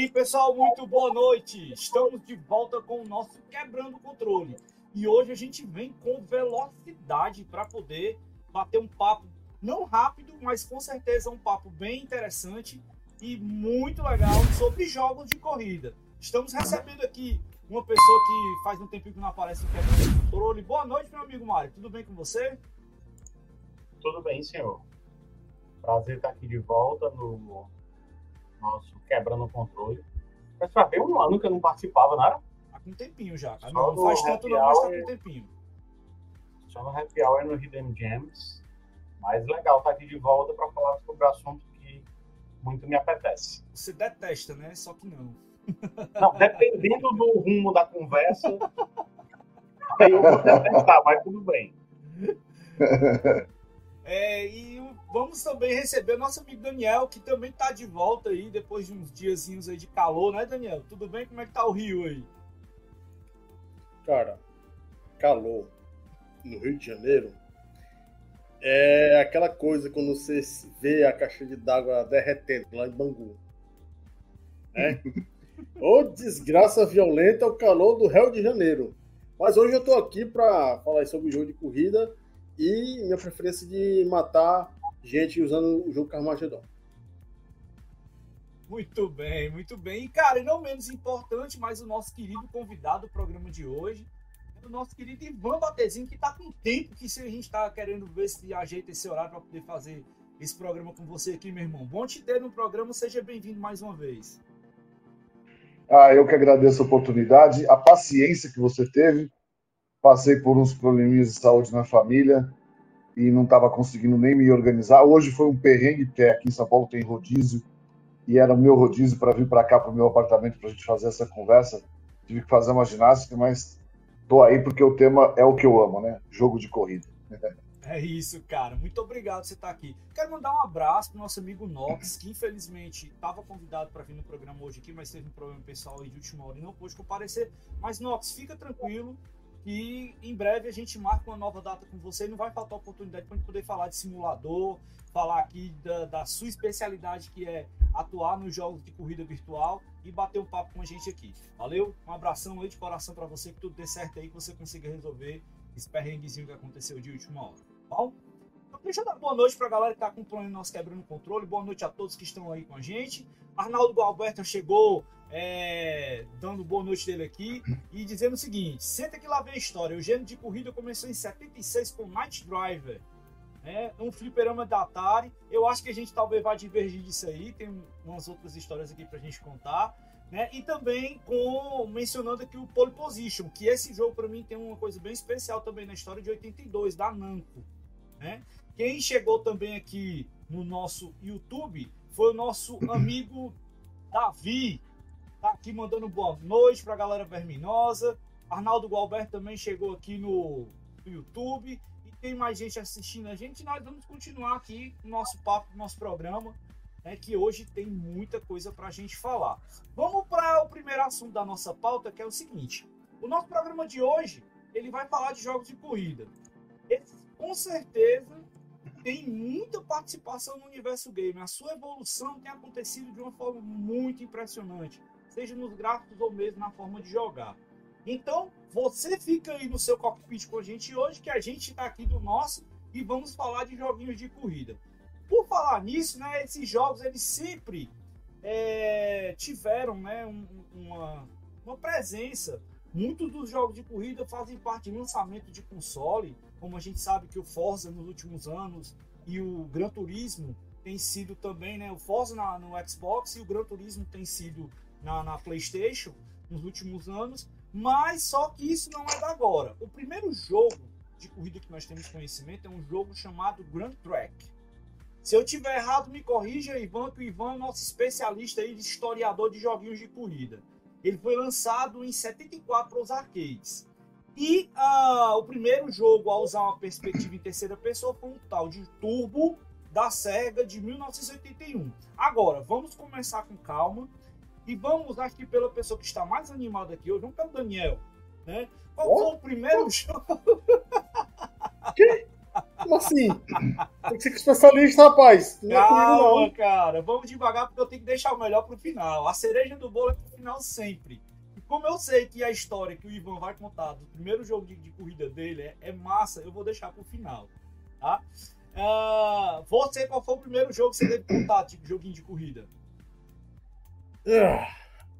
Aí, pessoal, muito boa noite. Estamos de volta com o nosso Quebrando Controle. E hoje a gente vem com velocidade para poder bater um papo não rápido, mas com certeza um papo bem interessante e muito legal sobre jogos de corrida. Estamos recebendo aqui uma pessoa que faz um tempinho que não aparece no Quebrando o Controle. Boa noite, meu amigo Mário. Tudo bem com você? Tudo bem, senhor. Prazer estar aqui de volta no nosso Quebrando o Controle. Mas já tem um ano que eu não participava, não era? Tá com um tempinho já. Tá? Não, não faz tanto não, mas tá com um tempinho. Só no Happy Hour no Hidden Gems. Mas legal estar aqui de volta para falar sobre o assunto que muito me apetece. Você detesta, né? Só que não. Não, dependendo do rumo da conversa, eu vou detestar, mas tudo bem. É, e vamos também receber nosso amigo Daniel, que também está de volta aí, depois de uns diazinhos aí de calor, né, Daniel? Tudo bem? Como é que tá o Rio aí? Cara, calor no Rio de Janeiro é aquela coisa quando você vê a caixa de d'água derretendo lá em Bangu. Né? Ô desgraça violenta o calor do Rio de Janeiro. Mas hoje eu tô aqui para falar sobre o jogo de corrida e minha preferência de matar gente usando o jogo Carmageddon. Muito bem, muito bem. E, cara, e não menos importante, mas o nosso querido convidado do programa de hoje, é o nosso querido Ivan Batezinho, que tá com tempo que se a gente tá querendo ver se ajeita esse horário para poder fazer esse programa com você aqui, meu irmão. Bom te ter no programa, seja bem-vindo mais uma vez. Ah, eu que agradeço a oportunidade, a paciência que você teve passei por uns probleminhas de saúde na família e não estava conseguindo nem me organizar. Hoje foi um perrengue, porque aqui em São Paulo tem rodízio, e era o meu rodízio para vir para cá, para o meu apartamento, para a gente fazer essa conversa. Tive que fazer uma ginástica, mas tô aí porque o tema é o que eu amo, né? Jogo de corrida. É isso, cara. Muito obrigado por você estar aqui. Quero mandar um abraço pro nosso amigo Nox, que infelizmente estava convidado para vir no programa hoje aqui, mas teve um problema pessoal aí de última hora e não pôde comparecer. Mas, Nox, fica tranquilo que em breve a gente marca uma nova data com você e não vai faltar oportunidade para a gente poder falar de simulador, falar aqui da, da, sua especialidade que é atuar nos jogos de corrida virtual e bater um papo com a gente aqui. Valeu? Um abração aí de coração para você, que tudo dê certo aí, que você consiga resolver esse perrenguezinho que aconteceu de última hora. Tá bom? Então, deixa eu dar boa noite para a galera que está acompanhando nosso Quebrando Controle. Boa noite a todos que estão aí com a gente. Arnaldo Gualberto chegou é, dando boa noite dele aqui e dizendo o seguinte: senta que lá vem a história. O gênero de corrida começou em 76 com Night Driver, né, um fliperama da Atari. Eu acho que a gente talvez vá divergir disso aí. Tem umas outras histórias aqui pra gente contar. Né? E também com mencionando aqui o Pole Position, que esse jogo para mim tem uma coisa bem especial também na história de 82 da Namco, né? Quem chegou também aqui no nosso YouTube foi o nosso amigo Davi, tá aqui mandando boa noite para a galera verminosa. Arnaldo Gualberto também chegou aqui no, YouTube. E tem mais gente assistindo a gente. Nós vamos continuar aqui o nosso papo, nosso programa, né, que hoje tem muita coisa para a gente falar. Vamos para o primeiro assunto da nossa pauta, que é o seguinte. O nosso programa de hoje, ele vai falar de jogos de corrida. Esse, com certeza, tem muita participação no universo game. A sua evolução tem acontecido de uma forma muito impressionante seja nos gráficos ou mesmo na forma de jogar. Então, você fica aí no seu cockpit com a gente hoje, que a gente está aqui do nosso e vamos falar de joguinhos de corrida. Por falar nisso, né, esses jogos eles sempre é, tiveram né, um, uma, uma presença. Muitos dos jogos de corrida fazem parte de lançamento de console, como a gente sabe que o Forza nos últimos anos e o Gran Turismo tem sido também, né, o Forza na, no Xbox e o Gran Turismo tem sido na, na PlayStation nos últimos anos, mas só que isso não é da agora. O primeiro jogo de corrida que nós temos conhecimento é um jogo chamado Grand Track. Se eu tiver errado, me corrija, Ivan, que o Ivan é nosso especialista aí historiador de joguinhos de corrida. Ele foi lançado em 74 para os arcades. E uh, o primeiro jogo a usar uma perspectiva em terceira pessoa foi um tal de Turbo da Sega de 1981. Agora, vamos começar com calma e vamos, acho que pela pessoa que está mais animada aqui hoje, vamos pelo Daniel. Né? Qual oh, foi o primeiro oh. jogo? Que? Como assim? Tem que ser especialista, rapaz. Não é Calma, comigo, não. cara. Vamos devagar, porque eu tenho que deixar o melhor pro final. A cereja do bolo é pro final sempre. E como eu sei que a história que o Ivan vai contar do primeiro jogo de, de corrida dele é, é, massa, eu vou deixar pro final. Tá? Uh, você, qual foi o primeiro jogo que você teve contato, de joguinho de corrida? Ah,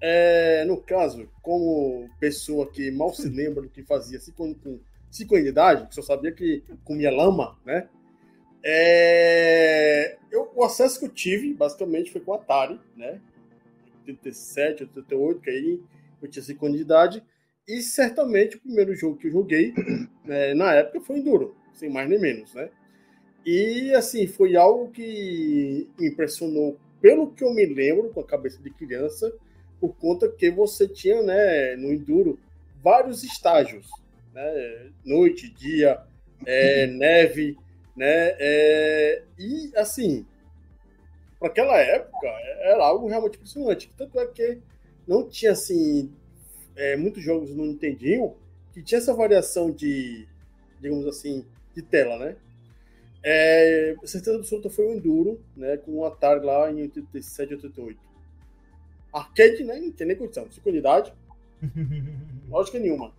é, no caso, como pessoa que mal se lembra do que fazia assim, com, com 5 anos de idade, que só sabia que comia lama, né? É, eu, o acesso que eu tive, basicamente, foi com o Atari, né? 87, 88, que aí eu tinha 5 anos de idade. E certamente o primeiro jogo que eu joguei né, na época foi Enduro, sem mais nem menos, né? E assim, foi algo que me impressionou, pelo que eu me lembro, com a cabeça de criança, por conta que você tinha, né, no Enduro, vários estágios né? Noite, dia, é, neve, né? É, e assim, para aquela época era algo realmente impressionante. Tanto é que não tinha assim é, muitos jogos não entendiam que tinha essa variação de, digamos assim, de tela, né? É, certeza absoluta foi o Enduro, né? Com o Atari lá em 87, 88. Arcade, né? Não tinha nem condição. Cinco unidades. Lógica nenhuma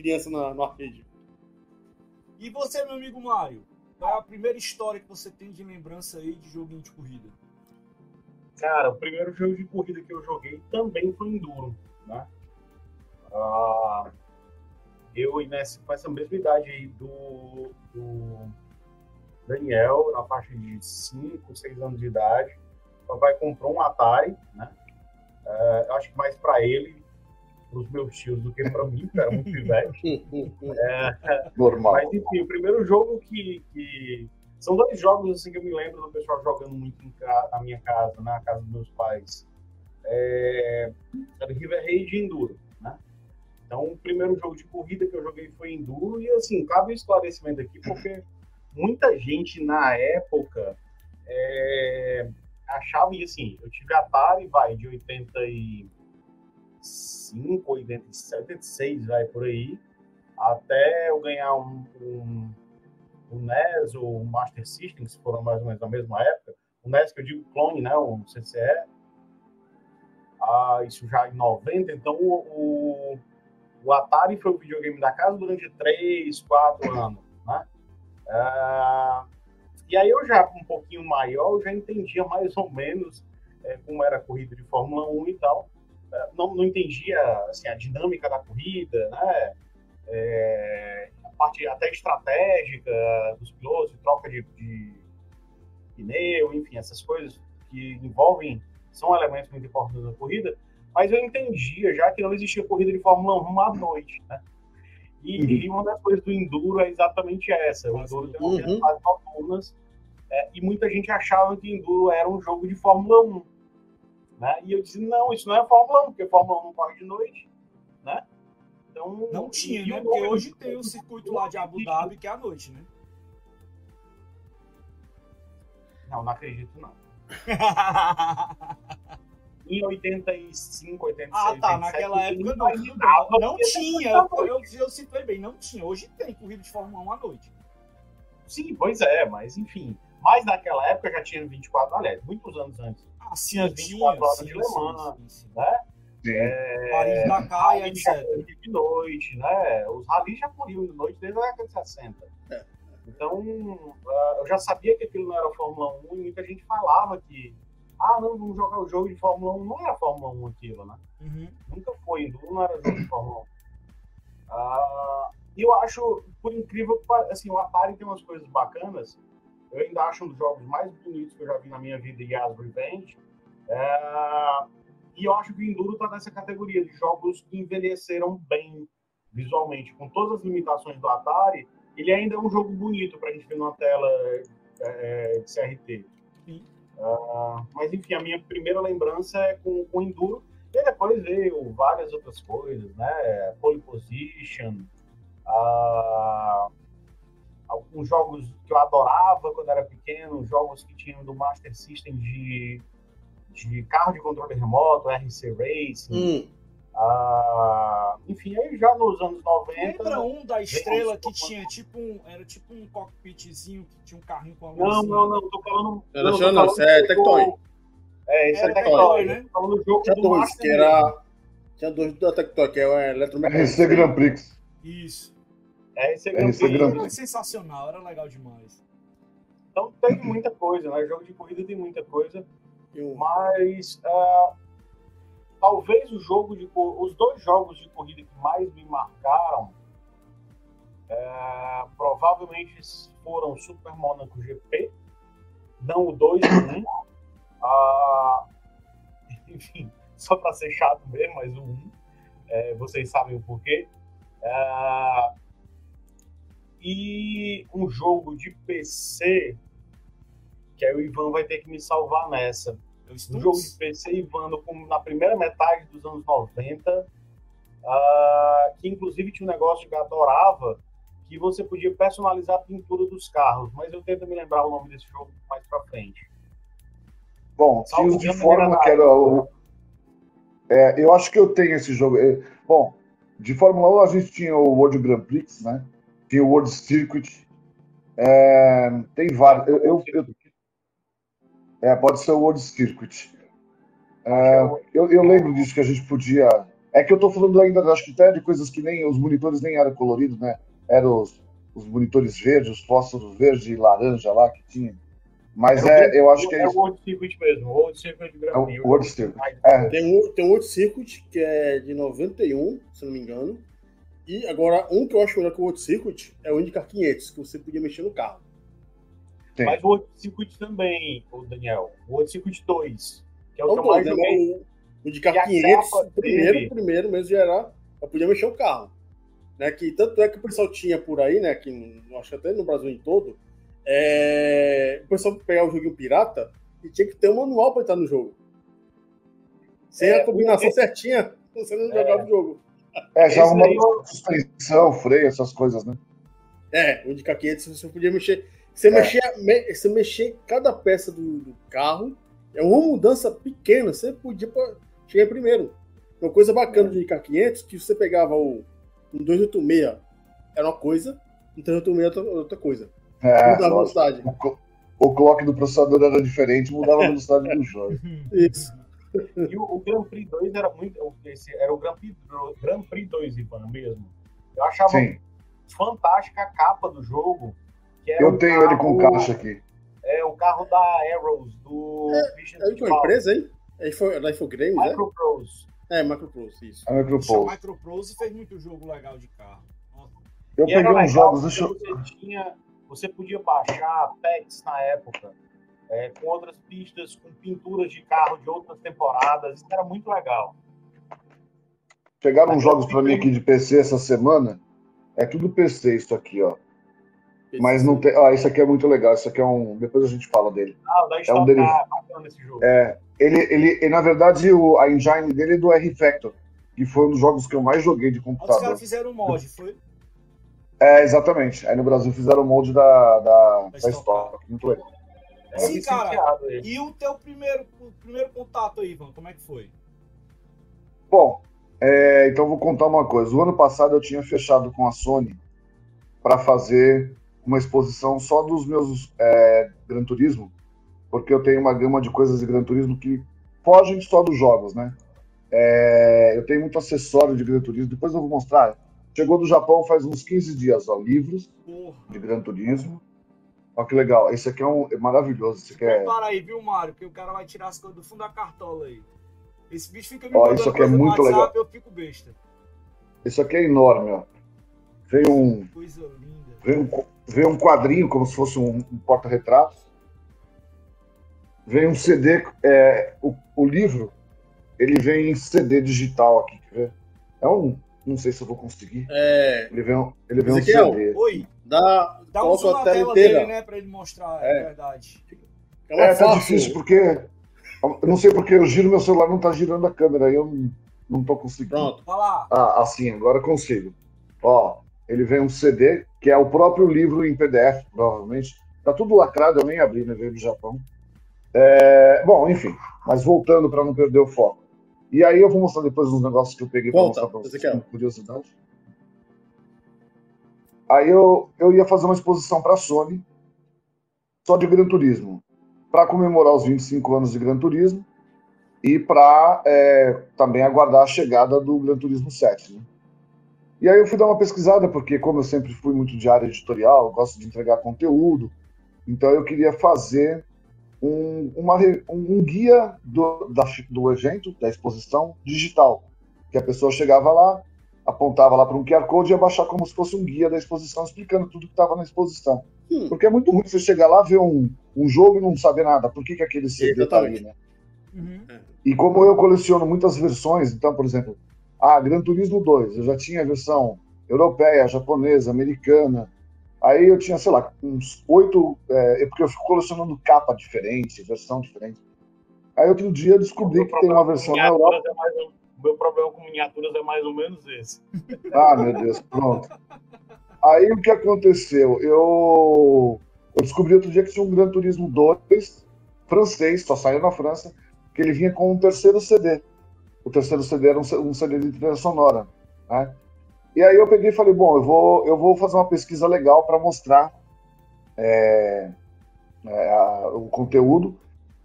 criança no, no arcade. E você, meu amigo Mário? Qual é a primeira história que você tem de lembrança aí de joguinho de corrida? Cara, o primeiro jogo de corrida que eu joguei também foi Enduro, né? Ah, eu, nessa, com essa mesma idade aí do, do Daniel, na faixa de 5, 6 anos de idade, o papai comprou um Atari, né? Uh, acho que mais para ele para os meus tios do que para mim, que era muito pivete. é, Normal. Mas enfim, o primeiro jogo que, que, São dois jogos assim que eu me lembro do pessoal jogando muito na minha casa, na casa dos meus pais. É... Era River Raid e Enduro, né? Então, o primeiro jogo de corrida que eu joguei foi Enduro, e assim, cabe um esclarecimento aqui, porque muita gente na época é... achava, e assim, eu tive Atari, vai, de 80 e 85, 87, 86, vai por aí, até eu ganhar um, um, um NES ou um Master System, que foram mais ou menos na mesma época. O NES que eu digo clone, né? O CCE. Ah, isso já em 90. Então, o, o Atari foi o videogame da casa durante 3, 4 anos? Ah, e aí eu já, um pouquinho maior, eu já entendia mais ou menos é, como era a corrida de Fórmula 1 e tal não, não entendia assim, a dinâmica da corrida, né? É, a parte até estratégica dos pilotos, troca de, de pneu, enfim, essas coisas que envolvem, são elementos muito importantes da corrida, mas eu entendia já que não existia corrida de Fórmula 1 à noite, né? E, uhum. e uma das coisas do Enduro é exatamente essa. O Enduro tem umas uhum. fases noturnas é, e muita gente achava que Enduro era um jogo de Fórmula 1. Né? E eu disse, não, isso não é Fórmula 1, porque Fórmula 1 não corre de noite. Né? Então, não tinha, né? Porque hoje tem o circuito lá de Abu Dhabi, que é à noite, né? Não, não acredito, não. em 85, 86. Ah, tá. 87, naquela época não, não, não tinha. Eu, eu, eu citei bem, não tinha. Hoje tem corrida de Fórmula 1 à noite. Sim, pois é, mas enfim. Mas naquela época já tinha 24, aliás, muitos anos antes. Ah, sim, tinha 24 horas de Le Mans, né? É, Paris Dakar e etc. De noite, né? Os ralis já corriam de noite desde a década de 60. É. Então, ah, eu já sabia que aquilo não era Fórmula 1 e muita gente falava que, ah, não, vamos jogar o jogo de Fórmula 1. Não era Fórmula 1 aquilo, né? Uhum. Nunca foi, não era jogo de Fórmula 1. Ah, e eu acho, por incrível que assim, o Atari tem umas coisas bacanas eu ainda acho um dos jogos mais bonitos que eu já vi na minha vida, Yas Revenge. É... E eu acho que o Enduro está nessa categoria de jogos que envelheceram bem visualmente. Com todas as limitações do Atari, ele ainda é um jogo bonito para a gente ver numa tela é, de CRT. Uh, mas enfim, a minha primeira lembrança é com o Enduro. E depois veio várias outras coisas, né? Pole Position, uh, alguns jogos que eu adorava quando era pequeno, jogos que tinham do Master System de, de carro de controle remoto, RC Racing. Hum. Uh, enfim, aí já nos anos 90. Lembra um da estrela que tinha tipo um. Era tipo um cockpitzinho que tinha um carrinho com a Não, luzinha? não, não, tô falando. Não, não, tô não, falando isso é Tectoy. É, isso é Era Tectoy, né? né? Tô falando do jogo Tinha do dois, que era. Tinha dois da Tectoy, que é o eletromecânico. RC Grand Prix. Isso. É, esse é Grand RC Prix. Era sensacional, era legal demais. Então tem muita coisa, né? Jogo de corrida tem muita coisa. Mas ah, talvez o jogo de os dois jogos de corrida que mais me marcaram ah, provavelmente foram Super Monaco GP, não o 2 e o 1. Ah, enfim, só para ser chato mesmo, mas o 1. eh, vocês sabem o porquê. Ah, e um jogo de PC que aí o Ivan vai ter que me salvar nessa. Eu Um estou jogo de PC Ivano como na primeira metade dos anos 90, ah, que inclusive tinha um negócio que eu adorava, que você podia personalizar a pintura dos carros, mas eu tento me lembrar o nome desse jogo mais pra frente. Bom, de Fórmula que era o. É, eu acho que eu tenho esse jogo. É, Bom, de Fórmula 1 a gente tinha o World Grand Prix, né? Tinha o World Circuit. É, tem vários. Eu, eu- eu- é, pode ser o World Circuit. É, eu, eu lembro disso que a gente podia. É que eu tô falando ainda, acho que até de coisas que nem os monitores nem eram coloridos, né? Eram os, os monitores verdes, os fósforos verde e laranja lá que tinha. Mas é, eu acho que é é o. World Circuit mesmo, o World Circuit É Grand Prix. o World Circuit. É, Tem um, tem um outro Circuit, que é de 91, se não me engano. E agora, um que eu acho melhor que o outro Circuit é o IndyCar 500, que você podia mexer no carro. Tem. Mas o World Circuit também, o Daniel. O World Circuit 2, que é o Então, que eu mais joguei. né? O E a 500, capa primeiro, dele- primeiro mesmo já era, eu podia mexer o carro. Né? Que tanto é que o pessoal tinha por aí, né? Que acho que até no Brasil em todo, é, o pessoal pegava o joguinho pirata e tinha que ter um manual para entrar no jogo. Sem É, a combinação o- certinha, você não É. jogava o jogo. É, já uma aí suspensão, freio, essas coisas, né? É, o IndyCar 500 você podia mexer. Você, É. mexia, me- você mexia em cada peça do, do carro, é uma mudança pequena, você podia pra- chegar em primeiro. Uma coisa bacana do IndyCar 500 que você pegava o um 286 era uma coisa, um 386 era outra, coisa. É, Mudava a velocidade. o, o clock do processador era diferente, mudava a velocidade do jogo. Isso. E o, o Grand Prix 2 era muito. Esse, era o Grand Prix, Grand Prix 2, Ivan, mesmo. Eu achava Sim, fantástica a capa do jogo. Que era eu um tenho ele com carro- caixa aqui. É o carro da Arrows, do Christian Aí foi a empresa, hein? Aí foi a Infogrames, né? Microprose. É, Microprose, isso. A Puxa, Micropole. Microprose fez muito jogo legal de carro. Nossa. Eu E peguei uns jogos, deixa eu. você tinha. Você podia baixar packs na época. é, com outras pistas, com pinturas de carro de outras temporadas. Isso era muito legal. Pegaram uns jogos pra mim aqui de PC essa semana. É tudo PC isso aqui, ó. Mas não tem. Ó, isso aqui é muito legal. Isso aqui é um. Depois a gente fala dele. Ah, o da um. Car, bacana esse jogo. É, ele, ele, ele, na verdade, o, a engine dele é do R-Factor, que foi um dos jogos que eu mais joguei de Os computador. caras fizeram um mod, foi? É, exatamente. Aí no Brasil fizeram o molde da, da, da Stock Stock. Muito legal. É Sim, cara. E o teu primeiro, o primeiro contato aí, Ivan, como é que foi? Bom, é, então vou contar uma coisa. O ano passado eu tinha fechado com a Sony para fazer uma exposição só dos meus é, Gran Turismo, porque eu tenho uma gama de coisas de Gran Turismo que fogem só dos jogos, né? É, eu tenho muito acessório de Gran Turismo, depois eu vou mostrar. Chegou do Japão faz uns 15 dias, ó, livros de Gran Turismo. Olha que legal. Esse aqui é, um, é maravilhoso. Esse aqui é, Prepara aí, viu, Mário? Que o cara vai tirar as coisas do fundo da cartola aí. Esse bicho fica me Ó, isso aqui é muito WhatsApp eu fico besta. esse aqui é enorme, ó. Veio um, Coisa linda. Vem um, vem um quadrinho, como se fosse um, um porta-retrato. Vem um CD, é, o, o livro, ele vem em CD digital aqui, quer ver? É um, não sei se eu vou conseguir. É, Ele vem, um- ele vem um. CD. Oi, dá, dá um zoom na tela inteira. dele, né? Pra ele mostrar, é, É. verdade. É mais É, tá fácil. difícil porque, eu não sei porque eu giro meu celular, não tá girando a câmera, aí eu não, não tô conseguindo. Pronto. Vai lá. Ah, assim, agora eu consigo. Ó, ele vem um CD, que é o próprio livro em PDF, provavelmente. Tá tudo lacrado, eu nem abri, né? Veio do Japão. É, bom, enfim, mas voltando para não perder o foco. E aí eu vou mostrar depois uns negócios que eu peguei para mostrar para vocês, com curiosidade. Aí eu, eu ia fazer uma exposição para a Sony, só de Gran Turismo, para comemorar os 25 anos de Gran Turismo e para também aguardar a chegada do Gran Turismo 7. Né? E aí eu fui dar uma pesquisada, porque como eu sempre fui muito de área editorial, eu gosto de entregar conteúdo, então eu queria fazer um, uma, um guia do, da, do evento, da exposição digital, que a pessoa chegava lá, apontava lá para um QR Code e ia baixar como se fosse um guia da exposição, explicando tudo que estava na exposição. Hum. Porque é muito ruim você chegar lá, ver um, um jogo e não saber nada. Por que, que aquele CD tá ali, né? Uhum. E como eu coleciono muitas versões, então, por exemplo, ah, Gran Turismo 2, eu já tinha a versão europeia, japonesa, americana. Aí eu tinha, sei lá, uns oito. É, é porque eu fico colecionando capa diferente, versão diferente. Aí outro dia eu descobri que tem uma versão na Europa. É meu problema com miniaturas é mais ou menos esse. Ah, meu Deus, pronto. Aí o que aconteceu? Eu, eu descobri outro dia que tinha um Gran Turismo 2 francês, só saiu na França, que ele vinha com um terceiro CD. O terceiro CD era um, um CD de trilha sonora. Né? E aí eu peguei e falei, bom, eu vou, eu vou fazer uma pesquisa legal para mostrar é, é, a- o conteúdo.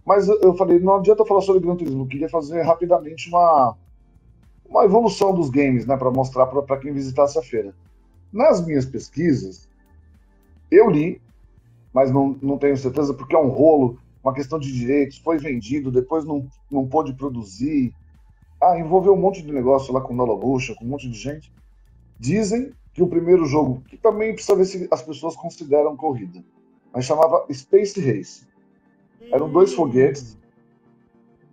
Mas eu falei, não adianta falar sobre Gran Turismo, eu queria fazer rapidamente uma, uma evolução dos games, né, para mostrar para quem visitasse a feira. Nas minhas pesquisas, eu li, mas não, não tenho certeza, porque é um rolo, uma questão de direitos, foi vendido, depois não, não pôde produzir. Ah, envolveu um monte de negócio lá com Nolabucha, com um monte de gente. Dizem que o primeiro jogo, que também precisa ver se as pessoas consideram corrida, mas chamava Space Race. Eram dois Hum. foguetes.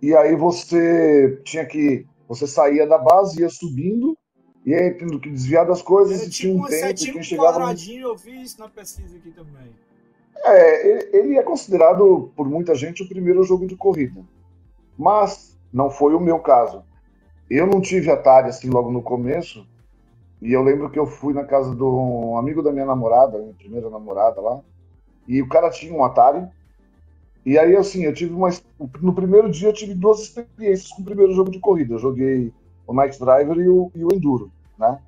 E aí você tinha que. Você saía da base, ia subindo, e aí tendo que desviar das coisas, Era e tinha tipo um tempo, setinho quem um chegava. no- quadradinho, eu vi isso na pesquisa aqui também. É, ele- ele é considerado por muita gente o primeiro jogo de corrida. Mas não foi o meu caso. Eu não tive Atari assim logo no começo. E eu lembro que eu fui na casa de um amigo da minha namorada, minha primeira namorada lá. E o cara tinha um Atari. E aí, assim, eu tive uma. No primeiro dia eu tive duas experiências com o primeiro jogo de corrida. Eu joguei o Night Driver e o, e o Enduro, né?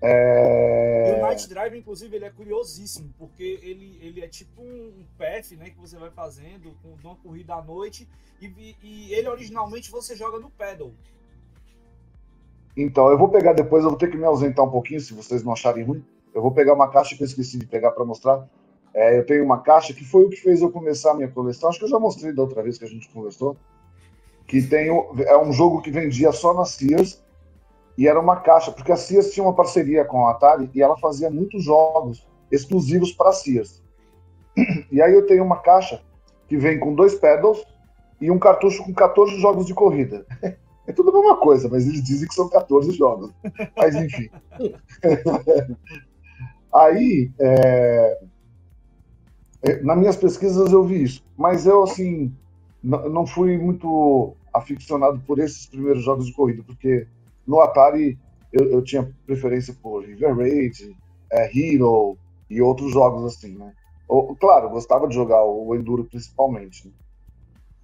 É... E o Night Drive, inclusive, ele é curiosíssimo, porque ele, ele é tipo um PF, né, que você vai fazendo com uma corrida à noite, e- e ele originalmente você joga no pedal. Então, eu vou pegar depois, eu vou ter que me ausentar um pouquinho, se vocês não acharem ruim. Eu vou pegar uma caixa que eu esqueci de pegar para mostrar. É, eu tenho uma caixa que foi o que fez eu começar a minha coleção. Acho que eu já mostrei da outra vez que a gente conversou. Que tem, é um jogo que vendia só na Sears. E era uma caixa, porque a Sears tinha uma parceria com a Atari e ela fazia muitos jogos exclusivos para a Sears. E aí eu tenho uma caixa que vem com dois pedals e um cartucho com 14 jogos de corrida. É tudo a mesma coisa, mas eles dizem que são 14 jogos. Mas enfim. Aí, é, é, nas minhas pesquisas eu vi isso. Mas eu, assim, não fui muito aficionado por esses primeiros jogos de corrida, porque no Atari eu, eu tinha preferência por River Raid, é, Hero e outros jogos assim, né? Ou, claro, eu gostava de jogar o Enduro principalmente. né?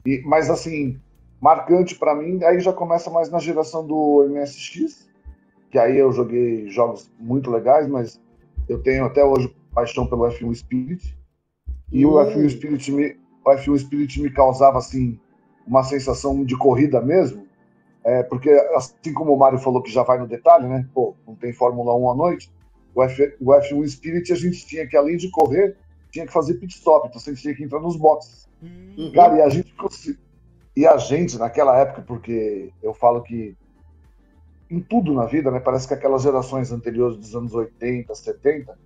E, mas assim, marcante para mim, aí já começa mais na geração do MSX, que aí eu joguei jogos muito legais, mas eu tenho até hoje paixão pelo F1 Spirit. E o Hum. F1 Spirit me, o F1 Spirit me causava assim uma sensação de corrida mesmo, é, porque assim como o Mário falou que já vai no detalhe, né? Pô, não tem Fórmula 1 à noite. O, F, o F1 Spirit a gente tinha que além de correr, tinha que fazer pit stop, então você tinha que entrar nos boxes. Hum, Cara, e a gente e a gente naquela época, porque eu falo que em tudo na vida, né, parece que aquelas gerações anteriores dos anos 80, 70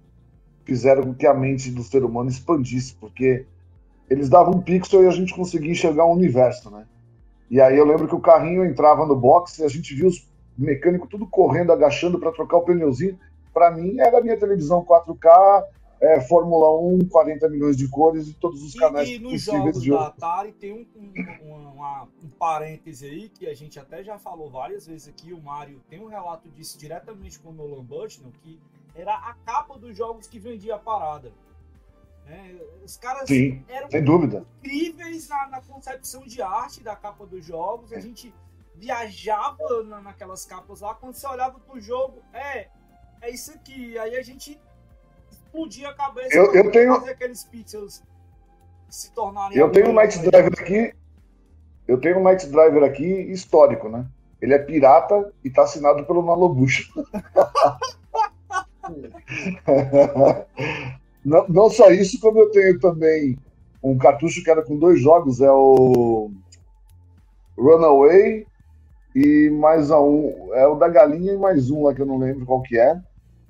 fizeram com que a mente do ser humano expandisse, porque eles davam um pixel e a gente conseguia enxergar um universo, né? E aí eu lembro que o carrinho entrava no box e a gente via os mecânicos tudo correndo, agachando para trocar o pneuzinho. Para mim era a minha televisão 4K, é, Fórmula 1, 40 milhões de cores e todos os canais E, e nos possíveis jogos de da Atari tem um, um, um, uma- um parêntese aí que a gente até já falou várias vezes aqui. O Mário tem um relato disso diretamente com o Nolan Bushnell, que era a capa dos jogos que vendia a parada. né? Os caras Sim, eram sem dúvida. incríveis na, na concepção de arte da capa dos jogos. A gente viajava na, naquelas capas lá, quando você olhava pro jogo, é, é isso aqui. Aí a gente explodia a cabeça eu, eu tenho... fazer aqueles pixels se tornarem. Eu tenho um Night Driver aqui. Eu tenho um Night Driver aqui histórico, né? Ele é pirata e tá assinado pelo Nalobucho. não, não só isso, como eu tenho também um cartucho que era com dois jogos, é o Runaway e mais um, é o da galinha e mais um lá que eu não lembro qual que é,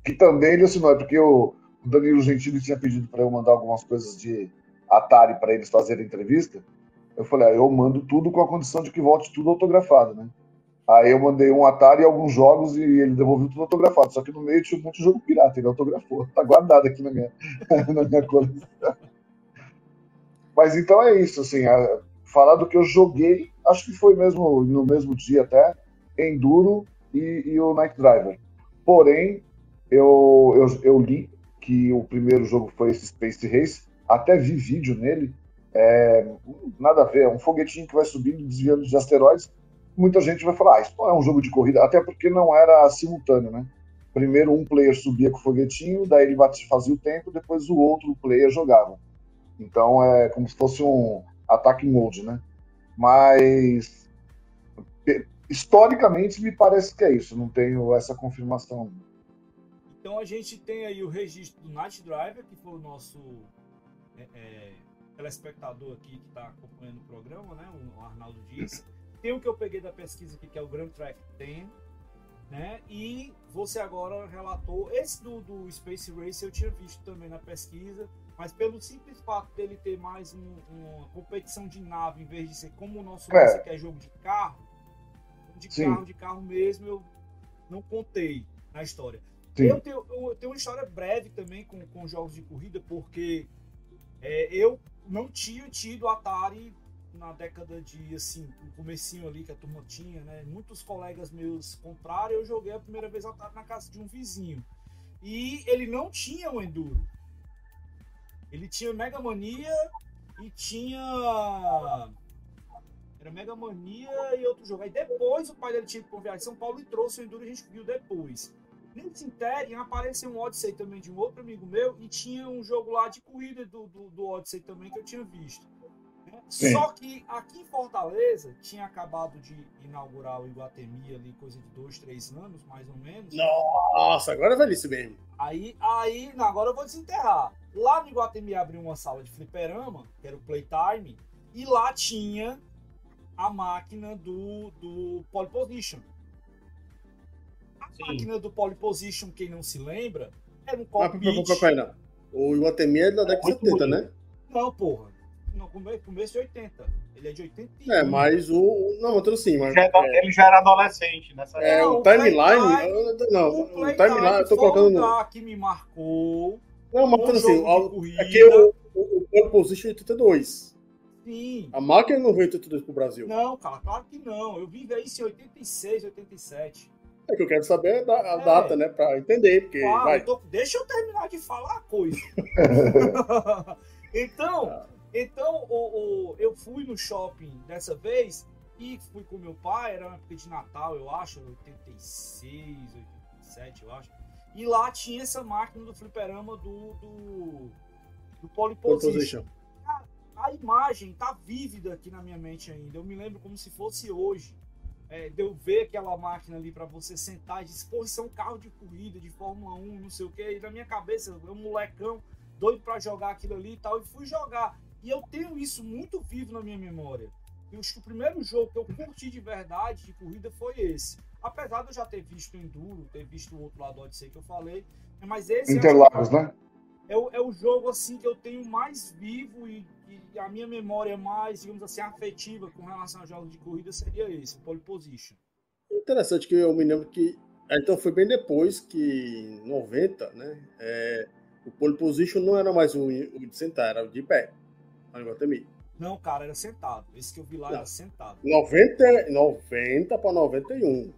que também ele assinou, é porque o Danilo Gentili tinha pedido para eu mandar algumas coisas de Atari para eles fazerem entrevista. Eu falei, ah, eu mando tudo com a condição de que volte tudo autografado, né? Aí eu mandei um Atari e alguns jogos e ele devolveu tudo autografado. Só que no meio tinha um monte de jogo pirata, ele autografou. Tá guardado aqui na minha, na minha coleção. Mas então é isso, assim, a, falar do que eu joguei, acho que foi mesmo no mesmo dia até, Enduro e, e o Night Driver. Porém, eu, eu, eu li que o primeiro jogo foi esse Space Race, até vi vídeo nele, é, nada a ver, é um foguetinho que vai subindo, desviando de asteroides, muita gente vai falar, ah, isso não é um jogo de corrida, até porque não era simultâneo, né? Primeiro um player subia com o foguetinho, daí ele fazia o tempo, depois o outro player jogava. Então é como se fosse um ataque mode, né? Mas historicamente me parece que é isso, não tenho essa confirmação. Então a gente tem aí o registro do Night Driver, que foi o nosso é, é, telespectador aqui que está acompanhando o programa, né? O Arnaldo disse. Tem o que eu peguei da pesquisa aqui, que é o Grand Track 10, né? E você agora relatou. Esse do, do Space Race eu tinha visto também na pesquisa, mas pelo simples fato dele ter mais um, uma competição de nave, em vez de ser como o nosso é. que é jogo de carro, de Sim. carro, de carro mesmo, eu não contei na história. Eu tenho, eu tenho, uma história breve também com, com jogos de corrida, porque é, eu não tinha tido Atari na década de, assim, no comecinho ali que a turma tinha, né? Muitos colegas meus compraram eu joguei a primeira vez Atari na casa de um vizinho. E ele não tinha o Enduro. Ele tinha Mega Mania e tinha... Era Mega Mania e outro jogo. Aí depois o pai dele tinha para viagem de São Paulo e trouxe o Enduro e a gente viu depois. Nesse Interior apareceu um Odyssey também de um outro amigo meu e tinha um jogo lá de corrida do, do, do Odyssey também que eu tinha visto. Sim. Só que aqui em Fortaleza tinha acabado de inaugurar o Iguatemi ali, coisa de dois, três anos, mais ou menos. Nossa, agora é velhice mesmo. Aí, aí, não, agora eu vou desenterrar. Lá no Iguatemi abriu uma sala de fliperama, que era o Playtime, e lá tinha a máquina do, do Pole Position. A Sim. máquina do Pole Position, quem não se lembra, era um cockpit... Mas, o Iguatemi é da década de 70, né? Não, porra no começo de 80. Ele é de 81. É, mas o. Não, mas tudo assim. Mas, já é, é, ele já era adolescente nessa É, o, o timeline. Não, o, timeline, eu tô colocando. que me marcou. Não, mas tudo assim. Aqui o, o, o Position é 82. Sim. A máquina não veio 82 pro Brasil. Não, cara, claro que não. Eu vim ver isso em 86, 87. É que eu quero saber a, a é. data, né? Pra entender. Porque, ah, vai. Eu tô... Deixa eu terminar de falar a coisa. então, ah. Então, o, o, eu fui no shopping dessa vez e fui com meu pai, era uma época de Natal, eu acho, 86, 87, eu acho. E lá tinha essa máquina do fliperama do, do, do Pole Position. A, a, imagem tá vívida aqui na minha mente ainda. Eu me lembro como se fosse hoje. É, de eu ver aquela máquina ali para você sentar e dizer, pô, isso é um carro de corrida, de Fórmula 1, não sei o que. E na minha cabeça, eu um molecão doido para jogar aquilo ali e tal. E fui jogar. E eu tenho isso muito vivo na minha memória. E acho que o primeiro jogo que eu curti de verdade de corrida foi esse. Apesar de eu já ter visto o Enduro, ter visto o outro lado do Odyssey que eu falei, mas esse Interlagos, né? É o, é o jogo assim que eu tenho mais vivo e, e, a minha memória mais, digamos assim, afetiva com relação a jogos de corrida seria esse, o Pole Position. Interessante que eu me lembro que então foi bem depois que em 90, né? É, o Pole Position não era mais o, o de sentar, era o de pé. Não, cara, era sentado. Esse que eu vi lá não. era sentado. 90, 90 para 91.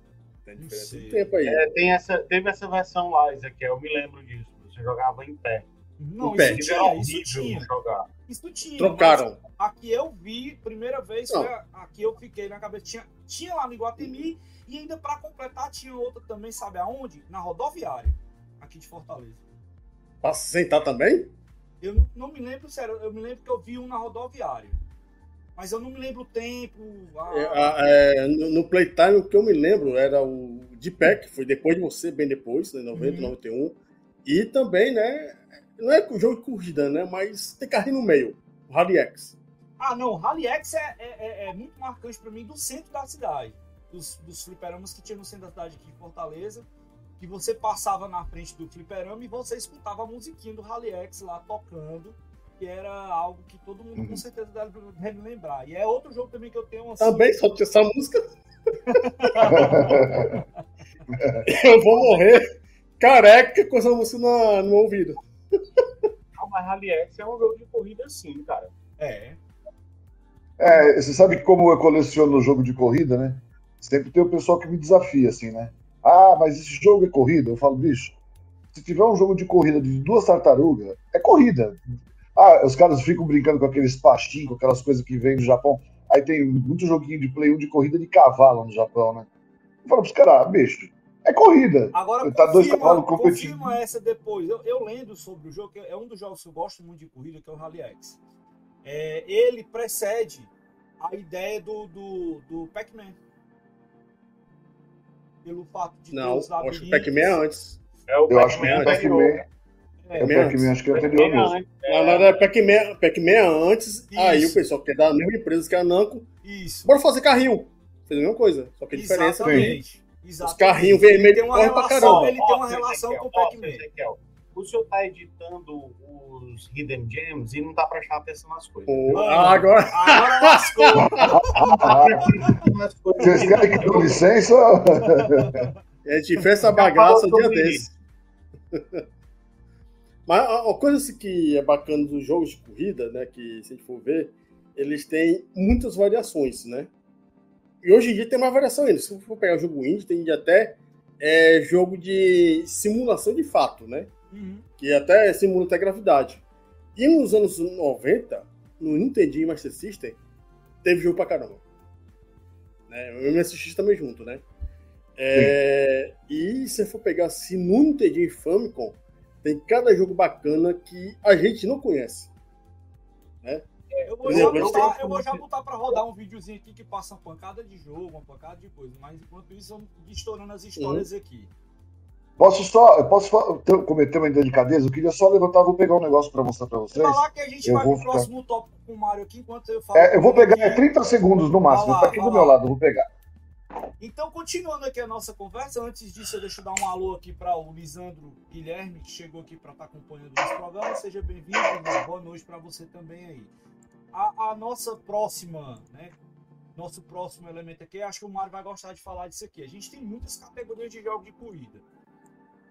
Tem diferença de tempo aí. É, tem essa, teve essa versão lá, Ezequiel, eu me lembro disso. Você jogava em pé. Não, pé. isso Que tinha, isso tinha. jogar. Isso tinha. Trocaram. mas Aqui eu vi, primeira vez, Não. foi a- aqui eu fiquei na cabeça. Tinha, tinha lá no Iguatemi e ainda pra completar tinha outra também, sabe aonde? Na rodoviária, aqui de Fortaleza. Pra se sentar também? Eu não- me lembro, sério, eu me lembro que eu vi um na rodoviária. Mas eu não me lembro o tempo. a- É, a- é, no, Playtime, o que eu me lembro era o D-Pack, foi depois de você, bem depois, né, 90, Uhum. 91. E também, né, não é jogo de corrida, né, mas tem carrinho no meio, o Rally X. Ah, não, o Rally X é, é- é- é muito marcante pra mim do centro da cidade. Dos, dos fliperamas que tinha no centro da cidade aqui em Fortaleza. Que você passava na frente do fliperama e você escutava a musiquinha do Rally X lá tocando. Que era algo que todo mundo com Uhum. certeza deve, deve lembrar. E é outro jogo também que eu tenho assim. Também só tinha essa música. Eu vou morrer careca com essa música na- no ouvido. Ah, mas Rally X é um jogo de corrida sim, cara. É. É, você sabe que como eu coleciono jogo de corrida, né? Sempre tem o pessoal que me desafia, assim, né? Ah, mas esse jogo é corrida? Eu falo, bicho, se tiver um jogo de corrida de duas tartarugas, é corrida. Ah, os caras ficam brincando com aqueles pastinhos, com aquelas coisas que vêm do Japão. Aí tem muito joguinho de Play 1 de corrida de cavalo no Japão, né? Eu falo pros caras, ah, bicho, é corrida. Agora, Tá dois confirma, cavalos competindo. confirma essa depois. Eu, eu lendo sobre o jogo, que é um dos jogos que eu gosto muito de corrida, que é o Rally X. É, ele precede a ideia do, do, do Pac-Man. Pelo fato de Não, acho que o. Pac-Man é antes. É o Eu acho que o Pac-Man. É, é o Pac-Man, acho que é Pac-Man anterior mesmo. Na é, verdade, Pac-Man Pac-Man é antes, aí Isso. o pessoal que é da mesma empresa que a Namco, Isso. bora fazer carrinho. Fez a mesma coisa, só que a diferença é que Exatamente. os carrinhos vermelhos tem uma correm pra relação, caramba. ele tem uma Ó, relação Ezequiel, com o Pac-Man. O senhor tá editando os Hidden Gems e não tá prestando atenção nas coisas. Mano. ah, agora, Agora lascou. Vocês querem que eu dê licença? a gente fez essa bagaça um dia desse. Mas a a coisa assim que é bacana dos jogos de corrida, né, que se a gente for ver, eles têm muitas variações, né? E hoje em dia tem mais variação ainda. Se for pegar jogo indie, tem até é, jogo de simulação de fato, né? Uhum. que até simula até gravidade. E nos anos 90, no Nintendo Master System, teve jogo pra caramba. Né? O MSX também junto, né? É, e se for pegar assim, no Nintendo e Famicom, tem cada jogo bacana que a gente não conhece. Eu vou, já botar, eu vou já botar pra rodar um videozinho aqui que passa uma pancada de jogo, uma pancada de coisa. Mas enquanto isso, vamos estourando as histórias aqui. Posso só, eu posso cometer uma delicadeza? Eu queria só levantar, vou pegar um negócio para mostrar para vocês. Falar que a gente Eu vai pro ficar- próximo tópico com o Mário aqui, enquanto eu falo. É, eu vou pegar é 30 segundos no máximo, lá, tá aqui do vai meu lá. lado, eu vou pegar. Então, continuando aqui a nossa conversa, antes disso, eu deixo dar um alô aqui para o Lisandro Guilherme, que chegou aqui para estar acompanhando o nosso programa. Seja bem-vindo, boa noite para você também aí. A, a nossa próxima, né? Nosso próximo elemento aqui, acho que o Mário vai gostar de falar disso aqui. A gente tem muitas categorias de jogos de corrida.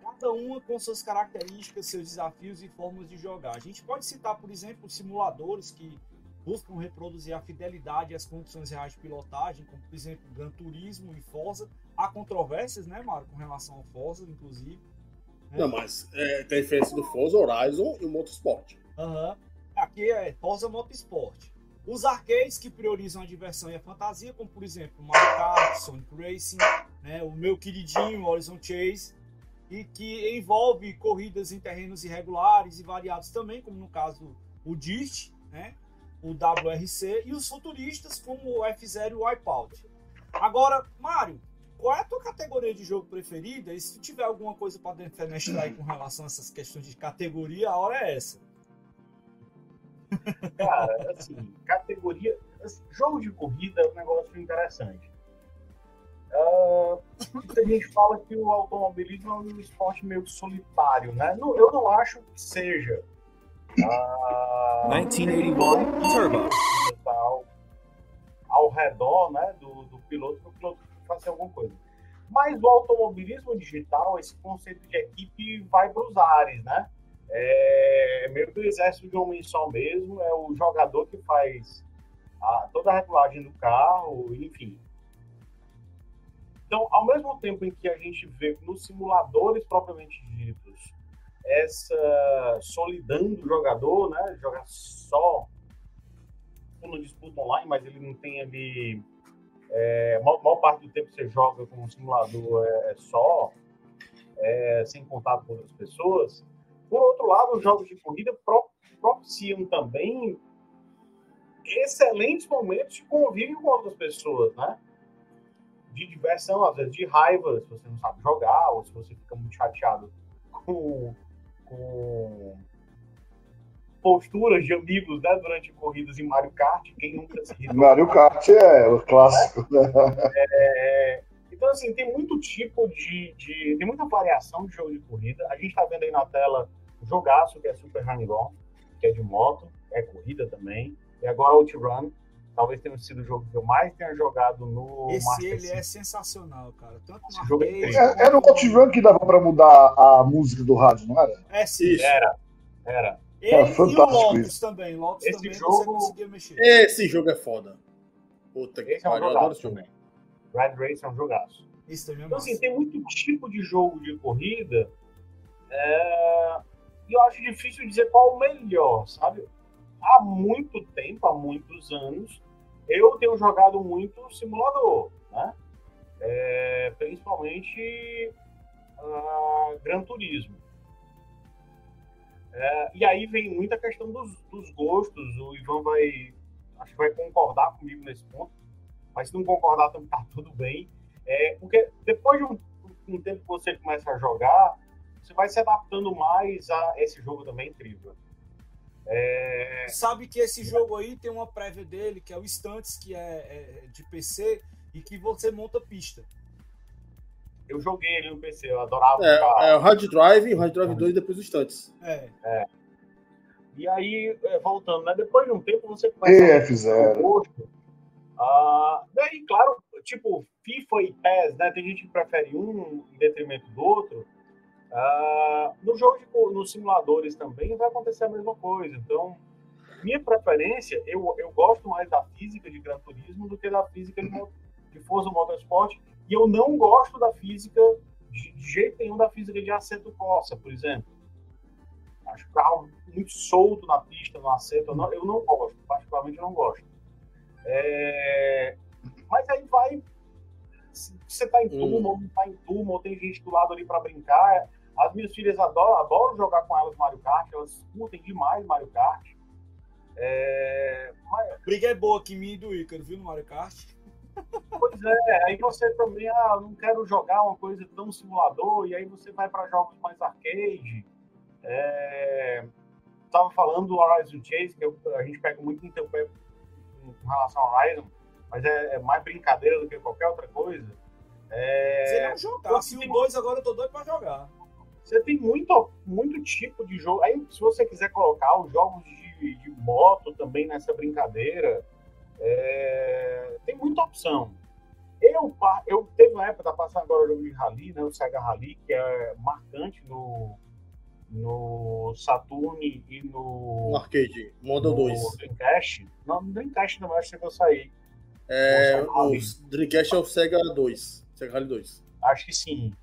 Cada uma com suas características, seus desafios e formas de jogar. A gente pode citar, por exemplo, simuladores que buscam reproduzir a fidelidade e as condições reais de pilotagem, como por exemplo Gran Turismo e Forza. Há controvérsias, né, Mário, com relação ao Forza, inclusive. Não, mas é, tem a diferença do Forza Horizon e o Motorsport. Aham. Aqui é Forza Motorsport. Os arcades que priorizam a diversão e a fantasia, como por exemplo Mario Kart, Sonic Racing, né, o meu queridinho Horizon Chase, e que envolve corridas em terrenos irregulares e variados também, como no caso o Dirt, né, o WRC, e os futuristas como o F0 e o Wipeout. Agora, Mário, qual é a tua categoria de jogo preferida? E se tu tiver alguma coisa para defenestrar aí com relação a essas questões de categoria, a hora é essa. Cara, assim, categoria. assim, jogo de corrida é um negócio interessante. Ah, muita gente fala que o automobilismo é um esporte meio solitário, né? Não- eu não acho que seja. Ah, 1981 Turbo. ao, ao redor né, do, do piloto para o piloto fazer alguma coisa. Mas o automobilismo digital, esse conceito de equipe vai para os ares, né? É meio que o exército de um homem só mesmo, é o jogador que faz a- toda a regulagem do carro, enfim. Então, ao mesmo tempo em que a gente vê nos simuladores propriamente ditos essa solidão do jogador, né? Jogar só uma disputa online, mas ele não tem ali. É, maior, maior parte do tempo você joga com um simulador é, é só, é, sem contato com outras pessoas. Por outro lado, os jogos de corrida pro, propiciam também excelentes momentos de convívio com outras pessoas, né? De diversão, às vezes de raiva, se você não sabe jogar, ou se você fica muito chateado com, com posturas de amigos né, durante corridas em Mario Kart. Quem nunca se irritou? Mario Kart é o clássico. É, então, assim, tem muito tipo de, de, Tem muita variação de jogo de corrida. A gente está vendo aí na tela jogaço, que é Super Hang-On, que é de moto, é corrida também. E agora Outrun, talvez tenha sido o jogo que eu mais tenha jogado no Esse Master ele System. é sensacional, cara. Tanto no Esse jogo é. É, era o Outrun que dava pra mudar a música do rádio, não era? É sim. Isso. Era, era. Ele É e o fantástico Lotus isso. também. Lotus Esse também você jogo- conseguia mexer. Esse jogo é foda. Puta que Esse é um pariu, eu adoro esse jogo. também. Red Race é um jogaço. Isso também é Então, massa. assim, tem muito tipo de jogo de corrida. é, E eu acho difícil dizer qual o melhor, sabe? Há muito tempo, há muitos anos, eu tenho jogado muito simulador, né? É, Principalmente ah, Gran Turismo. É, e aí vem muita questão dos, dos gostos. O Ivan vai, acho que vai concordar comigo nesse ponto. Mas se não concordar, também tá tudo bem. É, porque depois de um, um tempo que você começa a jogar, você vai se adaptando mais a esse jogo também é incrível. É, Sabe que esse jogo aí tem uma prévia dele, que é o Instantes, que é, é de PC, e que você monta pista. eu joguei ele no PC, eu adorava. É, é o Hard Drive, o Hard Drive 2 e depois o Stunts. É. E aí, é, voltando, né? Depois de um tempo você começa a EF0. o gosto. Ah, daí, claro, tipo, FIFA e PES, né? Tem gente que prefere um em detrimento do outro. Ah, no jogo de, nos simuladores também vai acontecer a mesma coisa. Então, minha preferência, eu, eu gosto mais da física de Gran Turismo do que da física de, de Forza Motorsport. E eu não gosto da física, de, de jeito nenhum, da física de Assetto Corsa, por exemplo. Acho o carro muito solto na pista, no Assetto. Eu não, eu não gosto, particularmente eu não gosto. É, Mas aí vai. Se você tá em turma ou não tá em turma, ou tem gente do lado ali para brincar. As minhas filhas adoram, adoram jogar com elas Mario Kart, elas curtem demais Mario Kart. É, mas, Briga é boa aqui, minha e do Ícaro, viu, no Mario Kart? pois é, aí você também, ah, não quero jogar uma coisa tão simulador, e aí você vai para jogos mais arcade. É, tava falando do Horizon Chase, que eu- a gente pega muito no teu pé com relação ao Horizon, mas é, é mais brincadeira do que qualquer outra coisa. É, Se ele é um jogar. Se o 2 agora eu tô doido pra jogar. Você tem muito, muito tipo de jogo. Aí, se você quiser colocar os jogos de, de moto também nessa brincadeira, é, tem muita opção. Eu, eu teve uma época, tá passando agora o jogo de Rally, né, o Sega Rally, que é marcante no, no Saturn e No no, arcade, Model no 2. Dreamcast. Não, no Dreamcast não, acho que eu sair. É, o Dreamcast é o Sega 2. Sega Rally 2. Acho que sim.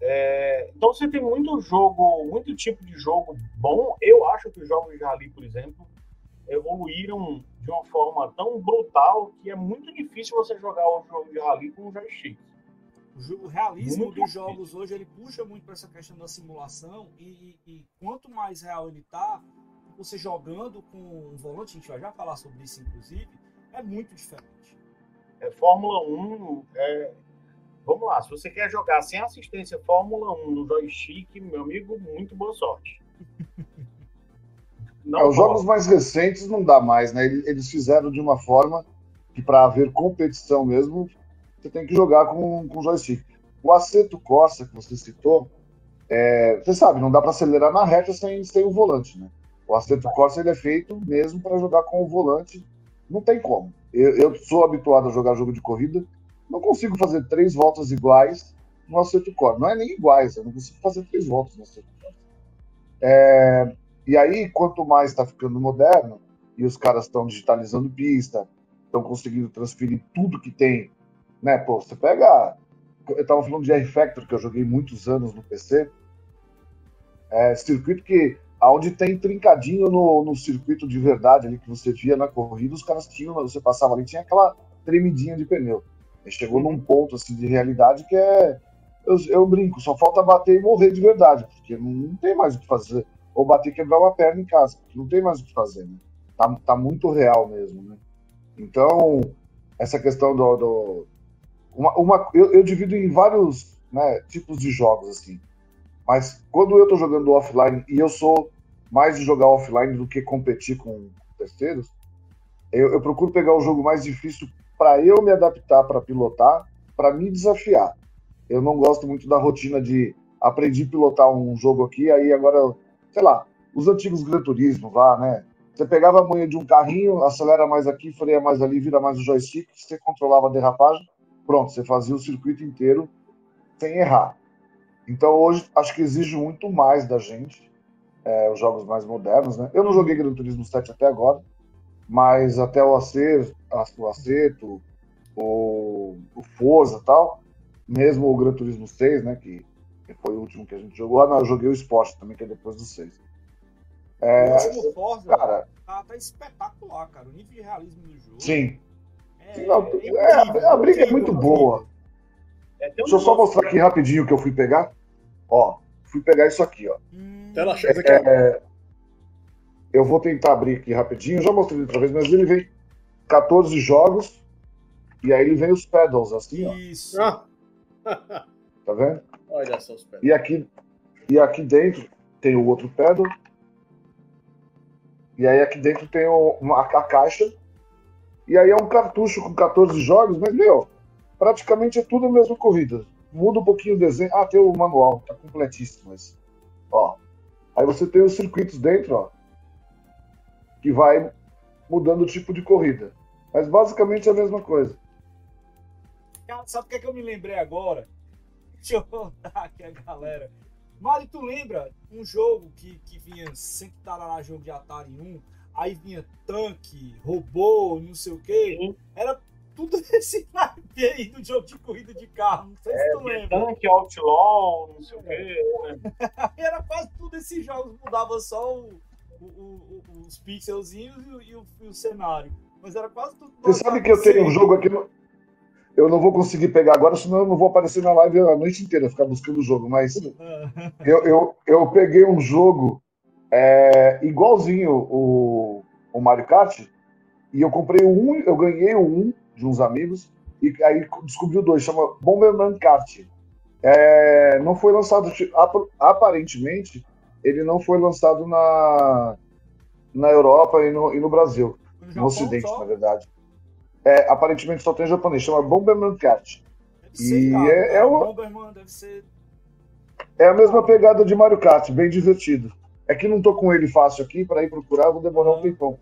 É, então você tem muito jogo, muito tipo de jogo bom. Eu acho que os jogos de rally, por exemplo, evoluíram de uma forma tão brutal que é muito difícil você jogar o jogo de rally com um joystick. O, jo- o realismo Muito dos difícil. jogos hoje ele puxa muito para essa questão da simulação e, e- e quanto mais real ele tá, você jogando com um volante, a gente vai já falar sobre isso inclusive, é muito diferente. É, Fórmula 1, é, vamos lá, se você quer jogar sem assistência Fórmula 1 no joystick, meu amigo, muito boa sorte. Não É, os jogos mais recentes não dá mais, né? Eles eles fizeram de uma forma que para haver competição mesmo, você tem que jogar com, com joystick. O Aceto Corsa que você citou, é, você sabe, não dá para acelerar na reta sem, sem o volante, né? O Aceto Corsa ele é feito mesmo para jogar com o volante, não tem como. Eu, eu sou habituado a jogar jogo de corrida, não consigo fazer três voltas iguais no Aceto Corsa. Não é nem iguais, eu não consigo fazer três voltas no Aceto Corsa. É, e aí, quanto mais está ficando moderno, e os caras estão digitalizando pista, estão conseguindo transferir tudo que tem, né? Pô, você pega. Eu estava falando de R-Factor, que eu joguei muitos anos no PC. É, circuito que aonde tem trincadinho no, no circuito de verdade ali que você via na corrida, os caras tinham, você passava ali, tinha aquela tremidinha de pneu. Chegou num ponto assim de realidade que é. Eu, eu brinco, só falta bater e morrer de verdade, porque não, não tem mais o que fazer. Ou bater e quebrar uma perna em casa, porque não tem mais o que fazer, né? Tá, tá muito real mesmo, né? Então, essa questão do. do uma, uma, eu, eu divido em vários né, tipos de jogos, assim. Mas quando eu tô jogando offline, e eu sou mais de jogar offline do que competir com terceiros, eu, eu procuro pegar o jogo mais difícil para eu me adaptar para pilotar, para me desafiar. Eu não gosto muito da rotina de aprendi a pilotar um jogo aqui, aí agora, sei lá, os antigos Gran Turismo, vá, né? Você pegava a manha de um carrinho, acelera mais aqui, freia mais ali, vira mais o joystick, você controlava a derrapagem, pronto, você fazia o circuito inteiro sem errar. Então hoje acho que exige muito mais da gente, é, os jogos mais modernos, né? Eu não joguei Gran Turismo 7 até agora, mas até o acerto, o acerto, o, o Forza e tal, mesmo o Gran Turismo 6, né, que, que foi o último que a gente jogou, ah, não, eu joguei o Sport também, que é depois do 6. É, o último Forza cara, tá, tá, espetacular, cara. O nível de realismo do jogo. Sim. É, não, é, é a briga é muito boa. É, Deixa eu só mostrar aqui rapidinho o que eu fui pegar. Ó, fui pegar isso aqui, ó. Hum, Tela cheia aqui. É, eu vou tentar abrir aqui rapidinho. Já mostrei outra vez, mas ele vem 14 jogos. E aí ele vem os pedals, assim, ó. Isso. Ah. tá vendo? Olha só os pedals. E aqui, e aqui dentro tem o outro pedal. E aí aqui dentro tem uma, a caixa. E aí é um cartucho com 14 jogos, mas, meu, praticamente é tudo a mesma corrida. Muda um pouquinho o desenho. Ah, tem o manual, tá completíssimo mas Ó. Aí você tem os circuitos dentro, ó. Que vai mudando o tipo de corrida. Mas basicamente é a mesma coisa. Cara, sabe o que, é que eu me lembrei agora? Deixa eu contar aqui a galera. Mari, tu lembra um jogo que, que vinha sempre lá jogo de Atari 1, aí vinha tanque, robô, não sei o quê. Era tudo esse naipe aí do jogo de corrida de carro. Não sei é, se tu lembra. Tanque, Outlaw, não sei o quê. Né? Era quase tudo esses jogos, mudava só o, o, o, os pixelzinhos e o, e o, cenário. Mas era quase tudo. Você sabe que eu tenho um jogo aqui no eu não vou conseguir pegar agora, senão eu não vou aparecer na live a noite inteira, ficar buscando o jogo. Mas eu, eu, eu peguei um jogo é, igualzinho o, o Mario Kart, e eu comprei o um, eu ganhei o um de uns amigos, e aí descobri o dois, chama Bomberman Kart. É, não foi lançado, aparentemente, ele não foi lançado na, na Europa e no, e no Brasil, no, Ocidente, só? na verdade. É, aparentemente só tem japonês, chama Bomberman Cat. e é, é, o... Bomberman deve ser. É a mesma pegada de Mario Kart, bem divertido. É que não tô com ele fácil aqui, para ir procurar, vou demorar um tempão.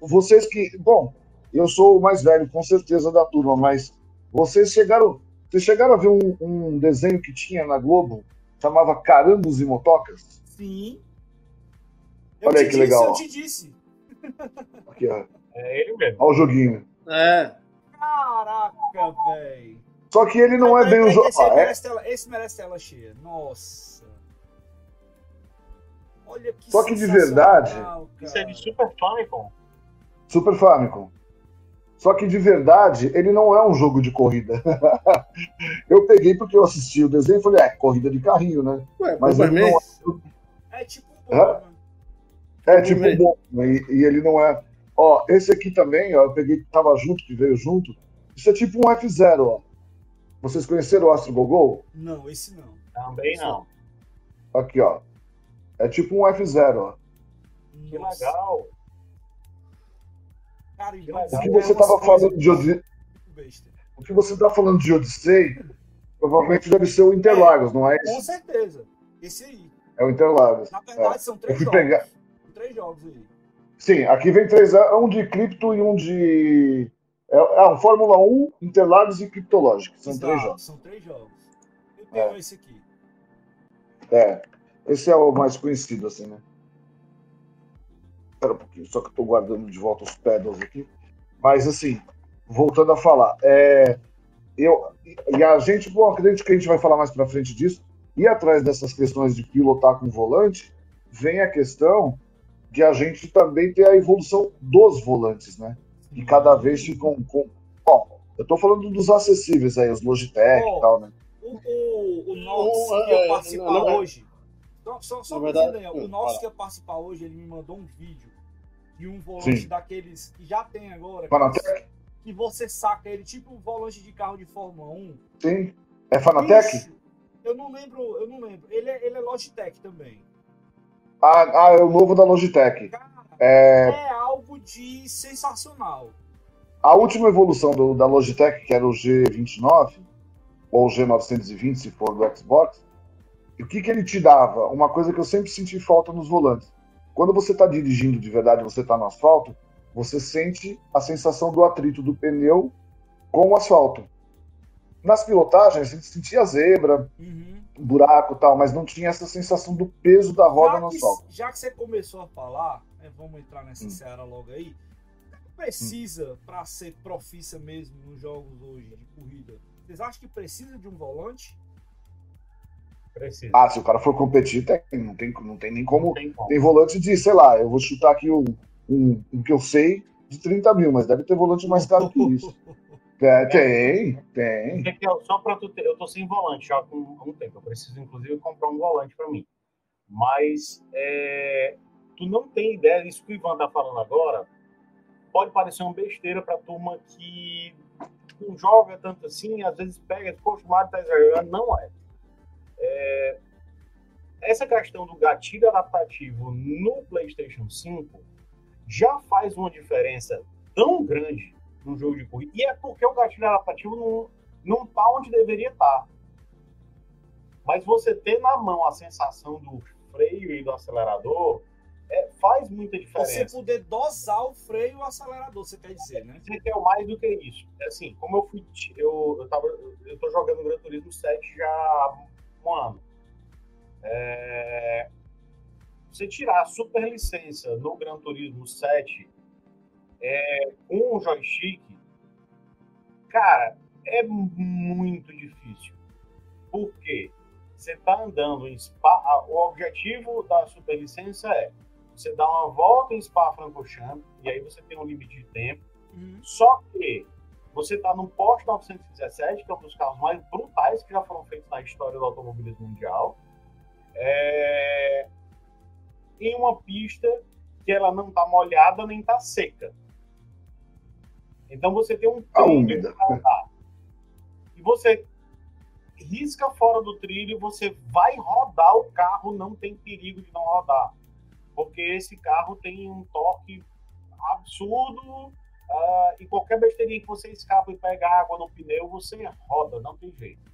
Vocês que. Bom, eu sou o mais velho, com certeza, da turma, mas vocês chegaram. Vocês chegaram a ver um, um desenho que tinha na Globo, chamava Carambos e Motocas? Sim. Eu Olha aí que disse, legal. Eu te disse. Aqui, ó. É ele mesmo. Olha o joguinho. É. Caraca, velho. Só que ele não é bem o jogo. Esse, ah, merece é? esse merece tela cheia. Nossa. Olha que Só que de verdade. Cara. Isso é de Super Famicom. Super Famicom. Só que de verdade, ele não é um jogo de corrida. eu peguei porque eu assisti o desenho e falei, é, corrida de carrinho, né? Ué, mas ele não é... é tipo um bom, É, tipo um bom, e, e ele não é. Ó, esse aqui também, ó, eu peguei que tava junto, que veio junto. Isso é tipo um F0, ó. Vocês conheceram o Astro Gogol? Não, esse não. Também não. Aqui, ó. É tipo um F0, ó. Que legal. Cara, que legal. O que você tava falando de Odyssey... O que você tá falando de Odyssey, provavelmente deve ser o Interlagos, é, não é esse? Com certeza. Esse aí. É o Interlagos. Na verdade, é. são três jogos. Pegar... Três jogos aí. Sim, aqui vem três, é um de cripto e um de. É, é um Fórmula 1, Interlagos e Criptológico. São Exato, três jogos. São três jogos. Eu tenho é. esse aqui. É. Esse é o mais conhecido, assim, né? Espera um pouquinho, só que eu tô guardando de volta os pedals aqui. Mas, assim, voltando a falar, é, eu, e a gente, bom, acredito que a gente vai falar mais pra frente disso, ir atrás dessas questões de pilotar com volante, vem a questão de a gente também ter a evolução dos volantes, né? E cada vez ficam com. Bom, eu estou falando dos acessíveis aí, os Logitech Oh, e tal, né? O, o, o Nox Não, que ia é, participar não, não, hoje. Só, só, só pra dizer, Daniel, o hum, Nox fala. que ia participar hoje, ele me mandou um vídeo de um volante Sim. daqueles que já tem agora, Fanatec? que você saca ele tipo um volante de carro de Fórmula 1. Sim. É Fanatec? Bicho, eu não lembro, eu não lembro. Ele é, ele é Logitech também. Ah, ah, é o novo da Logitech. Cara, É, é algo de sensacional. a última evolução do- da Logitech, que era o G29, ou o G920, se for do Xbox, o que, que ele te dava? Uma coisa que eu sempre senti falta nos volantes. Quando você está dirigindo de verdade, você está no asfalto, você sente a sensação do atrito do pneu com o asfalto. Nas pilotagens, a gente sentia zebra, Uhum. buraco e tal, mas não tinha essa sensação do peso da roda no Já que, asfalto. já que você começou a falar, né, vamos entrar nessa Hum. seara logo aí. Precisa, pra ser profissa mesmo nos jogos hoje de corrida, vocês acham que precisa de um volante? Precisa. Ah, se o cara for competir, tem, não, tem, não tem nem como Não tem como. Tem volante de, sei lá, eu vou chutar aqui um, um, um que eu sei de 30 mil, mas deve ter volante mais caro que isso. É, tem, tem. Só para tu ter, eu tô sem volante já com um tempo. Eu preciso, inclusive, comprar um volante para mim. Mas é, tu não tem ideia disso que o Ivan tá falando agora. Pode parecer uma besteira para turma que não joga tanto assim, às vezes pega, poxa, o Mario tá exagerando. Não é. É, Essa questão do gatilho adaptativo no PlayStation 5 já faz uma diferença tão grande no jogo de corrida. E é porque o gatilho adaptativo não, não tá onde deveria estar. Mas você ter na mão a sensação do freio e do acelerador é, faz muita Você diferença. poder dosar o freio e o acelerador, você quer dizer, né? Você quer mais do que isso. Assim, como eu fui. Eu, eu, tava, eu tô jogando Gran Turismo 7 já há um ano. É, você tirar a super licença no Gran Turismo 7 é, com o joystick, cara, é muito difícil. Por quê? Você tá andando em Spa. O objetivo da super licença é você dar uma volta em Spa-Francorchamps e aí você tem um limite de tempo. Uhum. Só que você está no Porsche 917, que é um dos carros mais brutais que já foram feitos na história do automobilismo mundial, é, em uma pista que ela não está molhada nem está seca. Então você tem um trilho andar. E você risca fora do trilho, você vai rodar o carro, não tem perigo de não rodar. Porque esse carro tem um torque absurdo ah, e qualquer besteirinha que você escapa e pega água no pneu, você roda, não tem jeito.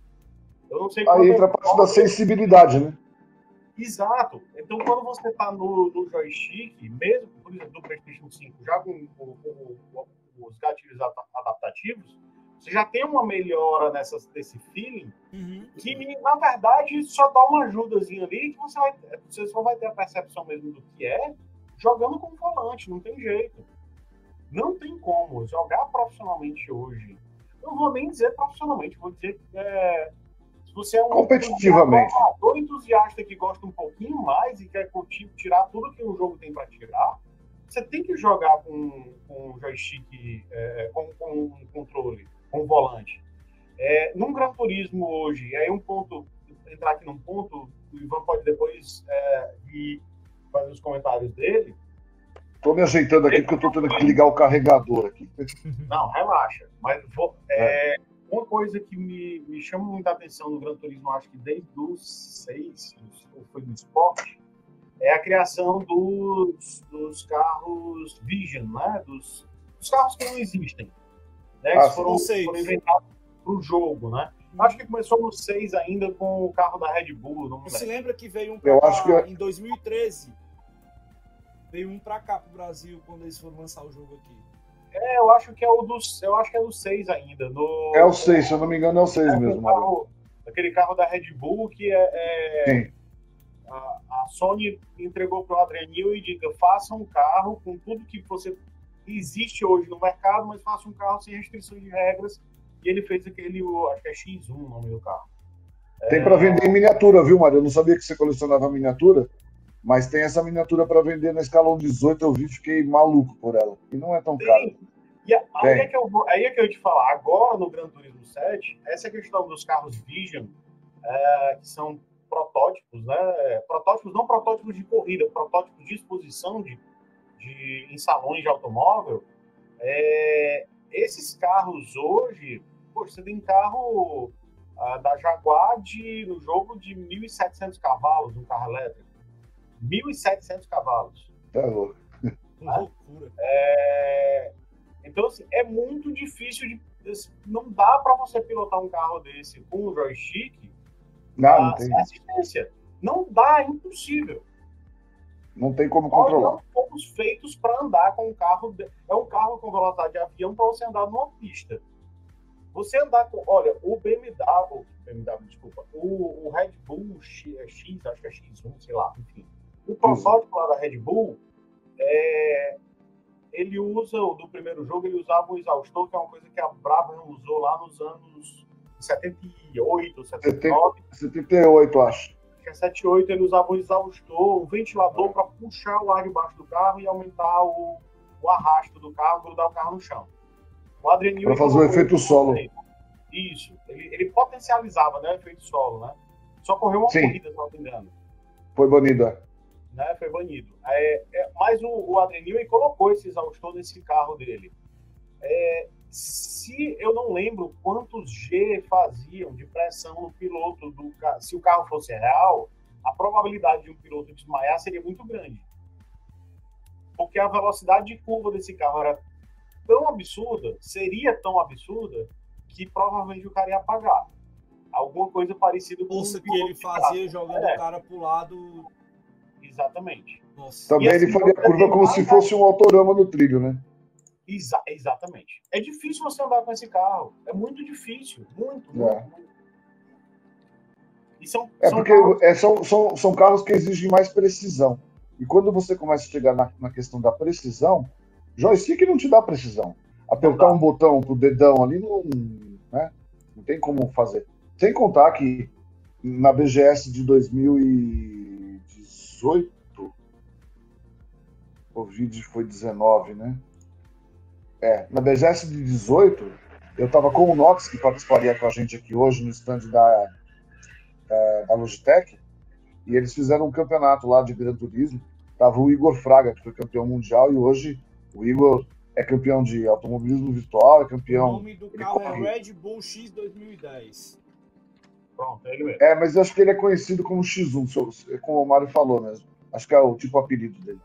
Eu não sei Aí entra a parte da sensibilidade, né? Exato. Então, quando você está no, no joystick, mesmo, por exemplo, do PlayStation 5, já com, o- o- o- os gatilhos ada- adaptativos, você já tem uma melhora nessa, desse feeling Uhum. que, na verdade, só dá uma ajudazinha ali que você, vai, você só vai ter a percepção mesmo do que é jogando com volante, não tem jeito. Não tem como jogar profissionalmente hoje. Não vou nem dizer profissionalmente, vou dizer que é, se você é um Competitivamente. jogador entusiasta que gosta um pouquinho mais e quer curtir, tirar tudo que o jogo tem para tirar, você tem que jogar com, com joystick, é, com, com um controle, com volante. É, num Gran Turismo hoje, e aí um ponto, entrar aqui num ponto, o Ivan pode depois é, ir fazer os comentários dele. Tô me ajeitando aqui porque eu tô tendo que ligar o carregador aqui. Não, relaxa. Mas vou- é, uma coisa que me, me chama muita atenção no Gran Turismo, acho que desde os seis, ou foi no esporte, é a criação dos, dos carros Vision, né? Dos, dos carros que não existem. Né? Ah, que foram, sim. foram inventados para o jogo, né? Acho que começou no 6 ainda com o carro da Red Bull, não Você lembra que veio um Eu pra acho cá que- em 2013? Veio um pra cá pro Brasil quando eles foram lançar o jogo aqui. É, eu acho que é o dos, eu acho que é do 6 ainda. No, É o 6, se eu não me engano, é o 6 aquele mesmo, carro, aquele carro da Red Bull que é, é- Sim. a, a Sony entregou para o Adrianil e diga faça um carro com tudo que você existe hoje no mercado, mas faça um carro sem restrições de regras. E ele fez aquele, o- acho que é X1 o nome do carro. Tem para vender em miniatura, viu, Mário? Eu não sabia que você colecionava miniatura, mas tem essa miniatura para vender na escala 18. Eu vi, fiquei maluco por ela. E não é tão caro. E aí é, que eu vou, aí é que eu ia te falar. Agora, no Gran Turismo 7, essa questão dos carros Vision, é, que são protótipos, né? Protótipos, não protótipos de corrida, protótipos de exposição de, de, em salões de automóvel. É, esses carros hoje, poxa, você tem carro ah, da Jaguar de, no jogo de 1.700 cavalos, um carro elétrico. 1.700 cavalos. Tá louco. loucura. É, então, assim, é muito difícil de. Não dá para você pilotar um carro desse com um joystick não, não tem. assistência. Não dá, é impossível. Não tem como controlar. Nós não fomos feitos para andar com um carro. É um carro com velocidade de avião para você andar numa pista. Você andar com. Olha, o BMW, BMW desculpa, o, o Red Bull X, é acho que é X1, sei lá, enfim. O protótipo lá da Red Bull, é, ele usa, do primeiro jogo, ele usava o exaustor, que é uma coisa que a Brabham usou lá nos anos 78, 79. 78, acho. Acho que é 78, ele usava o exaustor, o ventilador para puxar o ar debaixo do carro e aumentar o, o arrasto do carro, grudar o carro no chão. O Adrenil. Para fazer o efeito solo. Isso. Ele, ele, potencializava né, o efeito solo, né? Só correu uma Sim. corrida, se não me engano. Foi banido, é. Né, foi banido. É, é, mas o, o Adrenil colocou esse exaustor nesse carro dele. É, se eu não lembro quantos G faziam de pressão no piloto do carro, se o carro fosse real, a probabilidade de um piloto desmaiar seria muito grande. Porque a velocidade de curva desse carro era tão absurda, seria tão absurda, que provavelmente o cara ia apagar. Alguma coisa parecida com o que ele fazia jogando é. o cara pro lado. Exatamente. Nossa. Também assim, ele faria a curva como se fosse um autorama no trilho, né? Exa exatamente. É difícil você andar com esse carro. É muito difícil. Muito, muito, é. muito. E são, é são porque carros... é, são, são, são carros que exigem mais precisão. E quando você começa a chegar na, na questão da precisão, Joystick não te dá precisão. Apertar um botão pro dedão ali não, né? não tem como fazer. Sem contar que na BGS de 2018, o vídeo foi 19, né? É, na BGS de 18, eu estava com o Nox, que participaria com a gente aqui hoje no stand da, da, da Logitech, e eles fizeram um campeonato lá de Gran Turismo. Tava o Igor Fraga, que foi campeão mundial, e hoje o Igor é campeão de automobilismo virtual, é campeão. O nome do carro é Red Bull X 2010. Pronto, é ele mesmo. É, mas eu acho que ele é conhecido como X1, como o Mário falou mesmo. Acho que é o tipo apelido dele.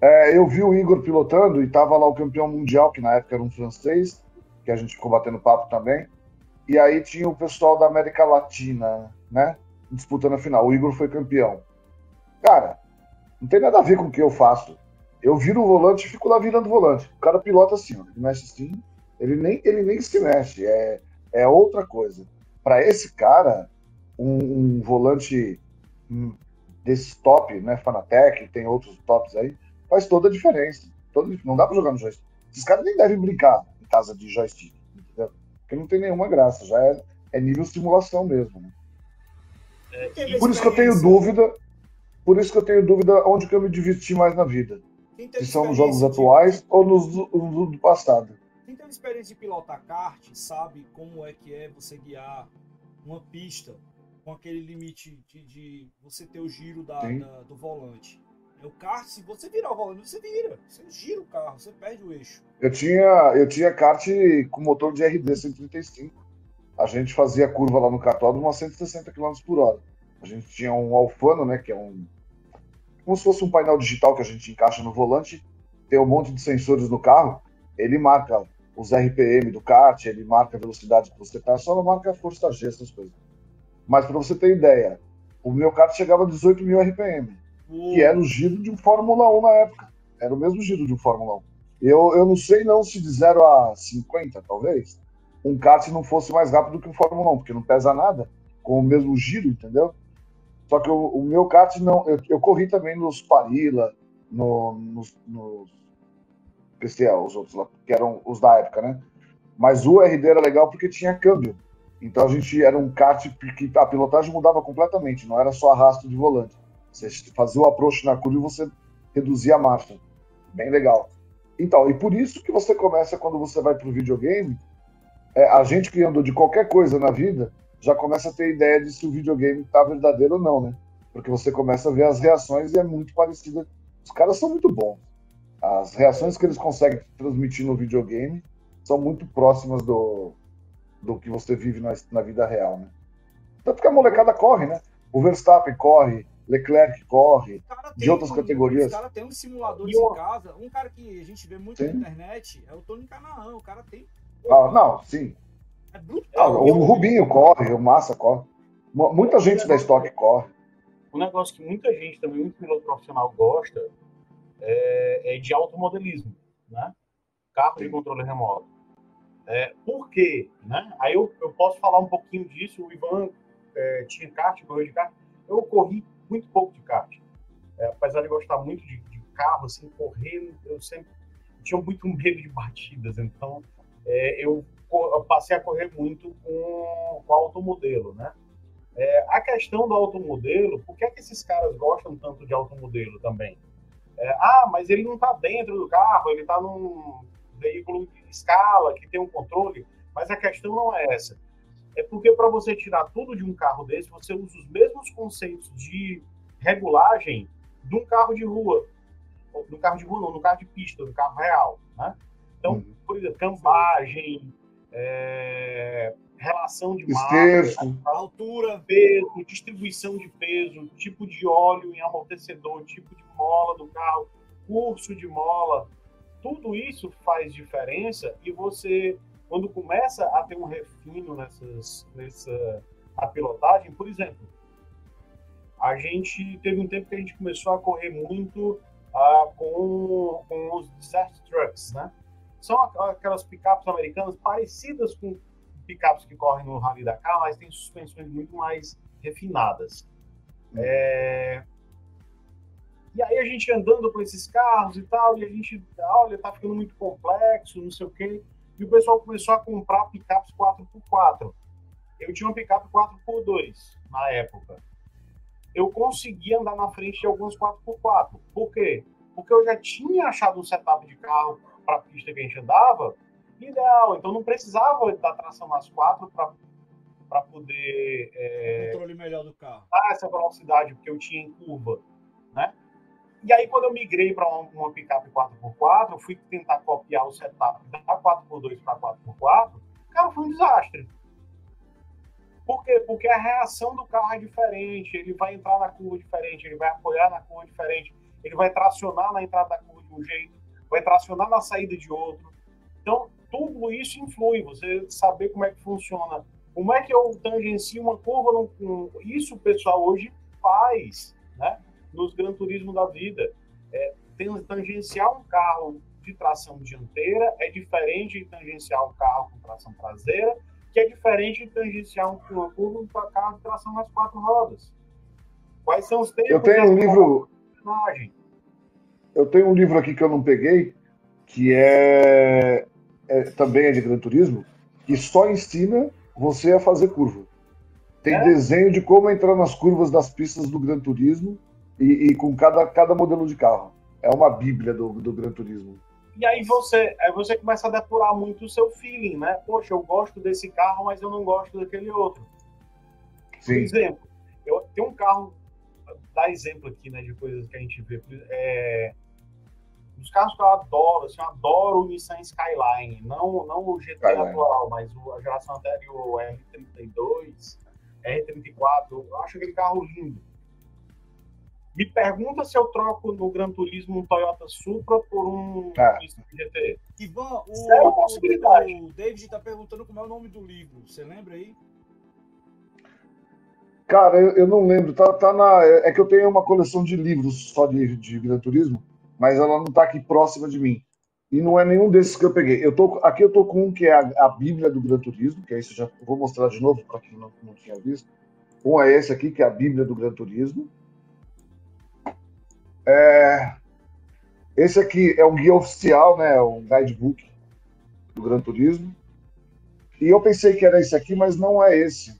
É, eu vi o Igor pilotando e tava lá o campeão mundial, que na época era um francês, que a gente ficou batendo papo também. E aí tinha o pessoal da América Latina, né? Disputando a final. O Igor foi campeão. Cara, não tem nada a ver com o que eu faço. Eu viro o volante e fico lá virando o volante. O cara pilota assim, ó, ele mexe assim, ele nem, ele nem se mexe, é, é outra coisa. Para esse cara, um, um volante um, desse top, né, Fanatec, tem outros tops aí, faz toda a diferença. Toda, não dá para jogar no joystick. Esses caras nem devem brincar em casa de joystick, entendeu? Porque não tem nenhuma graça, já é, é nível simulação mesmo. Né? É, por isso que eu tenho dúvida, por isso que eu tenho dúvida onde que eu me diverti mais na vida se são nos jogos atuais ou nos do, do, do, passado. Quem tem experiência de pilotar kart sabe como é que é você guiar uma pista com aquele limite de, de você ter o giro da, da, do volante. O kart, se você virar o volante, você vira. Você gira o carro, você perde o eixo. Eu tinha, eu tinha kart com motor de RD 135. A gente fazia curva lá no cartódromo a 160 km por hora. A gente tinha um Alfano, né, que é um como se fosse um painel digital que a gente encaixa no volante, tem um monte de sensores no carro, ele marca os RPM do kart, ele marca a velocidade que você está, só não marca a força G, essas coisas. Mas para você ter ideia, o meu kart chegava a 18 mil RPM, uhum. que era o giro de um Fórmula 1 na época. Era o mesmo giro de um Fórmula 1. Eu, eu não sei não se de 0 a 50, talvez, um kart não fosse mais rápido que um Fórmula 1, porque não pesa nada, com o mesmo giro, entendeu? Só que o, o meu kart não. Eu, eu, corri também nos Parila, no, nos, nos PCL, os outros lá, que eram os da época, né? Mas o RD era legal porque tinha câmbio. Então a gente era um kart que a pilotagem mudava completamente, não era só arrasto de volante. Você fazia o approach na curva e você reduzia a marcha. Bem legal. Então, e por isso que você começa quando você vai para o videogame, é, a gente que andou de qualquer coisa na vida já começa a ter ideia de se o videogame está verdadeiro ou não, né? Porque você começa a ver as reações e é muito parecida. Os caras são muito bons. As reações que eles conseguem transmitir no videogame são muito próximas do, do que você vive na, na vida real, né? Tanto que a molecada corre, né? O Verstappen corre, Leclerc corre, de outras categorias. Os cara tem um simulador em casa. Um cara que a gente vê muito sim. na internet é o Tony Canaan. O cara tem. Ah, não, sim. É brutal. Ah, o Rubinho corre, o Massa corre. Muita gente da estoque corre. Um negócio que muita gente, também muito piloto profissional gosta, é, é de automodelismo, né? Carro de controle remoto. É, por quê? Né? Aí eu, eu posso falar um pouquinho disso. O Ivan é, tinha kart, correu de kart. Eu corri muito pouco de kart. É, apesar de gostar muito de, de, carro, assim, correr, eu sempre tinha muito medo de batidas. Então, é, eu, eu, passei a correr muito com, com automodelo, né? É, a questão do automodelo, por que, é que esses caras gostam tanto de automodelo também? É, ah, mas ele não está dentro do carro, ele está num veículo de escala, que tem um controle. Mas a questão não é essa. É porque para você tirar tudo de um carro desse, você usa os mesmos conceitos de regulagem de um carro de rua. Do carro de rua, não, do carro de pista, do carro real. Né? Então, uhum. por exemplo, cambagem, é, relação de massa, altura, peso, distribuição de peso, tipo de óleo em amortecedor, tipo de mola do carro, curso de mola, tudo isso faz diferença e você, quando começa a ter um refino nessas, nessa a pilotagem, por exemplo, a gente teve um tempo que a gente começou a correr muito ah, com, com os desert trucks, né? São aquelas picapes americanas parecidas com picapes que correm no Rally Dakar, mas tem suspensões muito mais refinadas. Hum. É... E aí a gente andando com esses carros e tal, e a gente, olha, tá ficando muito complexo, não sei o quê. E o pessoal começou a comprar picapes 4x4. Eu tinha uma picape 4x2 na época. Eu consegui andar na frente de alguns 4x4. Por quê? Porque eu já tinha achado um setup de carro para a pista que a gente andava ideal. Então não precisava da tração nas quatro para poder. É, controle melhor do carro. Dar essa velocidade que eu tinha em curva. Né? E aí, quando eu migrei para uma, uma picape 4x4, eu fui tentar copiar o setup da 4x2 para 4x4, cara, foi um desastre. Por quê? Porque a reação do carro é diferente, ele vai entrar na curva diferente, ele vai apoiar na curva diferente, ele vai tracionar na entrada da curva de um jeito, vai tracionar na saída de outro. Então, tudo isso influi, você saber como é que funciona. Como é que eu tangencio uma curva? No, isso o pessoal hoje faz, né? Nos Gran Turismo da vida. É, tangenciar um carro de tração dianteira é diferente de tangenciar um carro com tração traseira, que é diferente de tangenciar uma curva com carro de tração nas quatro rodas. Quais são os tempos? Eu tenho um livro. Eu tenho um livro aqui que eu não peguei, que é é, também é de Gran Turismo, e só ensina você a fazer curva. Tem é? desenho de como entrar nas curvas das pistas do Gran Turismo e, e, com cada, cada modelo de carro. É uma bíblia do, do Gran Turismo. E aí você, aí você começa a depurar muito o seu feeling, né? Poxa, eu gosto desse carro, mas eu não gosto daquele outro. Sim. Por exemplo, eu tenho um carro, dá exemplo aqui, né, de coisas que a gente vê. É, os carros que eu adoro, assim, eu adoro o Nissan Skyline, não, não o GT Skyline. atual, mas a geração anterior, o R32, R34, eu acho aquele carro lindo. Me pergunta se eu troco no Gran Turismo um Toyota Supra por um. Nissan GT. Ivan, o, é possibilidade. o David está perguntando como é o nome do livro, você lembra aí? Cara, eu, eu não lembro. Tá, tá na, é que eu tenho uma coleção de livros só de, de Gran Turismo mas ela não está aqui próxima de mim. E não é nenhum desses que eu peguei. Eu tô, aqui eu tô com um que é a, a Bíblia do Gran Turismo, que é esse já vou mostrar de novo para quem não, não tinha visto. Um é esse aqui, que é a Bíblia do Gran Turismo. É, esse aqui é um guia oficial, né? Um guidebook do Gran Turismo. E eu pensei que era esse aqui, mas não é esse.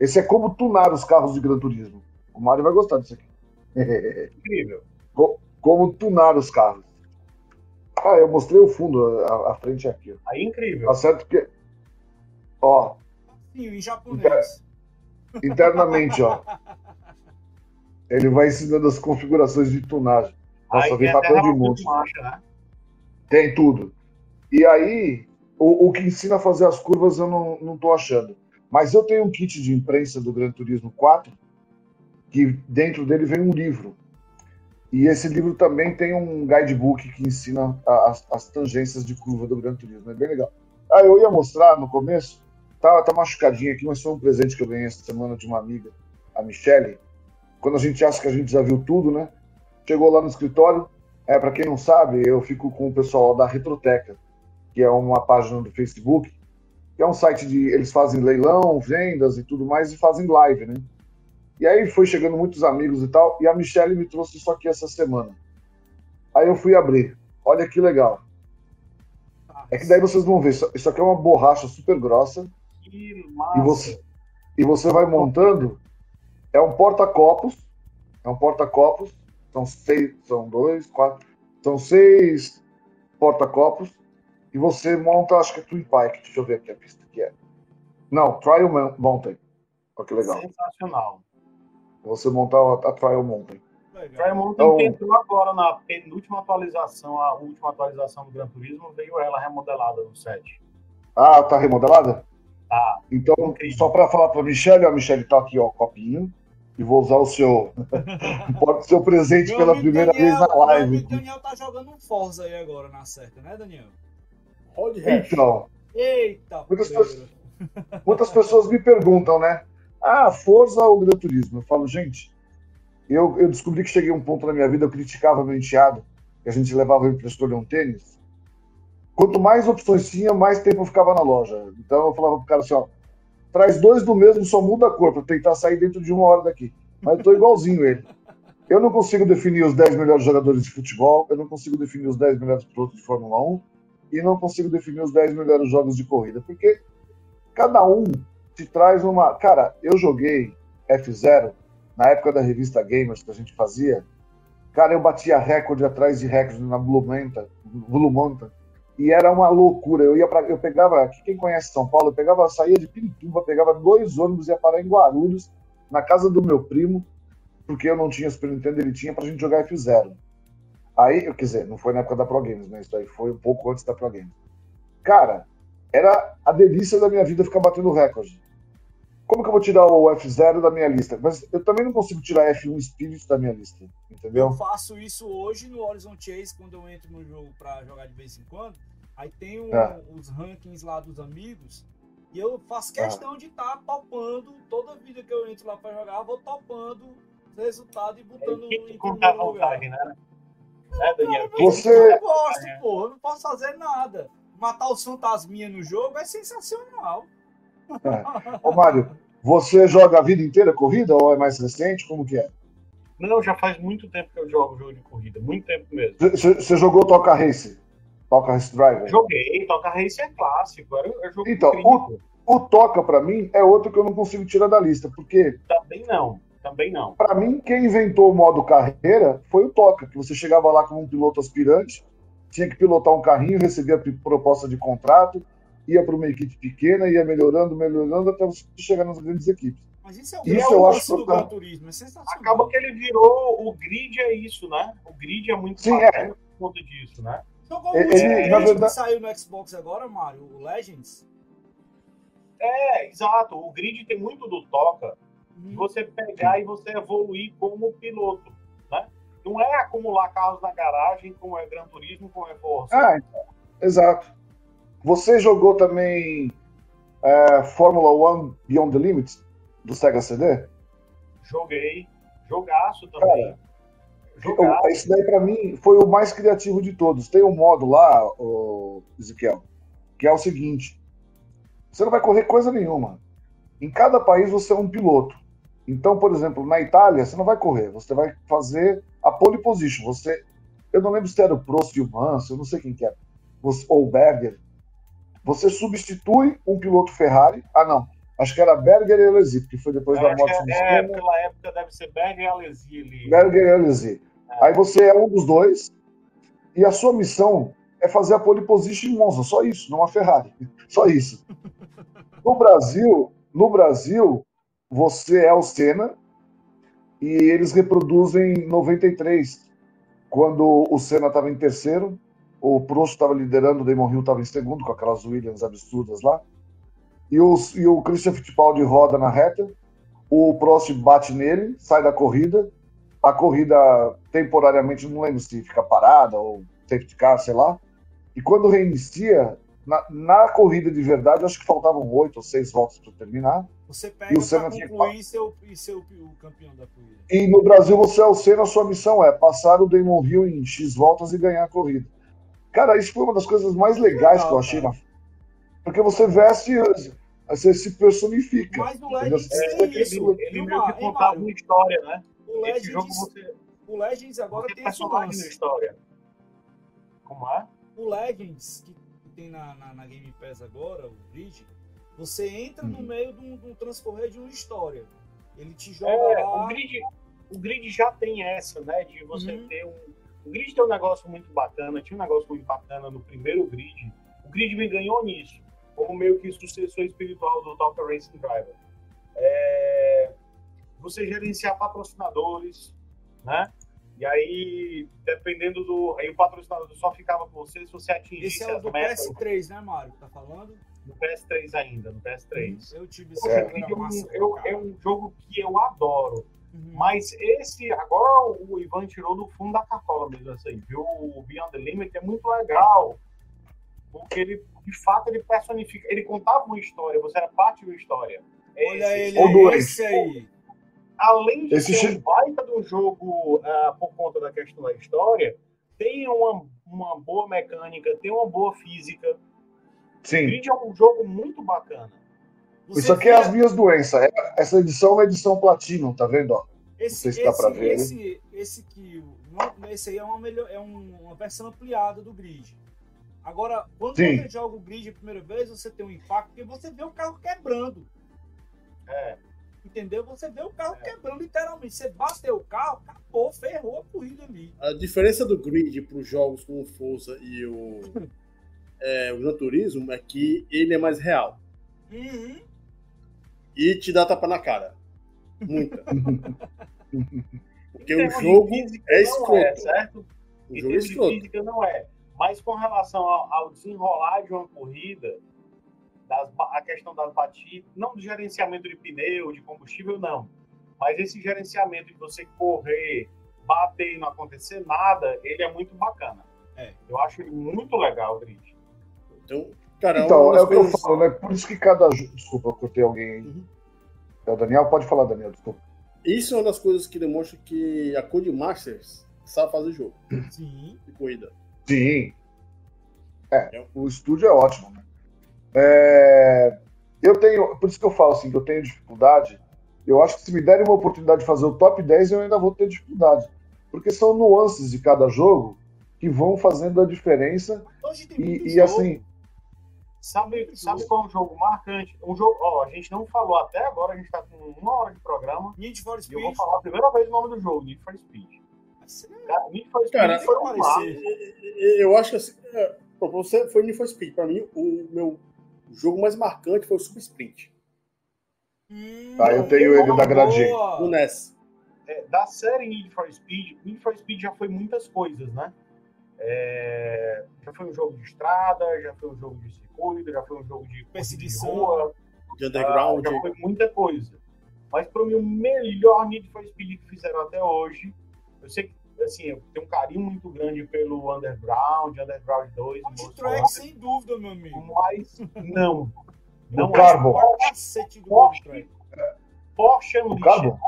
Esse é como tunar os carros de Gran Turismo. O Mário vai gostar disso aqui. Incrível. como tunar os carros. Ah, eu mostrei o fundo, a, a frente é aqui. Aí incrível. Tá certo que. Ó, Sim, em japonês. internamente, ó. Ele vai ensinando as configurações de tunagem. Nossa, Aí vem tem relação monte. marcha, né? Tem tudo. E aí, o, o que ensina a fazer as curvas eu não, não tô achando. Mas eu tenho um kit de imprensa do Gran Turismo 4, que dentro dele vem um livro. E esse livro também tem um guidebook que ensina a- as, as tangências de curva do Gran Turismo. É bem legal. Ah, eu ia mostrar no começo, tá, tá machucadinho aqui, mas foi um presente que eu ganhei essa semana de uma amiga, a Michele. Quando a gente acha que a gente já viu tudo, né? Chegou lá no escritório, é, para quem não sabe, eu fico com o pessoal da Retroteca, que é uma página do Facebook, que é um site de. Eles fazem leilão, vendas e tudo mais, e fazem live, né? E aí foi chegando muitos amigos e tal, e a Michelle me trouxe isso aqui essa semana. Aí eu fui abrir. Olha que legal. É que daí vocês vão ver, isso aqui é uma borracha super grossa, Que e massa. você, e você vai montando. É um porta-copos. É um porta-copos. São seis, são dois, quatro. São seis porta-copos. E você monta, acho que é Twin Pike. Deixa eu ver aqui a pista que é. Não, Trial Mount- Mountain. Olha que legal. Sensacional. Você montar a, a Trial Mountain. Legal. Trial Mountain Então- que entrou agora na penúltima atualização, a última atualização do Gran Turismo, veio ela remodelada no set. Ah, tá remodelada? Tá. Então, Incrível. só para falar para a Michelle, a Michelle tá aqui, ó, copinho. E vou usar o seu, o seu presente pela primeira Daniel- vez na live. amigo Daniel tá jogando um Forza aí agora na certa, né, Daniel? Road Rash. Então, Eita, Muitas pessoas- muitas pessoas me perguntam, né? Ah, Forza ou Gran Turismo? Eu falo, gente, eu, eu descobri que cheguei a um ponto na minha vida, eu criticava meu enteado, que a gente levava ele para escolher um tênis. Quanto mais opções tinha, mais tempo eu ficava na loja. Então eu falava pro cara assim, ó, traz dois do mesmo, só muda a cor, para tentar sair dentro de uma hora daqui. Mas eu tô igualzinho ele. Eu não consigo definir os 10 melhores jogadores de futebol, eu não consigo definir os 10 melhores pilotos de Fórmula 1 e não consigo definir os 10 melhores jogos de corrida, porque cada um te traz uma. Cara, eu joguei F0 na época da revista Gamers que a gente fazia. Cara, eu batia recorde atrás de recorde na Blue Manta, Blue Manta, e era uma loucura. Eu ia para, eu pegava, quem conhece São Paulo, eu pegava, saía de Pirituba, pegava dois ônibus e ia parar em Guarulhos, na casa do meu primo, porque eu não tinha Super Nintendo, ele tinha pra gente jogar F0. Aí, quer dizer, não foi na época da Pro Games, né? Isso aí foi um pouco antes da Pro Games. Cara, era a delícia da minha vida ficar batendo recorde. Como que eu vou tirar o F0 da minha lista? Mas eu também não consigo tirar F1 Spirit da minha lista, entendeu? Eu faço isso hoje no Horizon Chase, quando eu entro no jogo pra jogar de vez em quando. Aí tem um- Ah. os rankings lá dos amigos. E eu faço questão de estar topando. Toda vida que eu entro lá pra jogar, eu vou topando o resultado e botando É, em a primeiro lugar. vantagem, né? Né, Daniel? Mas Você- Eu gosto, É. porra. Eu não posso fazer nada. Matar os fantasminha no jogo é sensacional. Ô, Mário, você joga a vida inteira corrida ou é mais recente? Como que é? Não, já faz muito tempo que eu jogo jogo de corrida. Muito tempo mesmo. Você jogou Toca Race? Toca Race Driver? Joguei, Toca Race é clássico. Era, era jogo Então, incrível. O Toca, pra mim, é outro que eu não consigo tirar da lista, porque Também não. Também não. Pra mim, quem inventou o modo carreira foi o Toca, que você chegava lá como um piloto aspirante, tinha que pilotar um carrinho, recebia proposta de contrato, ia para uma equipe pequena, ia melhorando, melhorando, até você chegar nas grandes equipes. Mas isso é o Isso grande eu acho do. Gran Turismo. É. Acaba que ele virou. O grid é isso, né? O grid é muito Sim, bacana por conta disso, né? Jogou Ele- o último ele, grid na que verdade- saiu no Xbox agora, Mario, o Legends. É, exato. O grid tem muito do toca de Uhum. você pegar e você evoluir como piloto, né? Não é acumular carros na garagem como é Gran Turismo, como é Forza. Ah, então, exato. Você jogou também é, Fórmula One Beyond the Limits, do Sega CD? Joguei. Jogaço também. Eu- Jogaço. Esse daí, pra mim, foi o mais criativo de todos. Tem um modo lá, o Ezequiel, que é o seguinte: você não vai correr coisa nenhuma. Em cada país você é um piloto. Então, por exemplo, na Itália, você não vai correr, você vai fazer a pole position. Você, eu não lembro se era o Prost e o Manso, eu não sei quem que era, você, ou o Berger. Você substitui um piloto Ferrari. Ah, não. Acho que era Berger e Alesi, porque foi depois Eu da morte do é, é, pela época deve ser Berger e Alesi ali. Berger e Alesi. É. Aí você é um dos dois e a sua missão é fazer a pole position em Monza, só isso, não a Ferrari. Só isso. No Brasil, no Brasil, você é o Senna e eles reproduzem 93, quando o Senna estava em terceiro, o Prost estava liderando, o Damon Hill estava em segundo, com aquelas Williams absurdas lá, e, os, e o Christian Fittipaldi roda na reta, o Prost bate nele, sai da corrida, a corrida temporariamente, não lembro se fica parada ou safety car, sei lá, e quando reinicia, na, na corrida de verdade, acho que faltavam oito ou seis voltas para terminar, Você E pega o Senna tinha e ser o, e ser o, o campeão da corrida. E no Brasil você é o Senna, a sua missão é passar o Damon Hill em X voltas e ganhar a corrida. Cara, isso foi uma das coisas mais legais que eu achei na. Porque você veste, você se personifica. Mas o? Legends É, tem Ele, isso. ele viu, meio que contava uma história, né? O Esse jogo Legends, você, o Legends agora você é tem esse na lance. história. Como é? O Legends, que tem na, na, na Game Pass agora, o Grid, você entra no Uhum. meio de um, de um transcorrer de uma história. Ele te joga É, lá. o grid, o grid já tem essa, né? De você Uhum. ter um. O grid tem um negócio muito bacana, tinha um negócio muito bacana no primeiro grid. O grid me ganhou nisso, como meio que sucessor espiritual do Top Racing Driver. É, você gerenciar patrocinadores, né? E aí, dependendo do. Aí o patrocinador só ficava com você se você atingisse Esse é o as do metas PS3, né, Mário? que Tá falando? no PS3 ainda, no PS3. Eu tive esse Poxa, era é um- massa, eu- é um jogo que eu adoro. Uhum. Mas esse, agora o Ivan tirou do fundo da cartola mesmo, assim, viu? O Beyond the Limit é muito legal. Porque ele, de fato, ele personifica, ele contava uma história, você era parte de uma história. Olha Esse- ele Ou dois. esse aí. Além de Esse ser um baita do jogo ah, por conta da questão da história, tem uma, uma boa mecânica, tem uma boa física. Sim. Grid é um jogo muito bacana. Você Isso aqui é as minhas doenças. É- Essa edição é uma edição Platinum, tá vendo? ó? Esse, sei se dá esse, ver, esse, esse que esse aí é uma melhor, é um- uma versão ampliada do grid. Agora, quando Sim. você joga o grid a primeira vez, você tem um impacto porque você vê o carro quebrando. É. Entendeu? Você vê o carro quebrando literalmente. Você bateu o carro, acabou, ferrou a corrida ali. A diferença do grid para os jogos como o Forza e o, é, o Gran Turismo é que ele é mais real. Uhum. E te dá tapa na cara. Muita. Porque o termos de jogo é não escroto. certo? O em jogo é escroto. física não é. Mas com relação ao, ao desenrolar de uma corrida, das a questão das batidas, não do gerenciamento de pneu, de combustível, não. Mas esse gerenciamento de você correr, bater e não acontecer nada, ele é muito bacana. É. Eu acho ele muito legal, grid. Então, cara, Então, é o que eu coisas- falo, né? Por isso que cada. Desculpa, eu cortei alguém aí. Uhum. É o Daniel? Pode falar, Daniel, desculpa. Isso é uma das coisas que demonstra que a Codemasters sabe fazer jogo Sim. de corrida. Sim. É, o estúdio é ótimo. Né? É, eu tenho, por isso que eu falo assim, que eu tenho dificuldade. Eu acho que se me derem uma oportunidade de fazer o top 10, eu ainda vou ter dificuldade. Porque são nuances de cada jogo que vão fazendo a diferença. Hoje tem muito E, e jogo. assim, Sabe, sabe qual é um jogo marcante? Um jogo, ó, a gente não falou até agora, a gente tá com uma hora de programa, Need for e eu Speed. vou falar a primeira vez o nome do jogo, Need for Speed. Cara, Need for Speed Cara, foi um. Eu acho que assim, é, pra você foi Need for Speed. Pra mim, o meu jogo mais marcante foi o Super Sprint. Hum, Ah, eu tenho ele da Gradient. boa. No NES. É, da série Need for Speed, Need for Speed já foi muitas coisas, né? É, já foi um jogo de estrada, já foi um jogo de circuito, já foi um jogo de Perseguição. de rua, De Underground. ah, já foi muita coisa. Mas para mim o melhor Need for Speed que fizeram até hoje, eu sei que assim, eu tenho um carinho muito grande pelo Underground, Underground 2, Hot Most Track, sem dúvida, meu amigo. mas não. Não o Carbo. Track. Porsche O Unleashed.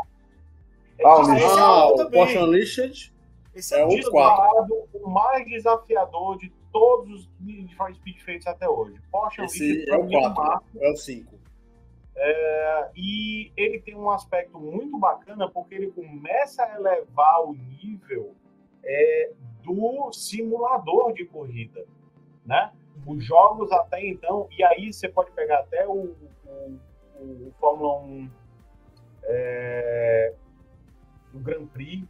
Ah, o É Esse é Ah, bom o também. Porsche Unleashed. Esse é, É também. disparado o mais desafiador de todos os Need Speed feitos até hoje. Porsche Esse é o mim é 4. marco. É o 5. E ele tem um aspecto muito bacana porque ele começa a elevar o nível é, do simulador de corrida, né? Os jogos até então, e aí você pode pegar até o, o, o Fórmula 1 é, o Grand Prix,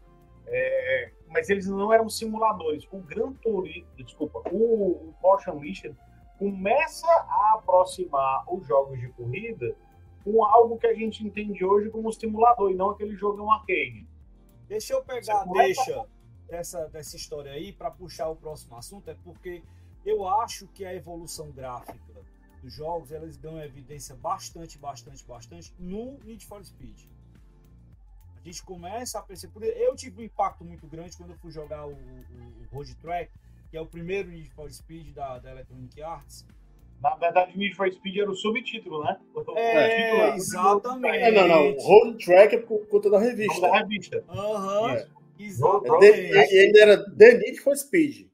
é, mas eles não eram simuladores. O Gran Turismo, desculpa, o, o Porsche Unleashed começa a aproximar os jogos de corrida com algo que a gente entende hoje como simulador e não aquele jogo um arcade. Deixa eu pegar, deixa dessa, dessa história aí para puxar o próximo assunto, é porque eu acho que a evolução gráfica dos jogos elas dão evidência bastante, bastante, bastante no Need for Speed. A gente começa a perceber. Eu tive um impacto muito grande quando eu fui jogar o, o, o Road Track, que é o primeiro Need for Speed da, da Electronic Arts. Na verdade, Need for Speed era o subtítulo, né? O é, título, exatamente. É, não, não. Road Track é por conta da revista. Da revista. Aham. Uhum, é. Exatamente. E ainda era The Need for Speed.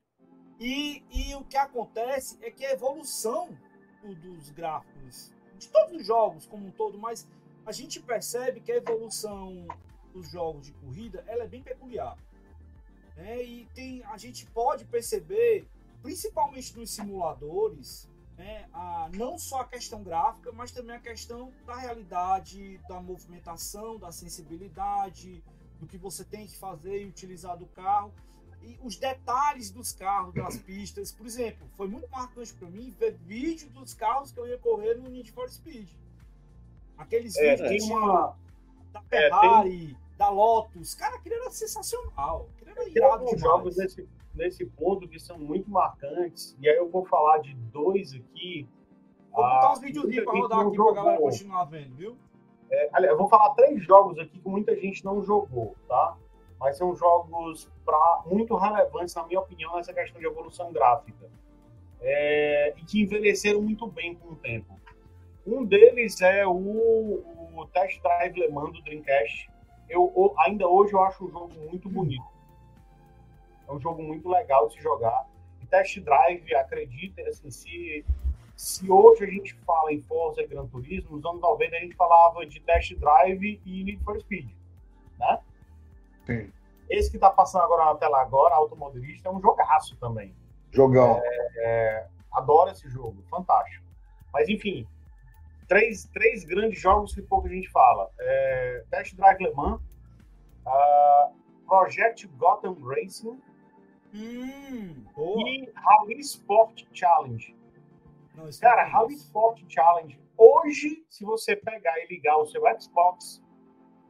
E, e o que acontece é que a evolução do, dos gráficos de todos os jogos como um todo, mas a gente percebe que a evolução dos jogos de corrida ela é bem peculiar. Né? E tem, a gente pode perceber, principalmente nos simuladores, né, a, não só a questão gráfica, mas também a questão da realidade, da movimentação, da sensibilidade, do que você tem que fazer e utilizar do carro. E os detalhes dos carros, das pistas. Por exemplo, foi muito marcante para mim ver vídeo dos carros que eu ia correr no Need for Speed. Aqueles é, vídeos que uma... da Ferrari, é, tem da Lotus. Cara, aquilo era sensacional. Aquilo era irado demais. jogos nesse, nesse ponto que são muito marcantes. E aí eu vou falar de dois aqui. Vou botar uns vídeos pra rodar aqui jogou. pra galera continuar vendo, viu? É, aliás, eu vou falar três jogos aqui que muita gente não jogou, tá? Mas são jogos pra, muito relevantes, na minha opinião, nessa questão de evolução gráfica. É, e que envelheceram muito bem com o tempo. Um deles é o, o Test Drive Le Mans do Dreamcast, eu ainda hoje eu acho o jogo muito bonito. É um jogo muito legal de se jogar. E Test Drive, acredita, assim, se, se hoje a gente fala em Forza e Gran Turismo, nos anos 90 a gente falava de Test Drive e Need for Speed, né? Sim. Esse que tá passando agora na tela agora, Automobilista, é um jogaço também. Jogão. É, é, adoro esse jogo, fantástico. Mas enfim, três, três grandes jogos que pouco a gente fala. É, Test Drive Le Mans, uh, Project Gotham Racing hum, e Rally Sport Challenge. Não, Cara, é Rally Sport Challenge, hoje, se você pegar e ligar o seu Xbox,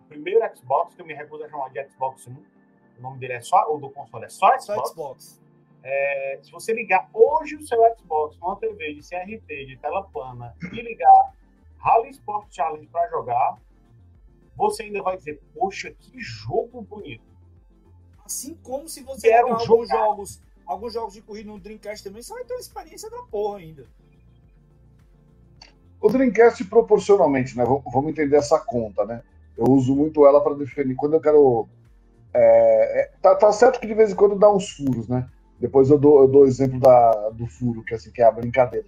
o primeiro Xbox, que eu me recuso a chamar de Xbox 1, o nome dele é só, o do console é só Xbox. Só Xbox. É, se você ligar hoje o seu Xbox com uma TV de CRT, de tela plana, e ligar Rally Sport Challenge para jogar, você ainda vai dizer, poxa, que jogo bonito. Assim como se você jogar um alguns jogos, alguns jogos de corrida no Dreamcast também, você vai ter uma experiência da porra ainda. O Dreamcast proporcionalmente, né? Vamos entender essa conta, né? Eu uso muito ela para definir quando eu quero. É, é, tá, tá, certo que de vez em quando dá uns furos, né? Depois eu dou, eu dou o exemplo da, do furo, que, é assim, que é a brincadeira.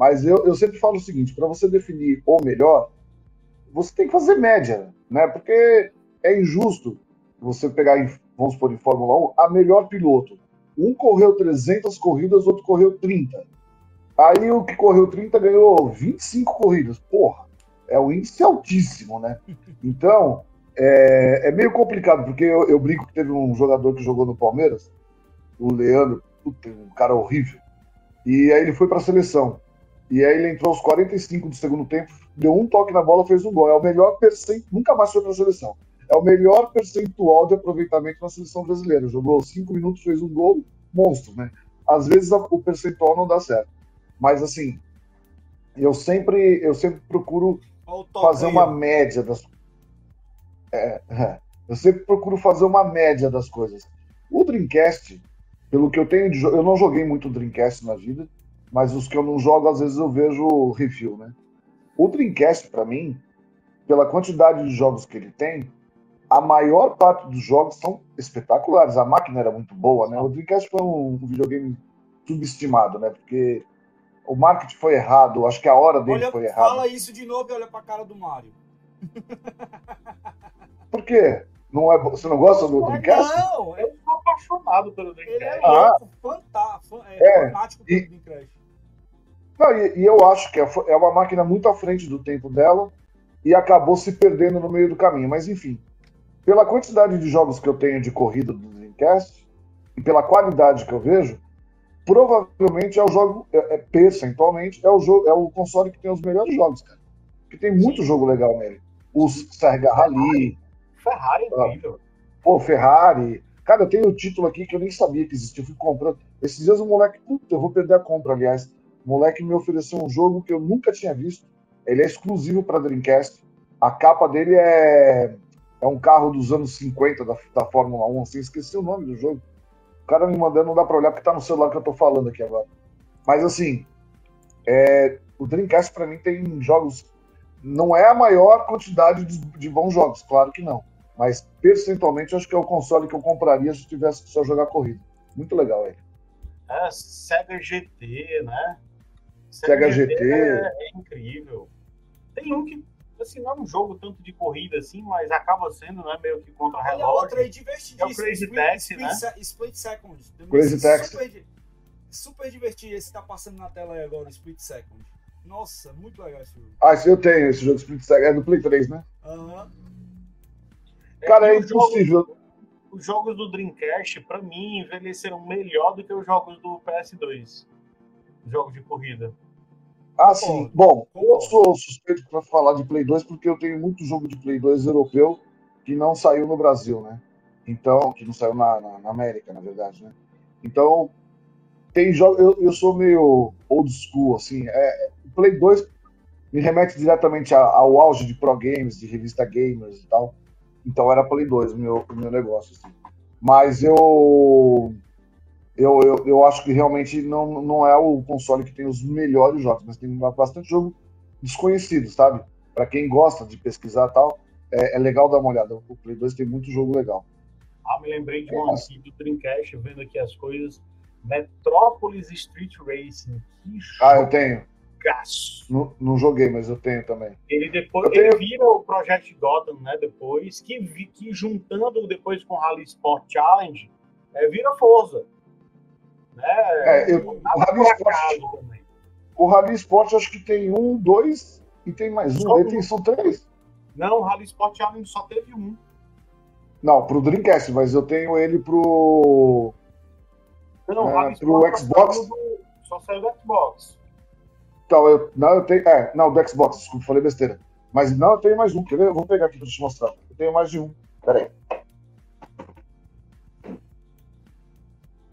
Mas eu, eu sempre falo o seguinte: para você definir o melhor, você tem que fazer média, né? Porque é injusto você pegar, em, vamos supor, em Fórmula 1, a melhor piloto. Um correu 300 corridas, outro correu 30. Aí o que correu 30 ganhou 25 corridas. Porra, é um índice altíssimo, né? Então, é, é meio complicado, porque eu, eu, brinco que teve um jogador que jogou no Palmeiras, o Leandro, puta, um cara horrível. E aí ele foi para a seleção. E aí ele entrou aos 45 do segundo tempo, deu um toque na bola, fez um gol. É o melhor percentual, nunca mais foi para a seleção. É o melhor percentual de aproveitamento na seleção brasileira. Jogou cinco minutos, fez um gol, monstro, né? Às vezes o percentual não dá certo. Mas assim, eu sempre, eu sempre procuro fazer uma média das é, é, eu sempre procuro fazer uma média das coisas. O Dreamcast, pelo que eu tenho de eu não joguei muito Dreamcast na vida, mas os que eu não jogo, às vezes eu vejo review, né? O Dreamcast, para mim, pela quantidade de jogos que ele tem, a maior parte dos jogos são espetaculares. A máquina era muito boa, né? O Dreamcast foi um videogame subestimado, né? Porque o marketing foi errado, acho que a hora dele olha, foi errada. Fala isso de novo e olha pra cara do Mario. Por quê? Não é, você não gosta do Dreamcast? Não, eu sou apaixonado pelo Dreamcast. Ele é ah. fantástico, é, é, fanático pelo Dreamcast. Não, e, e eu acho que é, é uma máquina muito à frente do tempo dela e acabou se perdendo no meio do caminho. Mas enfim, pela quantidade de jogos que eu tenho de corrida do Dreamcast e pela qualidade que eu vejo, provavelmente é o jogo, é, é percentualmente, é o jogo, é o console que tem os melhores jogos, cara. Porque tem muito jogo legal nele. Os Serga Rally, Ferrari é incrível. pô, Ferrari. Cara, eu tenho o título aqui que eu nem sabia que existia. Eu fui comprando. Esses dias o moleque, puta, eu vou perder a compra, aliás. O moleque me ofereceu um jogo que eu nunca tinha visto. Ele é exclusivo para Dreamcast. A capa dele é, é um carro dos anos 50 da, da Fórmula 1, assim, esqueci o nome do jogo. O cara me mandando, não dá para olhar porque tá no celular que eu tô falando aqui agora. Mas assim, é, o Dreamcast para mim tem jogos. Não é a maior quantidade de, de bons jogos, claro que não. Mas percentualmente acho que é o console que eu compraria se eu tivesse só jogar corrida. Muito legal ele. É, Sega GT, né? Sega GT. É, é incrível. Tem um que, assim, não é um jogo tanto de corrida assim, mas acaba sendo, né, meio que contra a relógio. outra aí divertidíssima. É o Crazy Split- Taxi, né? Split Second. Crazy Taxi. Super, di- super divertido esse que tá passando na tela aí agora, o Split Second. Nossa, muito legal esse jogo. Ah, eu tenho, esse jogo Split Second. É do Play 3, né? Aham. Cara, é e jogos- impossível. Os jogos do Dreamcast, pra mim, envelheceram melhor do que os jogos do PS2. Os jogos de corrida. Ah, sim. Bom, eu sou suspeito para falar de Play 2 porque eu tenho muito jogo de Play 2 europeu que não saiu no Brasil, né? Então, que não saiu na, na- na América, na verdade, né? Então, tem jogos. Eu, eu sou meio old school, assim. É, Play 2 me remete diretamente ao auge de Pro Games, de revista Gamers e tal. Então era Play 2 o meu, o meu negócio, assim. Mas eu, eu, eu, eu acho que realmente não, não é o console que tem os melhores jogos, mas tem bastante jogo desconhecido, sabe? Para quem gosta de pesquisar e tal, é, é legal dar uma olhada. O Play 2 tem muito jogo legal. Ah, me lembrei de um Nossa. aqui do Dreamcast, vendo aqui as coisas. Metropolis Street Racing. Que Ah, eu tenho. Não, não joguei, mas eu tenho também. Ele depois Eu tenho- ele vira o Project Gotham, né? Depois, que, que juntando depois com o Rally Sport Challenge, é, vira Forza. Né? É, eu- o Rally por Sport-. O acho que tem um, dois e tem mais um. Só Ele tem, são três. Não, o Rally Sport só teve um. Não, pro Dreamcast, mas eu tenho ele pro. Não, Rally pro Sport só Xbox? saiu do- Só saiu do Xbox. Então, eu, não, eu tenho. É, não, do Xbox, desculpa, falei besteira. Mas não, eu tenho mais um. Quer ver? Eu vou pegar aqui pra te mostrar. Eu tenho mais de um. Pera aí.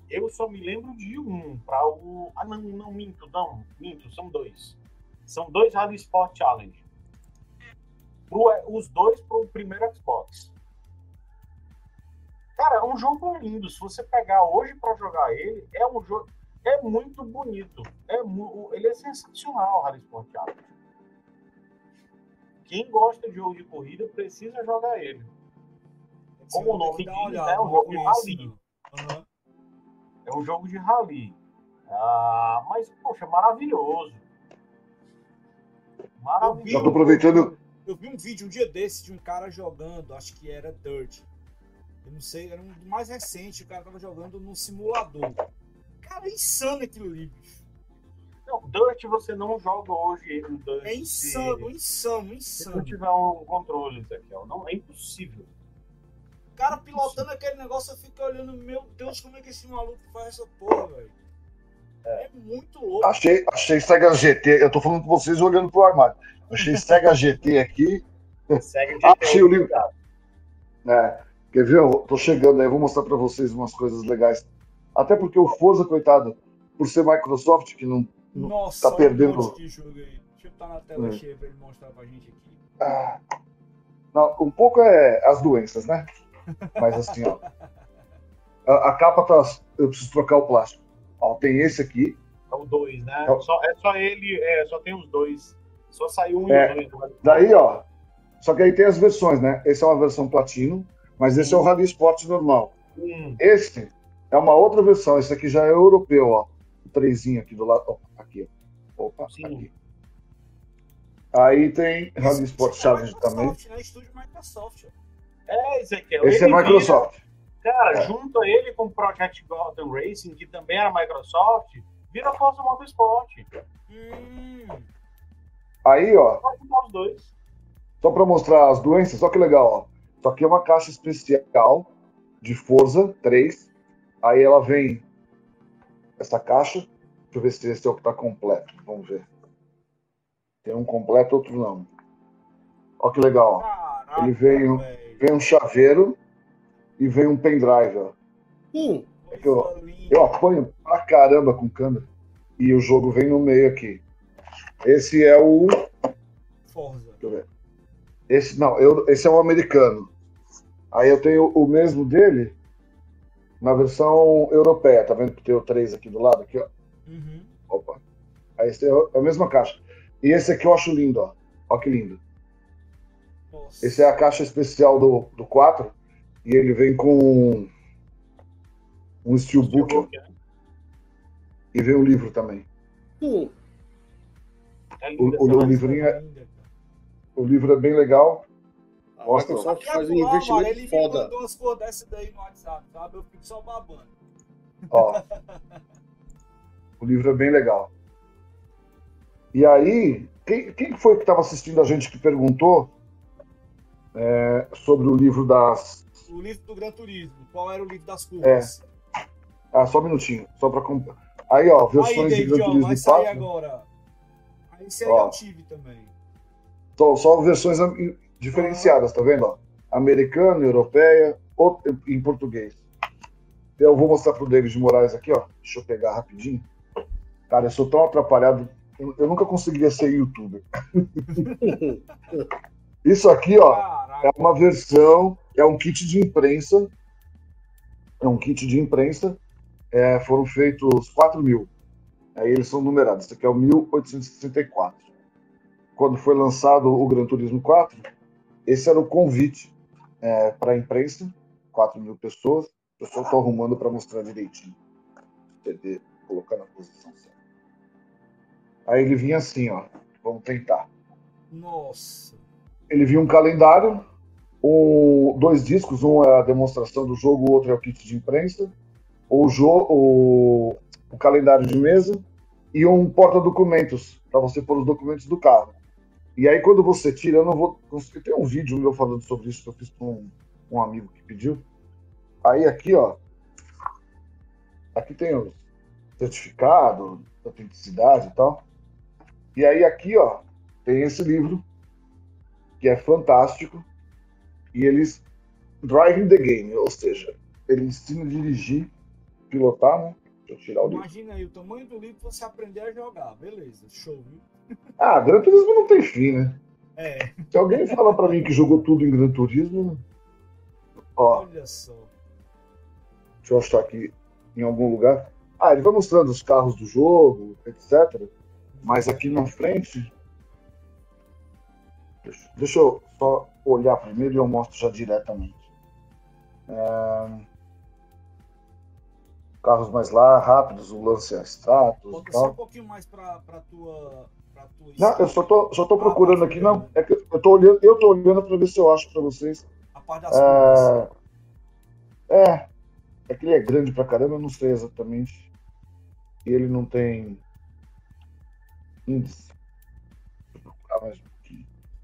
Eu só me lembro de um para o. Ah, não, não, minto, não. Minto, são dois. São dois Rally Sport Challenge. Pro- os dois pro primeiro Xbox. Cara, é um jogo lindo. Se você pegar hoje para jogar ele, é um jogo. É muito bonito. É mu- ele é sensacional, o Rally Sport Challenge. Quem gosta de jogo de corrida precisa jogar ele. Como o nome diz, é um não jogo de rally. não. É um jogo de rally. Ah, mas, poxa, maravilhoso. Já Maravilhoso. tô aproveitando. Eu vi um vídeo um dia desse de um cara jogando, acho que era Dirt. Eu não sei, era um do mais recente, o cara tava jogando num simulador. Cara, é insano aquilo ali, bicho. Não, Dirt você não joga hoje no Dirt. É insano, insano, Se, se não insano. tiver um controle, Ezequiel. Não, é impossível. O cara pilotando aquele negócio, eu fico olhando, meu Deus, como é que esse maluco faz essa porra, velho? É muito louco. Achei, achei Sega GT. Eu tô falando com vocês olhando pro armário. Achei Sega GT aqui. Segue de Ah, achei o livro. É, quer ver? Eu tô chegando aí, eu vou mostrar pra vocês umas coisas legais. Até porque o Forza, coitado, por ser Microsoft, que não. Nossa, tá perdendo. um monte de jogo aí. Deixa eu botar na tela Hum. cheia pra ele mostrar pra gente aqui. Ah, não, um pouco é as doenças, né? Mas assim, ó. A, a capa tá. Eu preciso trocar o plástico. Ó, tem esse aqui. É o 2, né? É o- Só, é só ele, é, só tem os dois. Só saiu um É. e o dois. Daí, ó. Só que aí tem as versões, né? Esse é uma versão platino, mas esse é o Rally Sport normal. Hum, Esse é uma outra versão. Esse aqui já é europeu, ó. O trezinho aqui do lado. ó, aqui. ó. Opa, Sim. aqui. Aí tem Rally Sport é Challenge também. Microsoft, né? Estúdio Microsoft. ó. É, Ezequiel. Esse é ele vira- Microsoft. Cara, É. junta ele com o Project Gotham Racing, que também era Microsoft, vira Forza Motorsport. Hum, Aí, ó, só para mostrar as doenças, olha que legal, ó. Isso aqui é uma caixa especial de Forza 3. Aí ela vem essa caixa. Deixa eu ver se esse é o que tá completo. Vamos ver. Tem um completo, outro não. Olha que legal, ó. caraca, Ele veio- velho. Vem um chaveiro e vem um pendrive, ó. Hum, É que eu-. Eu apanho pra caramba com câmera. E o jogo vem no meio aqui. Esse é o. Forza. Deixa eu ver. Esse, não, eu, esse é o americano. Aí eu tenho o mesmo dele na versão europeia. Tá vendo que tem o 3 aqui do lado? Aqui, ó. Uhum. Opa. Aí esse é o- é a mesma caixa. E esse aqui eu acho lindo, ó. Ó que lindo. Esse é a caixa especial do, do 4. E ele vem com um steelbook ó, né? e vem um livro também. hum. É O, o, essa o livrinho é, Linda, cara. o livro é bem legal. A Mostra. Microsoft faz um mano, ele investimento me foda. mandou umas cores dessa daí no WhatsApp, sabe? Eu fico só babando. Ó. o livro é bem legal. E aí, quem, quem foi que estava assistindo a gente que perguntou é, sobre o livro das. O livro do Gran Turismo. Qual era o livro É. das curvas? Ah, só um minutinho, só para comprar. Aí, ó, Aí, versões de David, Gran ó, Turismo vai sair 4. agora. Aí esse aí Ó. eu tive também. Só, só versões diferenciadas, tá vendo? Ó? Americana, europeia, ou em português. Eu vou mostrar pro David Moraes aqui, ó. Deixa eu pegar rapidinho. Cara, eu sou tão atrapalhado. Eu, eu nunca conseguiria ser youtuber. Isso aqui, ó, Caraca. é uma versão, é um kit de imprensa. É um kit de imprensa. É, foram feitos 4 mil. Aí eles são numerados. Esse aqui é o 1864. Quando foi lançado o Gran Turismo 4, esse era o convite para a imprensa. 4 mil pessoas. Eu só estou arrumando para mostrar direitinho. CD, colocar na posição certa. Aí ele vinha assim, ó. Vamos tentar Nossa. Ele vinha um calendário, um, dois discos, um é a demonstração do jogo, o outro é o kit de imprensa, o, o, o calendário de mesa e um porta-documentos, para você pôr os documentos do carro. E aí, quando você tira, eu não vou conseguir. Tem um vídeo meu falando sobre isso que eu fiz com um, um amigo que pediu. Aí, aqui, ó. Aqui tem o certificado, autenticidade e tal. E aí, aqui, ó, tem esse livro que é fantástico. E eles driving the game, ou seja, ele ensina a dirigir, pilotar, né? Imagina aí o tamanho do livro você aprender a jogar. Beleza, show, viu? Ah, Gran Turismo não tem fim, né? É, Se alguém fala pra mim que jogou tudo em Gran Turismo, ó, olha só. deixa eu achar aqui em algum lugar. Ah, ele vai mostrando os carros do jogo, etc. Mas aqui na frente. Deixa, deixa eu só olhar primeiro e eu mostro já diretamente. É, Carros mais lá, rápidos, o Lancia Stratos e Bota só um pouquinho mais pra, pra tua. Pra tua Não, eu só tô, só tô Ah, procurando aqui, não. É que eu tô olhando, eu tô olhando pra ver se eu acho pra vocês. A parte das. É, é, é que ele é grande pra caramba, eu não sei exatamente. E ele não tem índice. Deixa eu procurar mais um.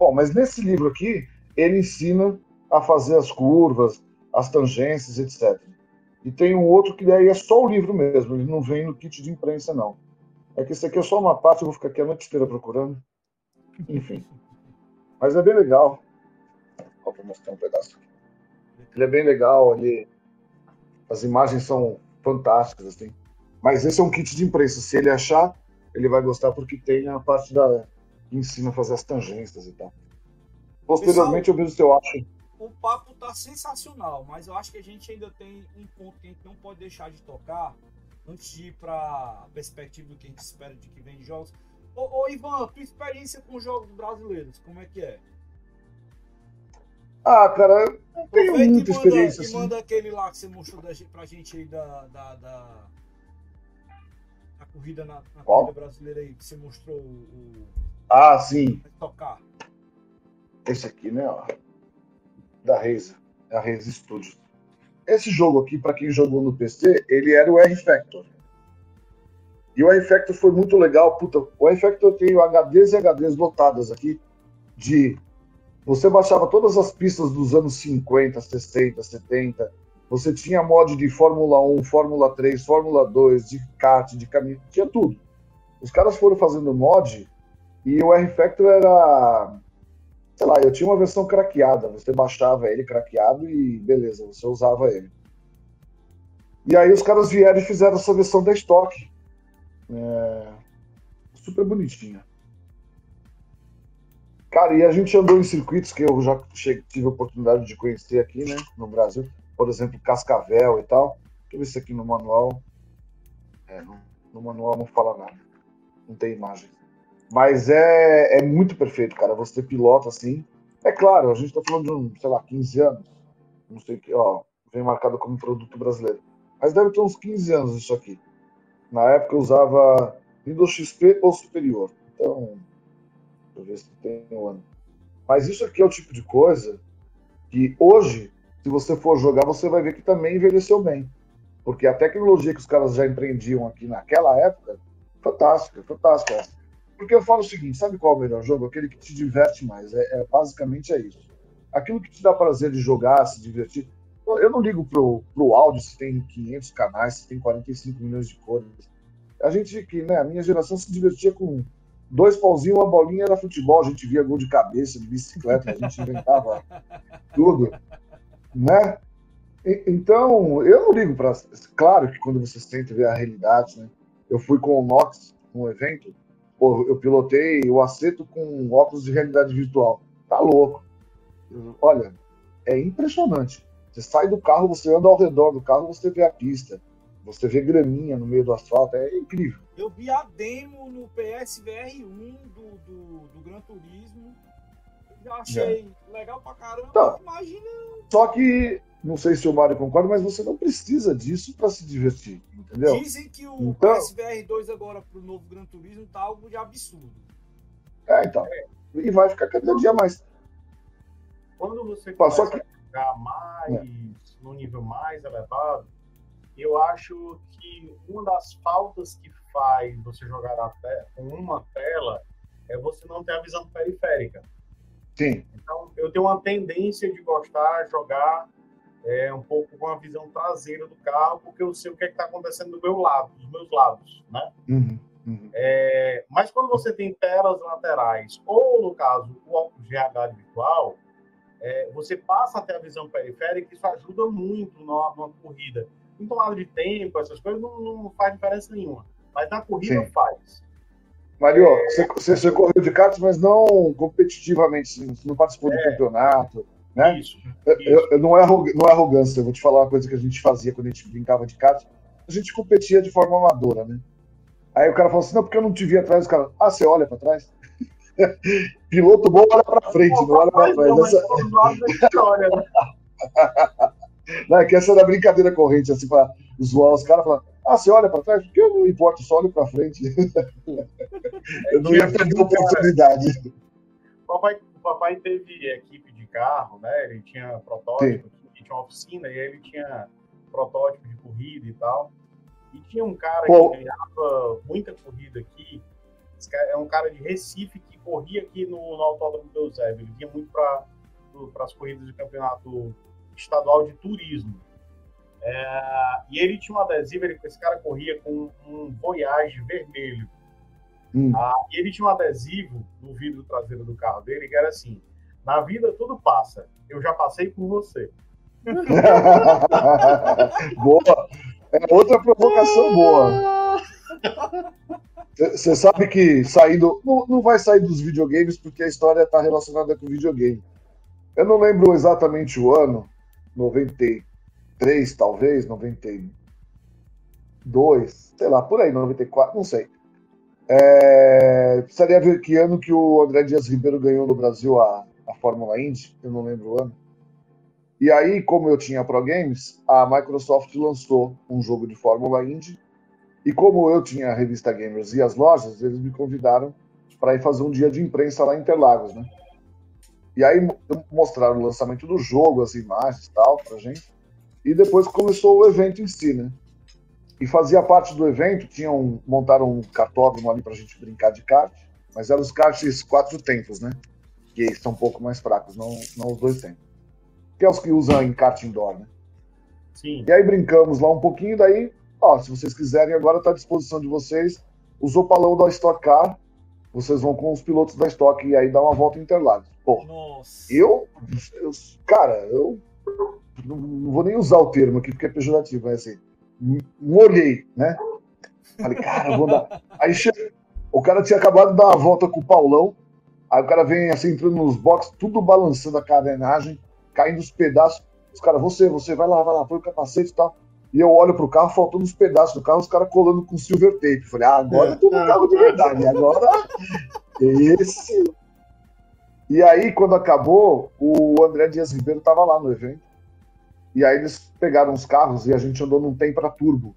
Bom, mas nesse livro aqui, ele ensina a fazer as curvas, as tangências, etc. E tem um outro que daí é só o livro mesmo, ele não vem no kit de imprensa, não. É que esse aqui é só uma parte, eu vou ficar aqui a noite inteira procurando. Enfim. Mas é bem legal. Ó, vou mostrar um pedaço aqui. Ele é bem legal, ele... as imagens são fantásticas, assim. Mas esse é um kit de imprensa. Se ele achar, ele vai gostar porque tem a parte da ensina a fazer as tangências e tal. Posteriormente eu vejo se eu acho. O papo tá sensacional, mas eu acho que a gente ainda tem um ponto que a gente não pode deixar de tocar antes de ir para a perspectiva do que a gente espera de que vem de jogos. Ô, ô Ivan, tua experiência com jogos brasileiros, como é que é? Ah, cara, eu não tenho muita manda- experiência E assim. manda aquele lá que você mostrou da, pra gente aí da. da, da, da corrida na, na corrida brasileira aí, que você mostrou o. o Ah, sim. tocar. Esse aqui, né? Ó, da Razer. É a Razer Studios. Esse jogo aqui, para quem jogou no PC, ele era o R-Factor. E o R-Factor foi muito legal. Puta, o R-Factor tem HDs e HDs lotadas aqui de... Você baixava todas as pistas dos anos 50, 60, 70. Você tinha mod de Fórmula 1, Fórmula 3, Fórmula 2, de kart, de caminho, tinha tudo. Os caras foram fazendo mod e o R-Factor era sei lá, eu tinha uma versão craqueada. Você baixava ele craqueado e beleza, você usava ele. E aí os caras vieram e fizeram essa versão da estoque. É... Super bonitinha. Cara, e a gente andou em circuitos que eu já cheguei, tive a oportunidade de conhecer aqui, né, no Brasil. Por exemplo, Cascavel e tal. Deixa eu ver se aqui no manual. É, no, no manual não fala nada. Não tem imagem. Mas é, é muito perfeito, cara. Você pilota assim. É claro, a gente está falando de um, sei lá, 15 anos. Não sei que, ó, vem marcado como produto brasileiro. Mas deve ter uns 15 anos isso aqui. Na época eu usava Windows XP ou superior. Então, deixa eu ver se tem um ano. Mas isso aqui é o tipo de coisa que hoje, se você for jogar, você vai ver que também envelheceu bem. Porque a tecnologia que os caras já empreendiam aqui naquela época, fantástica, fantástica. Porque eu falo o seguinte: sabe qual é o melhor jogo? Aquele que te diverte mais. É, é basicamente é isso. Aquilo que te dá prazer de jogar, se divertir. Eu não ligo pro, pro áudio se tem 500 canais, se tem 45 milhões de cores. A gente que, né, a minha geração se divertia com dois pauzinhos, uma bolinha era futebol, a gente via gol de cabeça, de bicicleta, a gente inventava tudo, né? E, então, eu não ligo para. Claro que quando você sente ver a realidade, né? Eu fui com o Nox num evento, Pô, eu pilotei o acerto com óculos de realidade virtual. Tá louco. Olha, é impressionante. Você sai do carro, você anda ao redor do carro, você vê a pista. Você vê graminha no meio do asfalto, é incrível. Eu vi a demo no PSVR 1 do, do, do Gran Turismo. Já achei é. legal pra caramba. Tá. Imagina. Só que não sei se o Mário concorda, mas você não precisa disso para se divertir, entendeu? Dizem que o então, SVR 2 agora para o novo Gran Turismo tá algo de absurdo. É, então. E vai ficar cada dia mais. Quando você começa que... a jogar mais, é. no nível mais elevado, eu acho que uma das faltas que faz você jogar com uma tela é você não ter a visão periférica. Sim. Então, eu tenho uma tendência de gostar de jogar é, um pouco com a visão traseira do carro, porque eu sei o que é está acontecendo do meu lado, dos meus lados, né? Uhum, uhum. É, mas quando você tem telas laterais, ou no caso, o óculos de realidade virtual, é, você passa até a visão periférica, isso ajuda muito numa, numa corrida. Em tomada de tempo, essas coisas não, não faz diferença nenhuma. Mas na corrida Sim. faz. Mario, você, você, correu de kart, mas não competitivamente, você não participou do é. campeonato. Né? Isso. isso. Eu, eu, não, é não é arrogância, eu vou te falar uma coisa que a gente fazia quando a gente brincava de kart. A gente competia de forma amadora, né? Aí o cara falou assim: não, porque eu não te vi atrás. O cara, ah, você olha para trás? Piloto bom olha para frente, não olha para trás. Essa... né? não, é que essa era brincadeira corrente, assim, para zoar os caras, falando, ah, você olha para trás? Porque eu não importa, só olho para frente. eu não ia perder a oportunidade. Papai, papai teve equipe de carro, né? Ele tinha protótipo, Sim. tinha uma oficina e ele tinha protótipo de corrida e tal. E tinha um cara Pô. que ganhava muita corrida aqui. é um cara de Recife que corria aqui no, no Autódromo do Eusébio. Ele vinha muito para as corridas de campeonato estadual de turismo. É, e ele tinha um adesivo, ele, esse cara corria com um Voyage vermelho. Hum. Ah, e ele tinha um adesivo no vidro traseiro do carro dele que era assim: na vida tudo passa. Eu já passei por você. boa. É outra provocação boa. Você sabe que saindo. Não, não vai sair dos videogames porque a história está relacionada com videogame. Eu não lembro exatamente o ano, 93, talvez, 92, sei lá, por aí, 94, não sei. É, precisaria ver que ano que o André Dias Ribeiro ganhou no Brasil a, a Fórmula Indy, eu não lembro o ano. E aí, como eu tinha Pro Games, a Microsoft lançou um jogo de Fórmula Indy. E como eu tinha a revista Gamers e as lojas, eles me convidaram para ir fazer um dia de imprensa lá em Interlagos, né? E aí mostraram o lançamento do jogo, as imagens e tal, pra gente. E depois começou o evento em si, né? e fazia parte do evento. Tinham, montaram um cartódromo ali para a gente brincar de kart, mas eram os karts quatro tempos, né? Que são um pouco mais fracos, não, não os dois tempos. Que é os que usam em kart indoor, né? Sim. E aí brincamos lá um pouquinho, daí, ó, se vocês quiserem, agora está à disposição de vocês o Zopalão da Stock Car. Vocês vão com os pilotos da Stock e aí dá uma volta em Interlagos. Pô, Nossa. eu, eu cara, eu não, não vou nem usar o termo aqui porque é pejorativo, mas assim, molhei, né? Falei, cara, vou dar. Aí chega, o cara tinha acabado de dar uma volta com o Paulão, aí o cara vem assim, entrando nos boxes, tudo balançando a carenagem, caindo os pedaços. Os caras, você, você, vai lá, vai lá, põe o capacete e tal. E eu olho pro carro, faltando os pedaços do carro, os caras colando com silver tape. Falei, ah, agora eu tô no carro de verdade, agora esse. E aí, quando acabou, o André Dias Ribeiro tava lá no evento. E aí eles pegaram os carros e a gente andou num Tempra Turbo,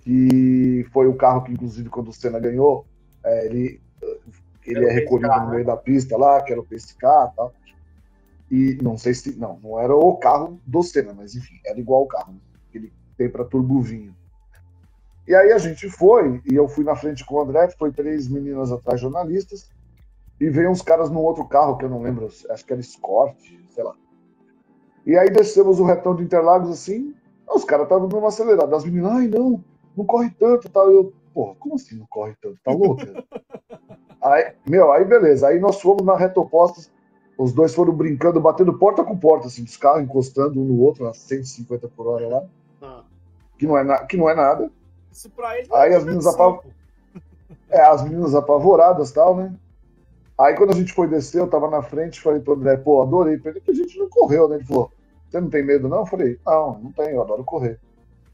que foi o carro que, inclusive, quando o Senna ganhou, é, ele, ele Era o é recolhido no né? meio da pista lá, que era o Car e tal. E não sei se. Não, não era o carro do Senna, mas enfim, era igual o carro, né? aquele Tempra Turbo vinho. E aí a gente foi, e eu fui na frente com o André, foi três meninas atrás jornalistas, e veio uns caras num outro carro, que eu não lembro, acho que era Escort, sei lá. E aí descemos o retão de Interlagos assim, os caras estavam dando uma acelerada. As meninas, ai não, não corre tanto, tal. Eu, porra, como assim não corre tanto? Tá louca? aí, meu, aí beleza. Aí nós fomos na reta oposta, os dois foram brincando, batendo porta com porta, assim, dos carros encostando um no outro, a 150 por hora lá, Ah, que não é, na, que não é nada. Isso pra ele Aí é as meninas diversão, apav- pô. É, as meninas apavoradas e tal, né? Aí quando a gente foi descer, eu tava na frente, falei pro André, pô, adorei. Pena que a gente não correu, né? Ele falou, você não tem medo não? Eu falei, não, não tenho, eu adoro correr.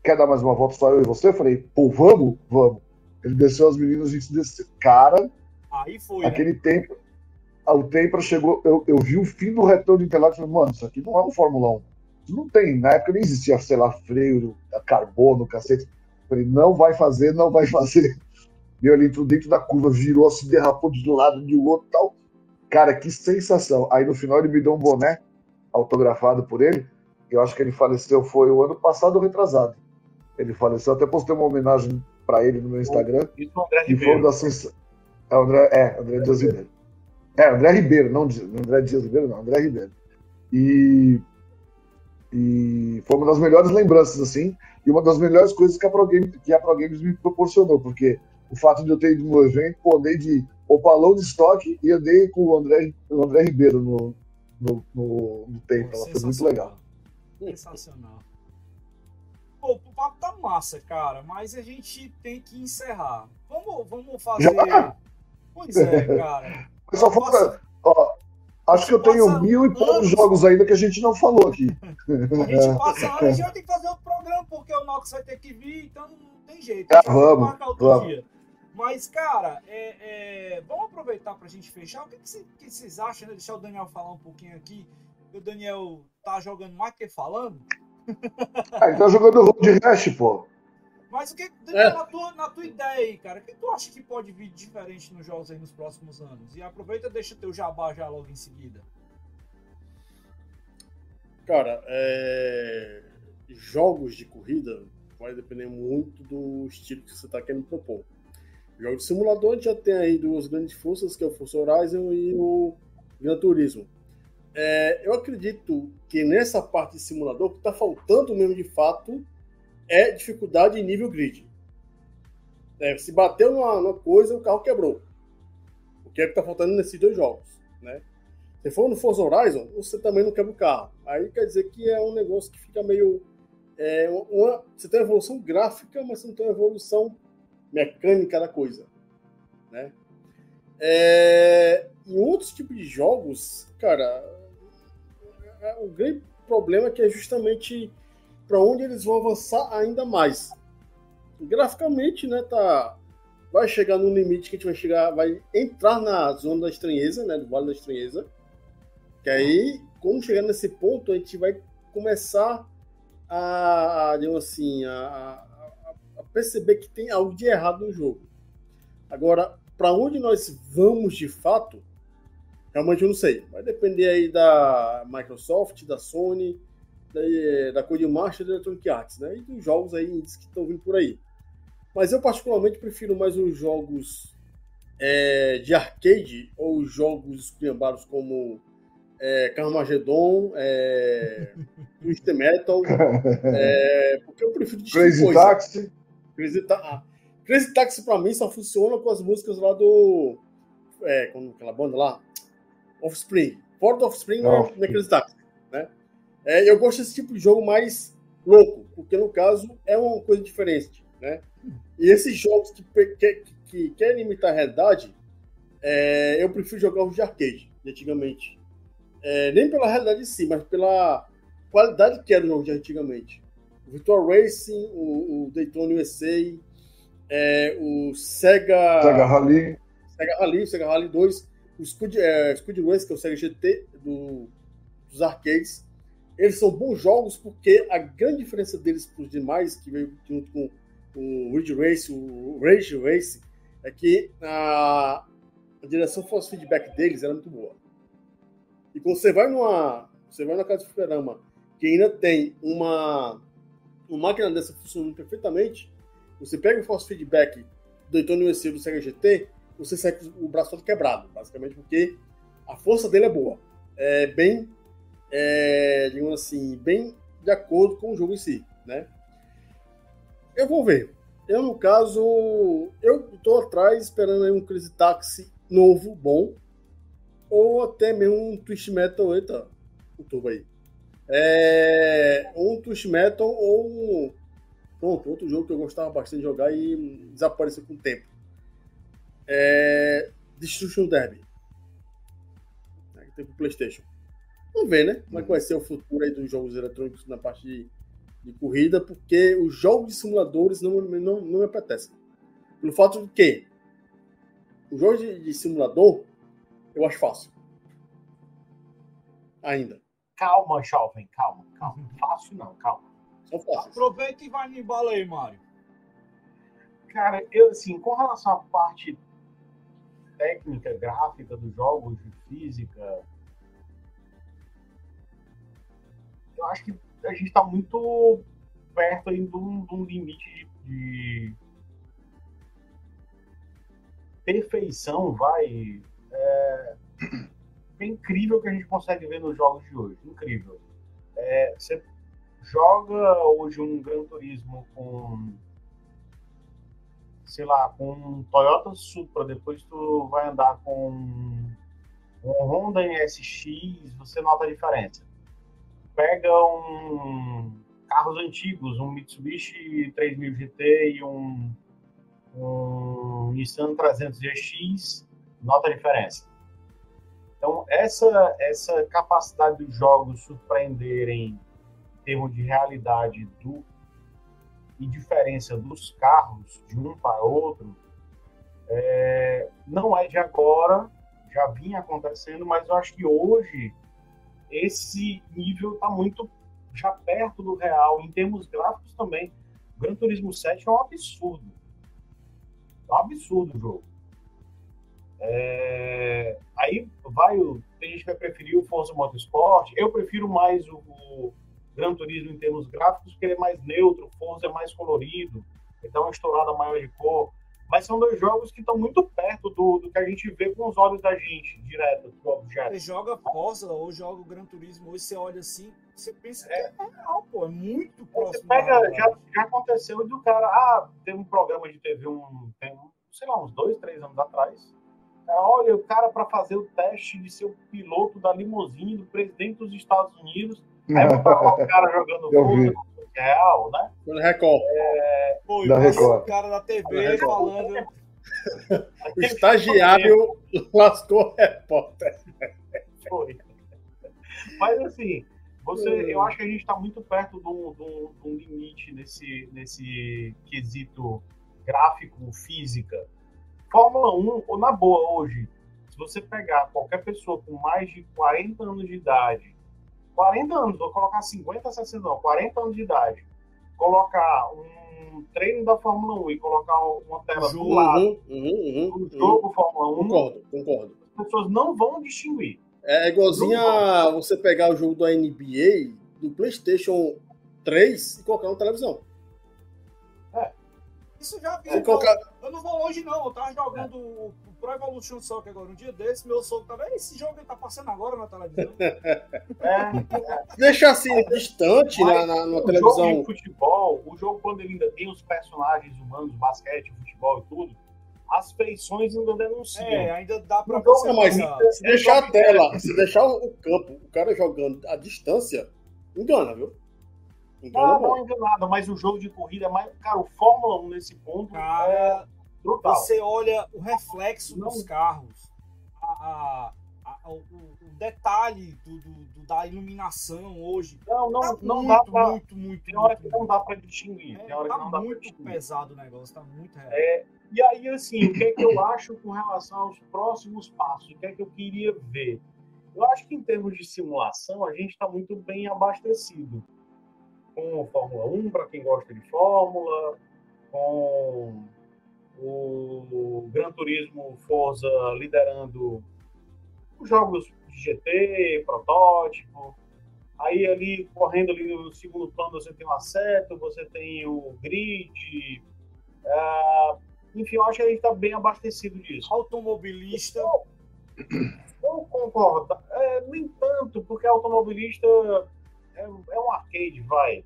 Quer dar mais uma volta só eu e você? Eu falei, pô, vamos? Vamos. Ele desceu as meninas, a gente desceu. Cara, Aí foi. né? aquele tempo, o tempo chegou, eu, eu vi o fim do retorno de Interlagos e falei, mano, isso aqui não é um Fórmula 1. Isso não tem, na época nem existia, sei lá, freio, carbono, cacete. Eu falei, não vai fazer, não vai fazer. Meu, ele entrou dentro da curva, virou, se derrapou de um lado, de outro e tal. Cara, que sensação. Aí no final ele me deu um boné autografado por ele. Eu acho que ele faleceu, foi o ano passado ou retrasado. Ele faleceu, até postei uma homenagem pra ele no meu Instagram. Isso o André E foi Ribeiro. da sens... é, André, é, André Dias Ribeiro. É, André Ribeiro, não André Dias Ribeiro, não, André Ribeiro. E, e foi uma das melhores lembranças, assim, e uma das melhores coisas que a Pro, Game, que a Pro Games me proporcionou, porque o fato de eu ter ido no evento, pô, andei de opalão de estoque e andei com o André, o André Ribeiro no, no, no, no tempo. Ela foi muito legal. Sensacional. Pô, o papo tá massa, cara, mas a gente tem que encerrar. Vamos, vamos fazer. Já? Pois é, cara. Só falta, ó, acho que eu tenho mil e poucos anos. jogos ainda que a gente não falou aqui. A gente passa a gente vai ter que fazer outro programa, porque o Nox vai ter que vir, então não tem jeito. Ah, que vamos, marcar outro vamos. dia. Mas, cara, é, é, vamos aproveitar pra gente fechar. O que, que, cê- que vocês acham, né? Deixar o Daniel falar um pouquinho aqui. O Daniel tá jogando mais que falando. Ah, ele tá jogando Road Rash, pô. Mas o que, Daniel, É. na, tua, na tua ideia aí, cara, o que tu acha que pode vir diferente nos jogos aí nos próximos anos? E aproveita e deixa teu jabá já logo em seguida. Cara, é, jogos de corrida vai depender muito do estilo que você está querendo propor. Jogo de simulador a gente já tem aí duas grandes forças, que é o Forza Horizon e o Gran Turismo. É, eu acredito que nessa parte de simulador, o que está faltando mesmo de fato é dificuldade em nível grid. É, se bateu numa, numa coisa, o carro quebrou. O que é que está faltando nesses dois jogos, né? Se for no Forza Horizon, você também não quebra o carro. Aí quer dizer que é um negócio que fica meio. é, uma- você tem uma evolução gráfica, mas você não tem uma evolução mecânica da coisa. Né? É, em outros tipos de jogos, cara, é- o grande problema é que é justamente para onde eles vão avançar ainda mais. Graficamente, né, tá, vai chegar num limite que a gente vai chegar, vai entrar na zona da estranheza, né, do Vale da Estranheza. Que aí, quando chegar nesse ponto, a gente vai começar a, a digamos assim, a perceber que tem algo de errado no jogo. Agora, para onde nós vamos de fato, realmente eu não sei. Vai depender aí da Microsoft, da Sony, da, da Codemaster e da Electronic Arts, né? E dos jogos aí que estão vindo por aí. Mas eu particularmente prefiro mais os jogos é, de arcade ou jogos esculhambados como é, Carmageddon, é, Twisted Metal, é, porque eu prefiro Crazy coisa. Taxi. Crazy, Ta ah, Crazy Taxi pra mim só funciona com as músicas lá do. É, com aquela banda lá, Offspring. Fora do Offspring não, é, não é Crazy Taxi. Né? É, eu gosto desse tipo de jogo mais louco, porque no caso é uma coisa diferente. Né? E esses jogos que, que, que querem imitar a realidade, é, eu prefiro jogar os de arcade, de antigamente. É, nem pela realidade em si, mas pela qualidade que era o jogo de antigamente. O Virtual Racing, o, o Daytona USA, é, o Sega... Sega Rally. Sega Rally, Sega Rally 2, o Scud, é, Scud Race, que é o Sega GT do, dos arcades. Eles são bons jogos porque a grande diferença deles para os demais, que veio junto com o Ridge Race, o Rage Race, é que a, a direção force feedback deles era muito boa. E quando você vai numa, você vai na casa de fliperama que ainda tem uma, uma máquina dessa funcionando perfeitamente, você pega o force feedback do Antônio UC do Sega GT, você sai com o braço todo quebrado, basicamente porque a força dele é boa. É bem, é, digamos assim, bem de acordo com o jogo em si, né? Eu vou ver. Eu, no caso, eu estou atrás esperando aí um Crazy Taxi novo, bom, ou até mesmo um Twist Metal, eita, o tubo aí. É, um Twist Metal ou pronto, outro jogo que eu gostava bastante de jogar e desapareceu com o tempo. É, Destruction Derby. É, tem pro Playstation. Vamos ver, né? Como é que vai ser o futuro aí dos jogos eletrônicos na parte de de corrida, porque os jogos de simuladores não, não, não me apetecem. Pelo fato de que o jogo de, de simulador eu acho fácil. Ainda. Calma, jovem, calma, calma. Fácil não, calma. Aproveita e vai no embalo aí, Mário. Cara, eu, assim, com relação à parte técnica, gráfica dos jogos, de física, eu acho que a gente está muito perto aí de um, de um limite de, perfeição, vai. É, é incrível que a gente consegue ver nos jogos de hoje. Incrível. É, você joga hoje um Gran Turismo com sei lá, com um Toyota Supra, depois tu vai andar com um Honda NSX, você nota a diferença pega um carros antigos, um Mitsubishi 3000 GT e um, um Nissan 300 GX, nota a diferença. Então, essa, essa capacidade dos jogos surpreenderem em termos de realidade do, e diferença dos carros de um para outro, é, não é de agora, já vinha acontecendo, mas eu acho que hoje esse nível está muito já perto do real. Em termos gráficos também. O Gran Turismo 7 é um absurdo. É um absurdo o jogo. É... Aí vai o. Tem gente que vai preferir o Forza Motorsport. Eu prefiro mais o, o Gran Turismo em termos gráficos, porque ele é mais neutro, o Forza é mais colorido, ele dá uma estourada maior de cor mas são dois jogos que estão muito perto do, do que a gente vê com os olhos da gente, direto do objeto. Você joga Forza ou joga o Gran Turismo, hoje você olha assim, você pensa é. que é real, pô, é muito próximo. Você pega, já, já aconteceu do cara, ah, tem um programa de TV, um, tem, sei lá, uns dois, três anos atrás. Olha, o cara para fazer o teste de ser o piloto da limusine do presidente dos Estados Unidos, aí o cara jogando Forza, real, né? No Record. É... Pô, da Record. o cara da TV falando. o estagiário lascou o repórter. Foi. Mas assim, você, eu acho que a gente está muito perto de um, limite nesse, nesse quesito gráfico, física. Fórmula 1, ou na boa, hoje, se você pegar qualquer pessoa com mais de 40 anos de idade 40 anos, vou colocar 50, 60, não, 40 anos de idade, colocar um treino da Fórmula 1 e colocar uma tela do lado uhum, uhum, uhum, do jogo uhum. Fórmula 1, concordo, concordo. As pessoas não vão distinguir. É igualzinho a você pegar o jogo da NBA do PlayStation 3 e colocar na televisão. Isso já vi. Se Eu, colocar... eu não vou longe, não. Eu tava jogando o Pro Evolution Soccer agora. Um dia desse, meu sogro tava. "Ei, Esse jogo aí tá passando agora na televisão. É, Deixar assim, distante na, na, na o jogo televisão. de futebol, o jogo quando ele ainda tem os personagens humanos, basquete, futebol e tudo, as feições ainda denunciam. É, ainda dá pra Então, você. mas pegar. Se deixar a tela, se deixar o campo, o cara jogando à distância, engana, viu? Engana Não, não enganado, mas o jogo de corrida é mais. Cara, o Fórmula 1 nesse ponto é Cara, brutal. você olha o reflexo Não. dos carros, a- a- a- o, o detalhe do, do- do- da iluminação hoje. Não, não, Tá não muito, dá pra. muito, muito, Tem hora que não dá pra distinguir. É, Tem hora que tá não dá muito distinguir. pesado o negócio, tá muito real. É, e aí, assim, o que é que eu acho com relação aos próximos passos? O que é que eu queria ver? Eu acho que em termos de simulação, a gente está muito bem abastecido. Com Fórmula 1, para quem gosta de Fórmula, com o Gran Turismo Forza liderando os jogos de GT, protótipo. Aí ali, correndo ali no segundo plano, você tem o Assetto, você tem o Grid, ah, enfim, eu acho que a gente está bem abastecido disso. Automobilista, Eu concordo. É, nem tanto, porque automobilista é, é um arcade, vai.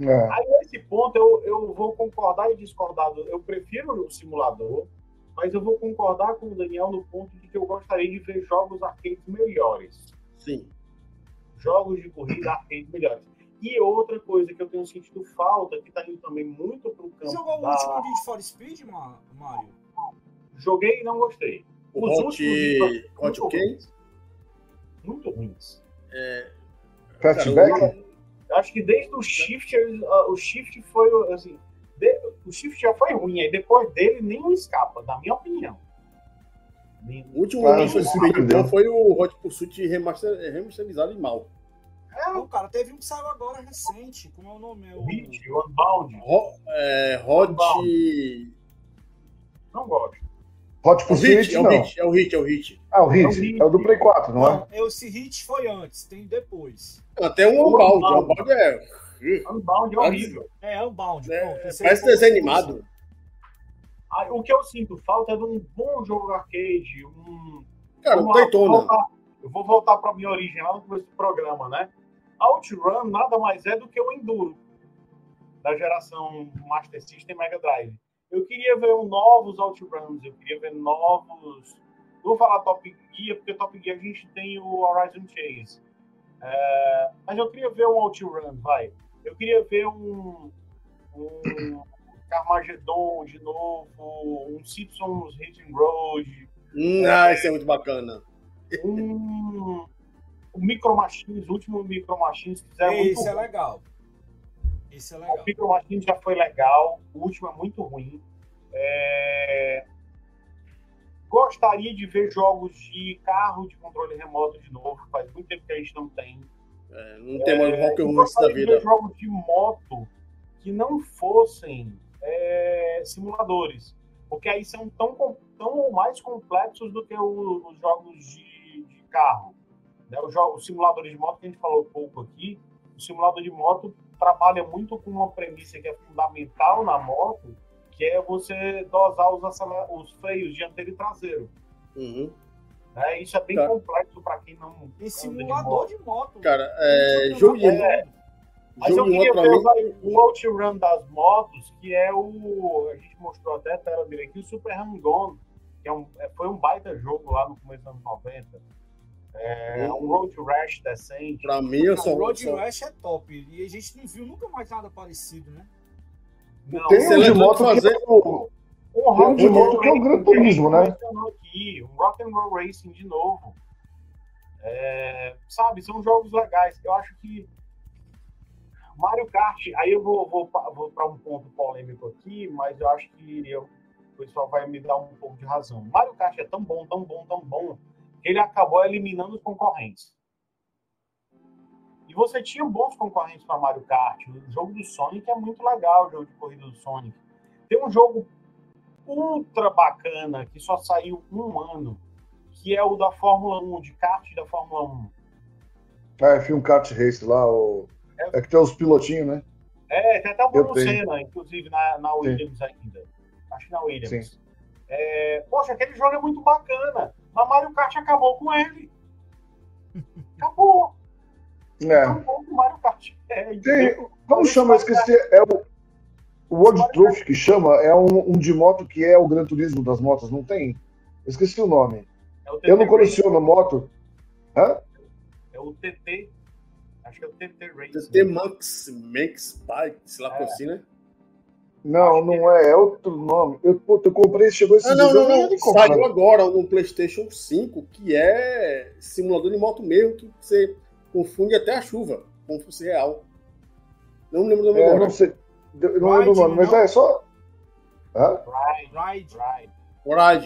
É. Aí, nesse ponto, eu, eu vou concordar e discordar. Eu prefiro o simulador, mas eu vou concordar com o Daniel no ponto de que eu gostaria de ver jogos arcades melhores. Sim. Jogos de corrida arcade melhores. E outra coisa que eu tenho sentido falta, que está indo também muito para o campo jogou o da... último Need for Speed, Ma- Mário? Joguei e não gostei. O Os Hot, últimos Hot muito o ruins. Muito ruins. Eu acho que desde o Shift, o Shift foi, assim, de- o Shift já foi ruim, aí depois dele nenhum escapa, na minha opinião. O último Speed surpreendeu. bom foi o Hot Pursuit remaster, remasterizado e mal. É, Não, cara, teve um que saiu agora recente. Como é o nome? É o... o Hit, o Unbound, Ho- é, Hot. não gosto. Hot É o Pursuit, Hit, é o não. Hit, é o Hit, é o Hit. Ah, o É o Hit. Hit. É o do Play 4, não é? Não, esse hit foi antes, tem depois. Até um O Unbound. Unbound. Unbound é. Unbound é horrível. É, Unbound. é pronto, parece o desenho animado. Ah, o que eu sinto falta é de um bom jogo arcade, um... Cara, lá, Daytona. vou voltar- Eu vou voltar para minha origem lá no começo do programa, né? OutRun nada mais é do que o Enduro da geração Master System e Mega Drive. Eu queria ver um novos OutRuns, eu queria ver novos. Não vou falar Top Gear, porque Top Gear a gente tem o Horizon Chase. É, Mas eu queria ver um OutRun, vai. Eu queria ver um. um Carmageddon de novo, um Simpsons Hit and Road, Hum, ah, esse é muito bacana. um, o Micro Machines, o último Micro Machines que fizeram muito Esse é legal. Esse é O legal. Micro Machines já foi legal, o último é muito ruim. É, Gostaria de ver jogos de carro de controle remoto de novo, faz muito tempo que a gente não tem. É, não tem mais rock Eu and roll da gostaria de ver vida. jogos de moto que não fossem é, simuladores, porque aí são tão, tão ou mais complexos do que o- os jogos de, de carro. Né? Os, jo- os simuladores de moto que a gente falou pouco aqui, o simulador de moto trabalha muito com uma premissa que é fundamental na moto, que é você dosar os, os freios dianteiro e traseiro. Uhum. né? Isso é bem Tá. complexo para quem não Em de simulador moto. de moto. Cara, é, jogo tudo. Mas eu queria ver mim. o OutRun das motos, que é o. A gente mostrou até a tela dele aqui, o Super Hang-On, que é um, é- foi um baita jogo lá no começo dos anos 90. É um Road Rash decente. Pra mim, eu O. Road sou- Rash é top. E a gente não viu nunca mais nada parecido, né? Não, Tem um de moto fazer- que é o... um um de moto que é o Racing, Gran Turismo, né? Aqui, um Rock and Roll Racing de novo. É, sabe, são jogos legais. Eu acho que Mario Kart, aí eu vou, vou, vou para um ponto polêmico aqui, mas eu acho que eu- o pessoal vai me dar um pouco de razão. Mario Kart é tão bom, tão bom, tão bom, ele acabou eliminando os concorrentes. E você tinha bons concorrentes para Mario Kart. O jogo do Sonic é muito legal, o jogo de corrida do Sonic. Tem um jogo ultra bacana que só saiu um ano, que é o da Fórmula 1, de kart da Fórmula 1. Ah, F1 Kart Race lá, o... É que tem os pilotinhos, né? É, tem até o Bruno. Senna, inclusive, na, na Williams ainda. Acho que na Williams. Sim. É, poxa, aquele jogo é muito bacana. Mas Mario Kart acabou com ele. Acabou. É. Acabou com o Mario Kart. É? Tem, como chama? Eu esqueci. É o, o World Trophy que chama, é um, um de moto que é o Gran Turismo das motos, não tem? Eu esqueci o nome. É o Eu não coleciono moto. Hã? Racing, É o TT. Acho que é o TT Race. TT Max, Max Bike, sei lá É. como assim, né? Não, não é, é outro nome. Eu, puta, eu comprei, chegou esse Ah, não, não, não. comprei. Saiu agora um PlayStation 5 que é simulador de moto mesmo, que você confunde até a chuva, como se fosse real. Não me lembro do nome É, agora. não sei. Eu não lembro o nome, mas não? é só. Hã? Ride, Ride. Ride.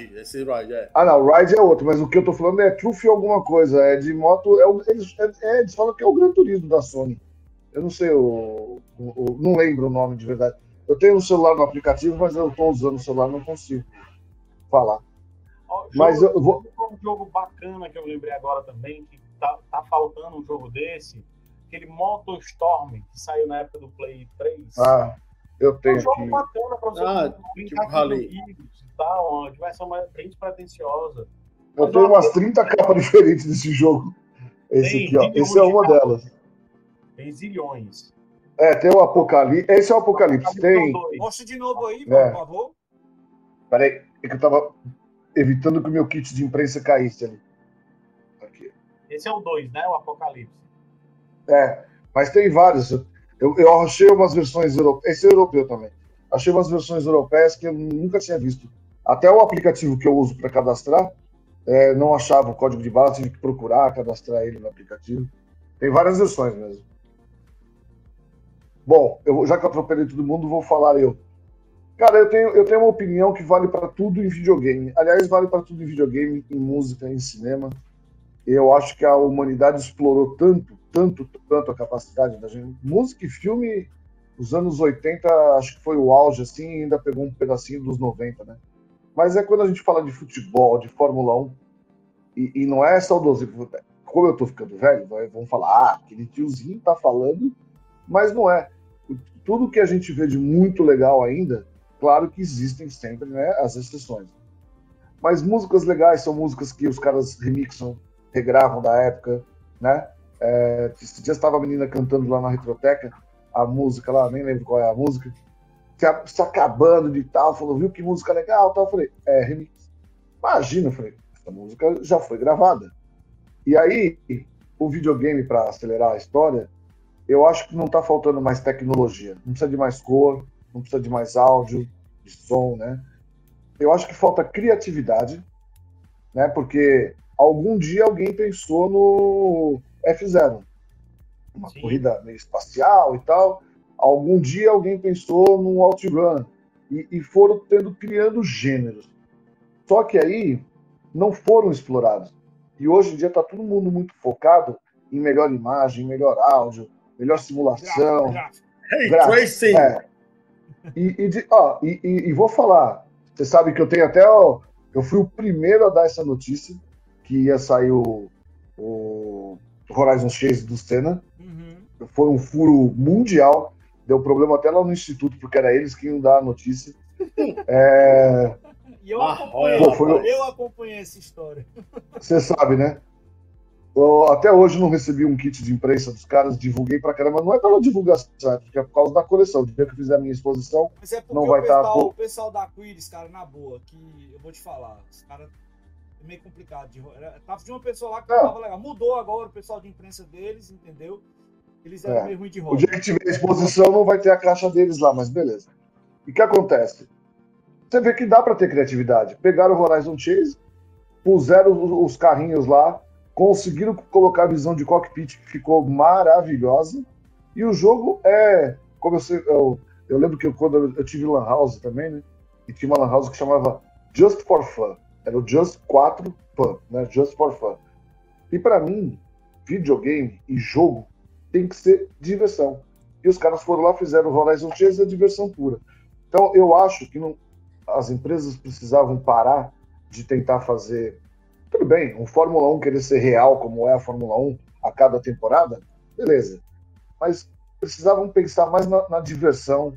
Ride, esse Ride, é. Ah, não, Ride é outro, mas o que eu tô falando é Truth alguma coisa. É de moto. É, o- eles, é, é, eles falam que é o Gran Turismo da Sony. Eu não sei o, o- o- Não lembro o nome de verdade. Eu tenho um celular no aplicativo, mas eu tô usando o celular não consigo falar. Ó, Mas jogo- eu vou. um jogo bacana que eu lembrei agora também, que tá, tá faltando um jogo desse, aquele MotoStorm, que saiu na época do Play 3. Ah, eu é um tenho jogo aqui. bacana pra você Ah, brincar tipo com amigos e tal, uma diversão mais bem despretensiosa. Eu tenho umas 30 capas diferentes desse jogo. Esse Tem, aqui, ó. Esse é uma delas. Tem zilhões. É, tem o Apocalipse. Esse é o Apocalipse. Tem. Mostra de novo aí, É. por favor. Peraí, é que eu tava evitando que o meu kit de imprensa caísse ali. Aqui. Esse é o 2, né? O Apocalipse. É, mas tem vários. Eu, eu achei umas versões europeias. Esse é europeu também. Achei umas versões europeias que eu nunca tinha visto. Até o aplicativo que eu uso para cadastrar, é, não achava o código de barra, tive que procurar, cadastrar ele no aplicativo. Tem várias versões mesmo. Bom, eu, já que eu atropelei todo mundo, vou falar eu. Cara, eu tenho, eu tenho uma opinião que vale para tudo em videogame. Aliás, vale para tudo em videogame, em música, em cinema. Eu acho que a humanidade explorou tanto, tanto, tanto a capacidade da gente. Música e filme, os anos 80, acho que foi o auge, assim, e ainda pegou um pedacinho dos 90, né? Mas é quando a gente fala de futebol, de Fórmula 1, e, e não é saudoso. Como eu tô ficando velho, vão falar, ah, aquele tiozinho tá falando, mas não é. Tudo que a gente vê de muito legal ainda, claro que existem sempre né, as exceções. Mas músicas legais são músicas que os caras remixam, regravam da época, né? É, esse dia estava a menina cantando lá na Retroteca, a música lá, nem lembro qual é a música, se, acabando de tal, falou, viu que música legal, tal. Eu falei, é remix. Imagina, eu falei, essa música já foi gravada. E aí, o videogame, para acelerar a história, eu acho que não está faltando mais tecnologia. Não precisa de mais cor, não precisa de mais áudio, de som, né? Eu acho que falta criatividade, né? Porque algum dia alguém pensou no F0, uma Sim. corrida meio espacial e tal. Algum dia alguém pensou no OutRun e, e foram tendo criando gêneros. Só que aí não foram explorados. E hoje em dia está todo mundo muito focado em melhor imagem, melhor áudio, melhor simulação. Gráfico. Hey, Gráfico, Tracing! É. E, e, de- ó, e, e- e vou falar, você sabe que eu tenho até. ó, eu fui o primeiro a dar essa notícia que ia sair o, o Horizon Chase do Senna. Uhum. Foi um furo mundial. Deu problema até lá no instituto, porque era eles que iam dar a notícia. É, E eu Ah, acompanhei, foi- eu acompanhei essa história. Você sabe, né? Eu até hoje não recebi um kit de imprensa dos caras, divulguei pra caramba. Não é pela divulgação, é porque é por causa da coleção. O dia que eu fizer a minha exposição, Mas é porque Não o, vai pessoal, tá- o pessoal da Quiris, cara, na boa, que eu vou te falar, os caras é meio complicado. De, era- tava de uma pessoa lá que É. tava legal. Mudou agora o pessoal de imprensa deles, entendeu? Eles eram É. meio ruim de o roda. dia que tiver a exposição não vai ter a caixa deles lá, mas beleza. E o que acontece? Você vê que dá pra ter criatividade. Pegaram o Horizon Chase, puseram os- os carrinhos lá, conseguiram colocar a visão de cockpit que ficou maravilhosa. E o jogo é. Como eu, sei, eu, eu lembro que eu, quando eu, tive Lan House também, né? E tinha uma Lan House que chamava Just for Fun. Era o Just 4 Fun, né? Just for Fun. E pra mim, videogame e jogo tem que ser diversão. E os caras foram lá, fizeram o Horizon Chase, é diversão pura. Então eu acho que não- as empresas precisavam parar de tentar fazer. Tudo bem, um Fórmula 1 querer ser real, como é a Fórmula 1 a cada temporada, beleza. Mas precisavam pensar mais na, na diversão,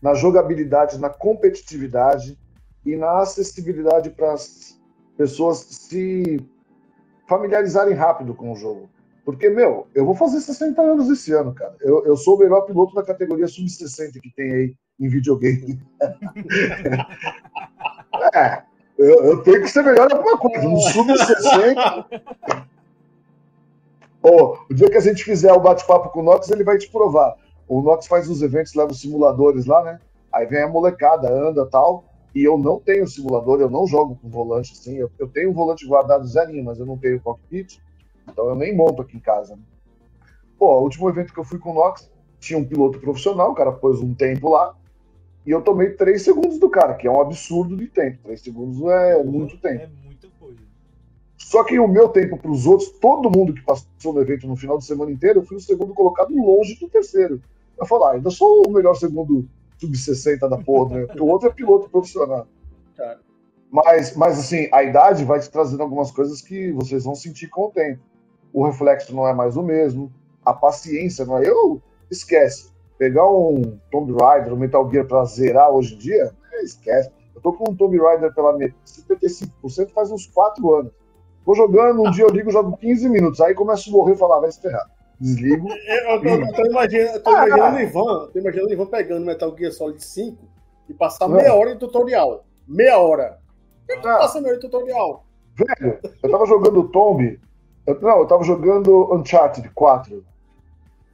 na jogabilidade, na competitividade e na acessibilidade para as pessoas se familiarizarem rápido com o jogo. Porque, meu, eu vou fazer 60 anos esse ano, cara. Eu, eu sou o melhor piloto da categoria sub-60 que tem aí em videogame. é, eu, eu, tenho que ser melhor em alguma coisa. No sub-60. Oh, o dia que a gente fizer o bate-papo com o Nox, ele vai te provar. O Nox faz os eventos, leva os simuladores lá, né? Aí vem a molecada, anda tal. E eu não tenho simulador, eu não jogo com volante assim. Eu, eu tenho um volante guardado zerinho, mas eu não tenho cockpit. Então eu nem monto aqui em casa. Né? Pô, o último evento que eu fui com o Nox, tinha um piloto profissional, o cara pôs um tempo lá, e eu tomei 3 segundos do cara, que é um absurdo de tempo. 3 segundos é muito tempo. É muita coisa. Só que o meu tempo para os outros, todo mundo que passou no evento no final de semana inteiro, eu fui o segundo colocado longe do terceiro. Eu falei, ah, ainda sou o melhor segundo sub-60 da porra, né? Porque o outro é piloto profissional. Cara. Mas, mas, assim, a idade vai te trazendo algumas coisas que vocês vão sentir com o tempo. O reflexo não é mais o mesmo, a paciência não é. Eu esquece pegar um Tomb Raider, um Metal Gear pra zerar hoje em dia, é, esquece. Eu tô com um Tomb Raider pela 75% faz uns 4 anos. Vou jogando, um dia eu ligo, jogo 15 minutos, aí começo a morrer e falar, vai se ferrar. Desligo. Eu, eu, eu tô imaginando, tô ah, imaginando o Ivan, tô imaginando o Ivan pegando Metal Gear Solid 5 e passar meia hora de tutorial. Meia hora. Ah. passa meia hora de tutorial. Velho, eu tava jogando Tomb. Eu, não, eu tava jogando Uncharted 4.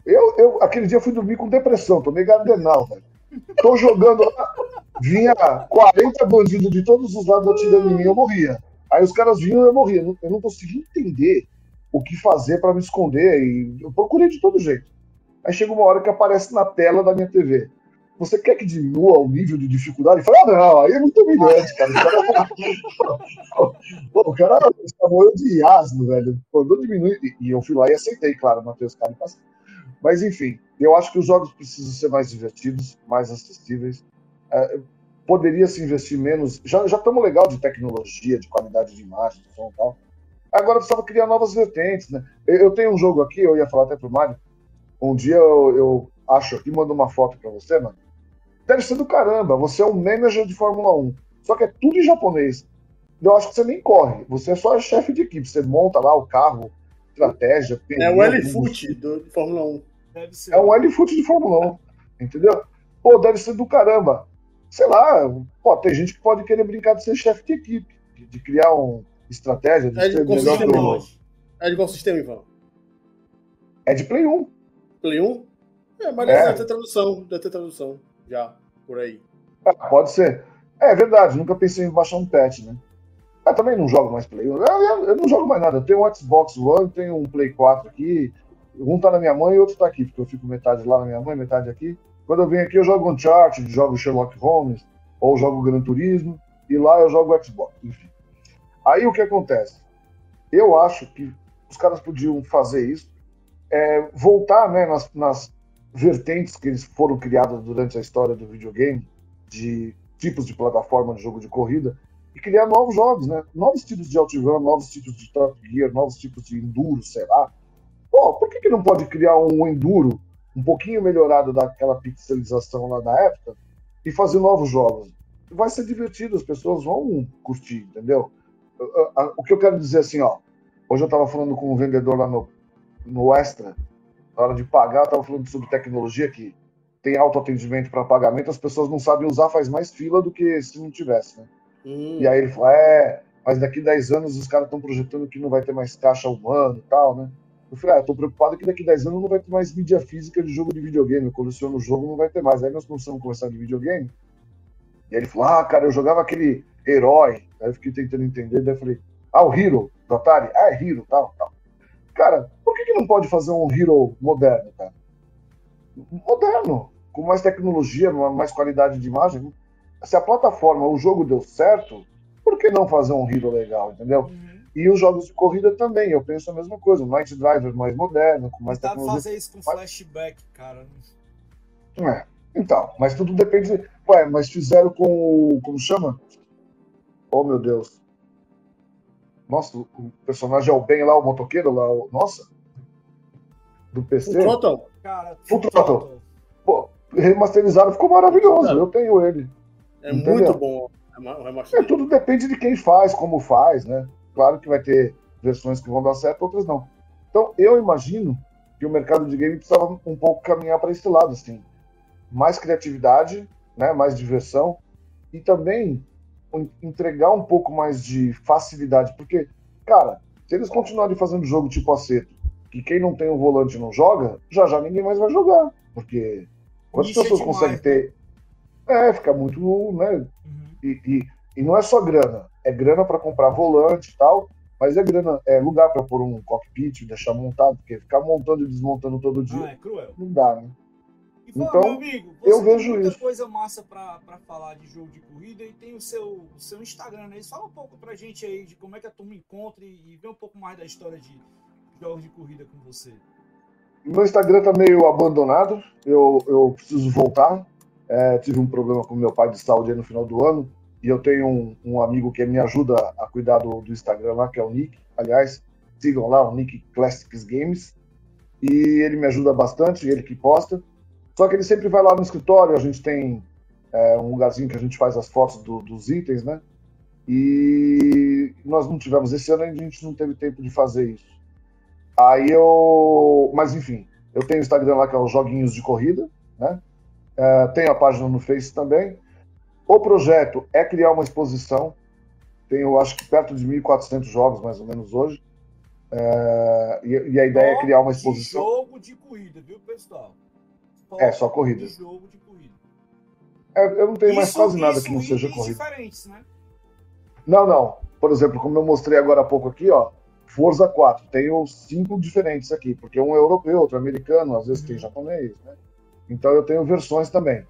Eu, eu, aquele dia fui dormir com depressão, tomei gardenal, velho. Tô jogando lá, vinha 40 bandidos de todos os lados atirando em mim, eu morria. Aí os caras vinham e eu morria. Eu não conseguia entender o que fazer para me esconder e eu procurei de todo jeito. Aí chega uma hora que aparece na tela da minha TV. Você quer que diminua o nível de dificuldade? Fala, ah, não, aí é muito humilhante, cara. O cara, o cara eu de asno, velho. Quando diminuir, e eu fui lá e aceitei, claro, matei os caras e mas, enfim, eu acho que os jogos precisam ser mais divertidos, mais acessíveis. É, poderia se investir menos. Já, estamos legal de tecnologia, de qualidade de imagem, de som e tal. Agora precisava criar novas vertentes, né? Eu, eu, tenho um jogo aqui, eu ia falar até pro Mário. Um dia eu, eu acho aqui, mando uma foto para você, mano. Deve ser do caramba. Você é um manager de Fórmula 1. Só que é tudo em japonês. Eu acho que você nem corre. Você é só chefe de equipe. Você monta lá o carro, estratégia. Pneu, é o L-Foot do Fórmula 1. Deve ser. É um L-Foot de Fórmula 1. Entendeu? Pô, deve ser do caramba. Sei lá, pô, tem gente que pode querer brincar de ser chefe de equipe, de, de criar uma estratégia, de é de ser melhor que É de qual sistema, Ivan? É de Play 1. Play 1? É, mas é. deve ter tradução, deve ter tradução já, por aí. É, pode ser. É, é verdade, nunca pensei em baixar um patch, né? Eu também não jogo mais Play 1. Eu, eu, eu, não jogo mais nada. Eu tenho um Xbox One, tenho um Play 4 aqui, um tá na minha mãe e outro tá aqui, porque eu fico metade lá na minha mãe, metade aqui. Quando eu venho aqui, eu jogo Uncharted, jogo Sherlock Holmes, ou jogo Gran Turismo, e lá eu jogo Xbox, enfim. Aí o que acontece? Eu acho que os caras podiam fazer isso, é, voltar né, nas, nas vertentes que eles foram criadas durante a história do videogame, de tipos de plataforma de jogo de corrida, e criar novos jogos, né? Novos tipos de OutRun, novos tipos de Top Gear, novos tipos de Enduro, sei lá. Pô, por que, que não pode criar um Enduro um pouquinho melhorado daquela pixelização lá da época e fazer novos jogos? Vai ser divertido, as pessoas vão curtir, entendeu? O que eu quero dizer assim, ó. Hoje eu estava falando com um vendedor lá no, no Extra, na hora de pagar, eu estava falando sobre tecnologia que tem autoatendimento para pagamento, as pessoas não sabem usar, faz mais fila do que se não tivesse, né? Hum. E aí ele falou, é, mas daqui 10 anos os caras estão projetando que não vai ter mais caixa humano e tal, né? Eu falei, ah, tô preocupado que daqui a 10 anos não vai ter mais mídia física de jogo de videogame. Eu coleciono o jogo, não vai ter mais. Aí nós começamos a conversar de videogame. E aí ele falou, ah, cara, eu jogava aquele herói. Aí eu fiquei tentando entender. Daí eu falei, ah, o Hero do Atari? Ah, é Hero, tal, tal. Cara, por que, que não pode fazer um Hero moderno, cara? Moderno, com mais tecnologia, mais qualidade de imagem. Se a plataforma, o jogo deu certo, por que não fazer um Hero legal, entendeu? Uhum. E os jogos de corrida também, eu penso a mesma coisa. Um Night Driver mais moderno, com mais Dá tecnologia. fazer isso com flashback, cara. É, então, mas tudo depende. Ué, mas fizeram com o. Como chama? Oh, meu Deus. Nossa, o personagem é o Ben lá, o motoqueiro lá. O... Nossa. do PC. O Throttle? Cara, Full Throttle. Pô, remasterizado ficou maravilhoso. Eu tenho ele. É Entendeu? muito bom o remaster. É, tudo depende de quem faz, como faz, né? Claro que vai ter versões que vão dar certo, outras não. Então, eu imagino que o mercado de game precisava um pouco caminhar para esse lado, assim. Mais criatividade, né? mais diversão e também en- entregar um pouco mais de facilidade. Porque, cara, se eles continuarem fazendo jogo tipo aceto, que quem não tem um volante não joga, já já ninguém mais vai jogar. Porque quantas Nicha pessoas demais, conseguem ter. É, fica muito, né? Uhum. E, e, e não é só grana, é grana para comprar volante e tal, mas é grana, é lugar para pôr um cockpit, deixar montado, porque ficar montando e desmontando todo dia Ah, é cruel. não dá, né? E fala, Então, meu amigo, você eu tem vejo muita isso. coisa massa pra falar de jogo de corrida e tem o seu, o seu Instagram, né? Fala um pouco pra gente aí de como é que a turma encontra e, e vê um pouco mais da história de jogos de corrida com você. Meu Instagram tá meio abandonado, eu, eu preciso voltar. É, tive um problema com meu pai de saúde aí no final do ano, e eu tenho um, um amigo que me ajuda a cuidar do, do Instagram lá, que é o Nick. Aliás, sigam lá, o Nick Classics Games. E ele me ajuda bastante, ele que posta. Só que ele sempre vai lá no escritório, a gente tem é, um lugarzinho que a gente faz as fotos do- dos itens, né? E nós não tivemos, esse ano a gente não teve tempo de fazer isso. Aí eu. Mas enfim, eu tenho o Instagram lá que é os Joguinhos de Corrida, né? É, tenho a página no Face também. O projeto é criar uma exposição. Tenho, acho que perto de 1.400 jogos, mais ou menos, hoje. É, e, e a ideia é criar uma De exposição. jogo de corrida, viu, pessoal? É, só corrida. De jogo de corrida. É, eu não tenho mais Isso- quase nada isso que não seja corrida. diferentes, né? Não, não. Por exemplo, como eu mostrei agora há pouco aqui, ó, Forza 4. Tenho cinco diferentes aqui, porque um é europeu, outro é americano, às vezes tem japonês, né? Então eu tenho versões também.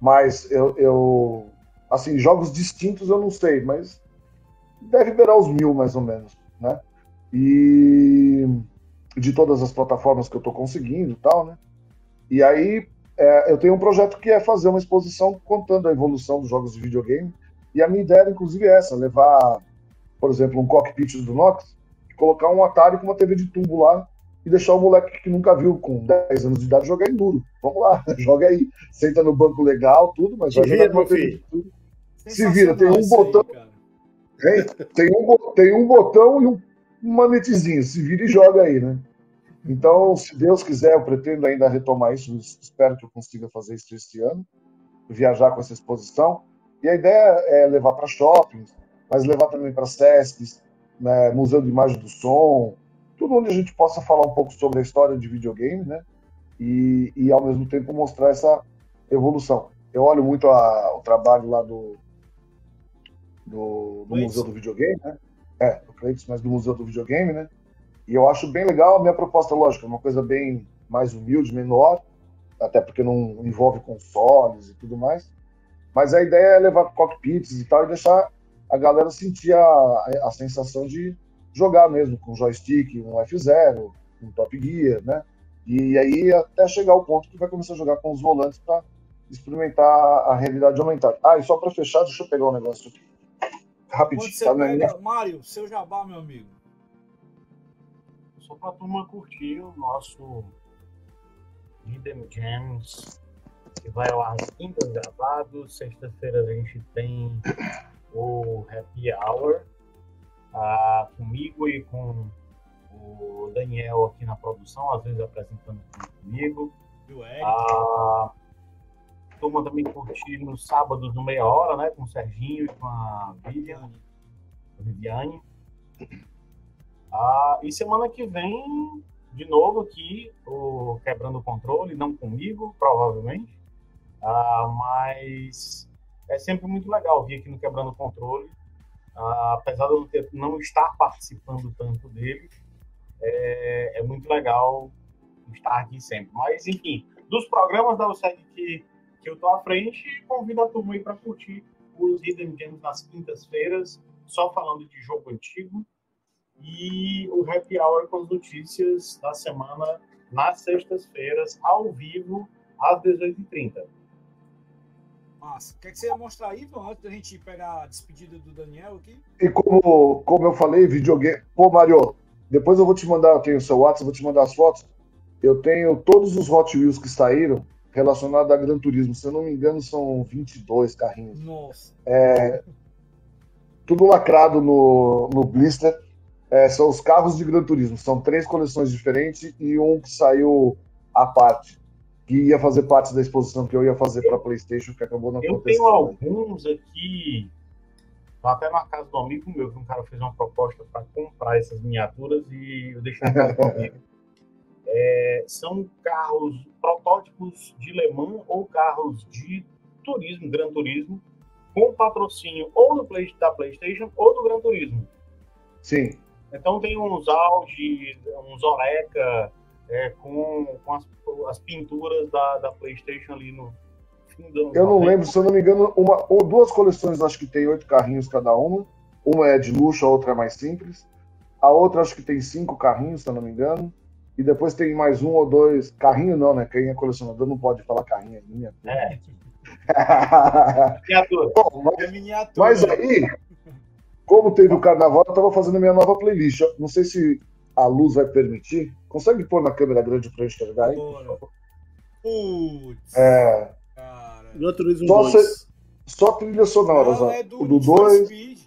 Mas eu, eu assim, jogos distintos eu não sei, mas deve beirar os mil mais ou menos, né? E de todas as plataformas que eu tô conseguindo e tal, né? E aí é, eu tenho um projeto que é fazer uma exposição contando a evolução dos jogos de videogame. E a minha ideia, inclusive, é essa: levar, por exemplo, um cockpit do Nox, colocar um Atari com uma TV de tubo lá e deixar o moleque que nunca viu com 10 anos de idade jogar em duro. Vamos lá, joga aí. Senta no banco legal, tudo, mas Se vai vira, jogar filho. Se vira, tem um aí, botão- cara. Tem, um, tem um botão e um, manetezinho. Se vira e joga aí, né? Então, se Deus quiser, eu pretendo ainda retomar isso. Espero que eu consiga fazer isso esse ano. Viajar com essa exposição. E a ideia é levar para shoppings, mas levar também para SESCs, né, Museu de Imagem do Som, tudo onde a gente possa falar um pouco sobre a história de videogame, né? E, e ao mesmo tempo mostrar essa evolução. Eu olho muito a- o trabalho lá do, do, do. Museu do Videogame, né? É, do Cleiton, mas do Museu do Videogame, né? E eu acho bem legal a minha proposta, lógico, é uma coisa bem mais humilde, menor, até porque não envolve consoles e tudo mais. Mas a ideia é levar cockpits e tal e deixar a galera sentir a, a sensação de jogar mesmo com joystick, um F0, um Top Gear, né? E aí até chegar ao ponto que vai começar a jogar com os volantes para experimentar a realidade aumentada. Ah, e só para fechar, deixa eu pegar um negócio aqui. Rapidinho, tá pega... Mário, seu jabá, meu amigo. Só pra turma curtir o nosso Hidden Gems, que vai ao ar às quintas gravados. Sexta-feira a gente tem o Happy Hour ah, comigo e com o Daniel aqui na produção, às vezes apresentando comigo. Viu, Eric? A turma também curtir no sábado no meia hora, né? Com o Serginho e com a Vivian, Viviane. Ah, e semana que vem, de novo aqui, o Quebrando o Controle, não comigo, provavelmente. Ah, mas é sempre muito legal vir aqui no Quebrando o Controle. Apesar de eu não, ter- não estar participando tanto dele, é, é muito legal estar aqui sempre. Mas, enfim, dos programas da USEG que, que eu tô à frente, convido a turma aí para curtir os Hidden Gems nas quintas-feiras, só falando de jogo antigo, e o Happy Hour com as notícias da semana nas sextas-feiras, ao vivo, às 18h30. Massa. O que, é que você ia mostrar aí, Ivan, antes da gente pegar a despedida do Daniel aqui? E como, como eu falei, videogame. Pô, Mario, depois eu vou te mandar, eu tenho o seu WhatsApp, vou te mandar as fotos. eu tenho todos os Hot Wheels que saíram relacionados a Gran Turismo. Se eu não me engano, são 22 carrinhos. Nossa. É, tudo lacrado no, no blister. É, são os carros de Gran Turismo. São três coleções diferentes e um que saiu à parte. Que ia fazer parte da exposição que eu ia fazer para PlayStation, que acabou não Eu acontecendo. tenho alguns aqui, até na casa do amigo meu, que um cara fez uma proposta para comprar essas miniaturas e eu deixei na casa do amigo. É, são carros protótipos de Le Mans ou carros de turismo, Gran Turismo, com patrocínio ou do Play, da PlayStation ou do Gran Turismo. Sim. Então tem uns Audi, uns Oreca, é, com, com as, as pinturas da, da PlayStation ali no fim do Eu não lembro, se eu não me engano, uma ou duas coleções acho que tem oito carrinhos cada uma. Uma é de luxo, a outra é mais simples. A outra acho que tem cinco carrinhos, se eu não me engano. E depois tem mais um ou dois. Carrinho não, né? Quem é colecionador não pode falar carrinho, é minha. É, miniatura. Bom, mas, É miniatura. mas aí, como teve o carnaval, eu tava fazendo a minha nova playlist. Não sei se a luz vai permitir. Consegue pôr na câmera grande pra eu enxergar aí? Putz, É, cara. Gran Turismo Só 2. só trilhas sonoras, Não, ó. é do, O do Need for 2. Speed.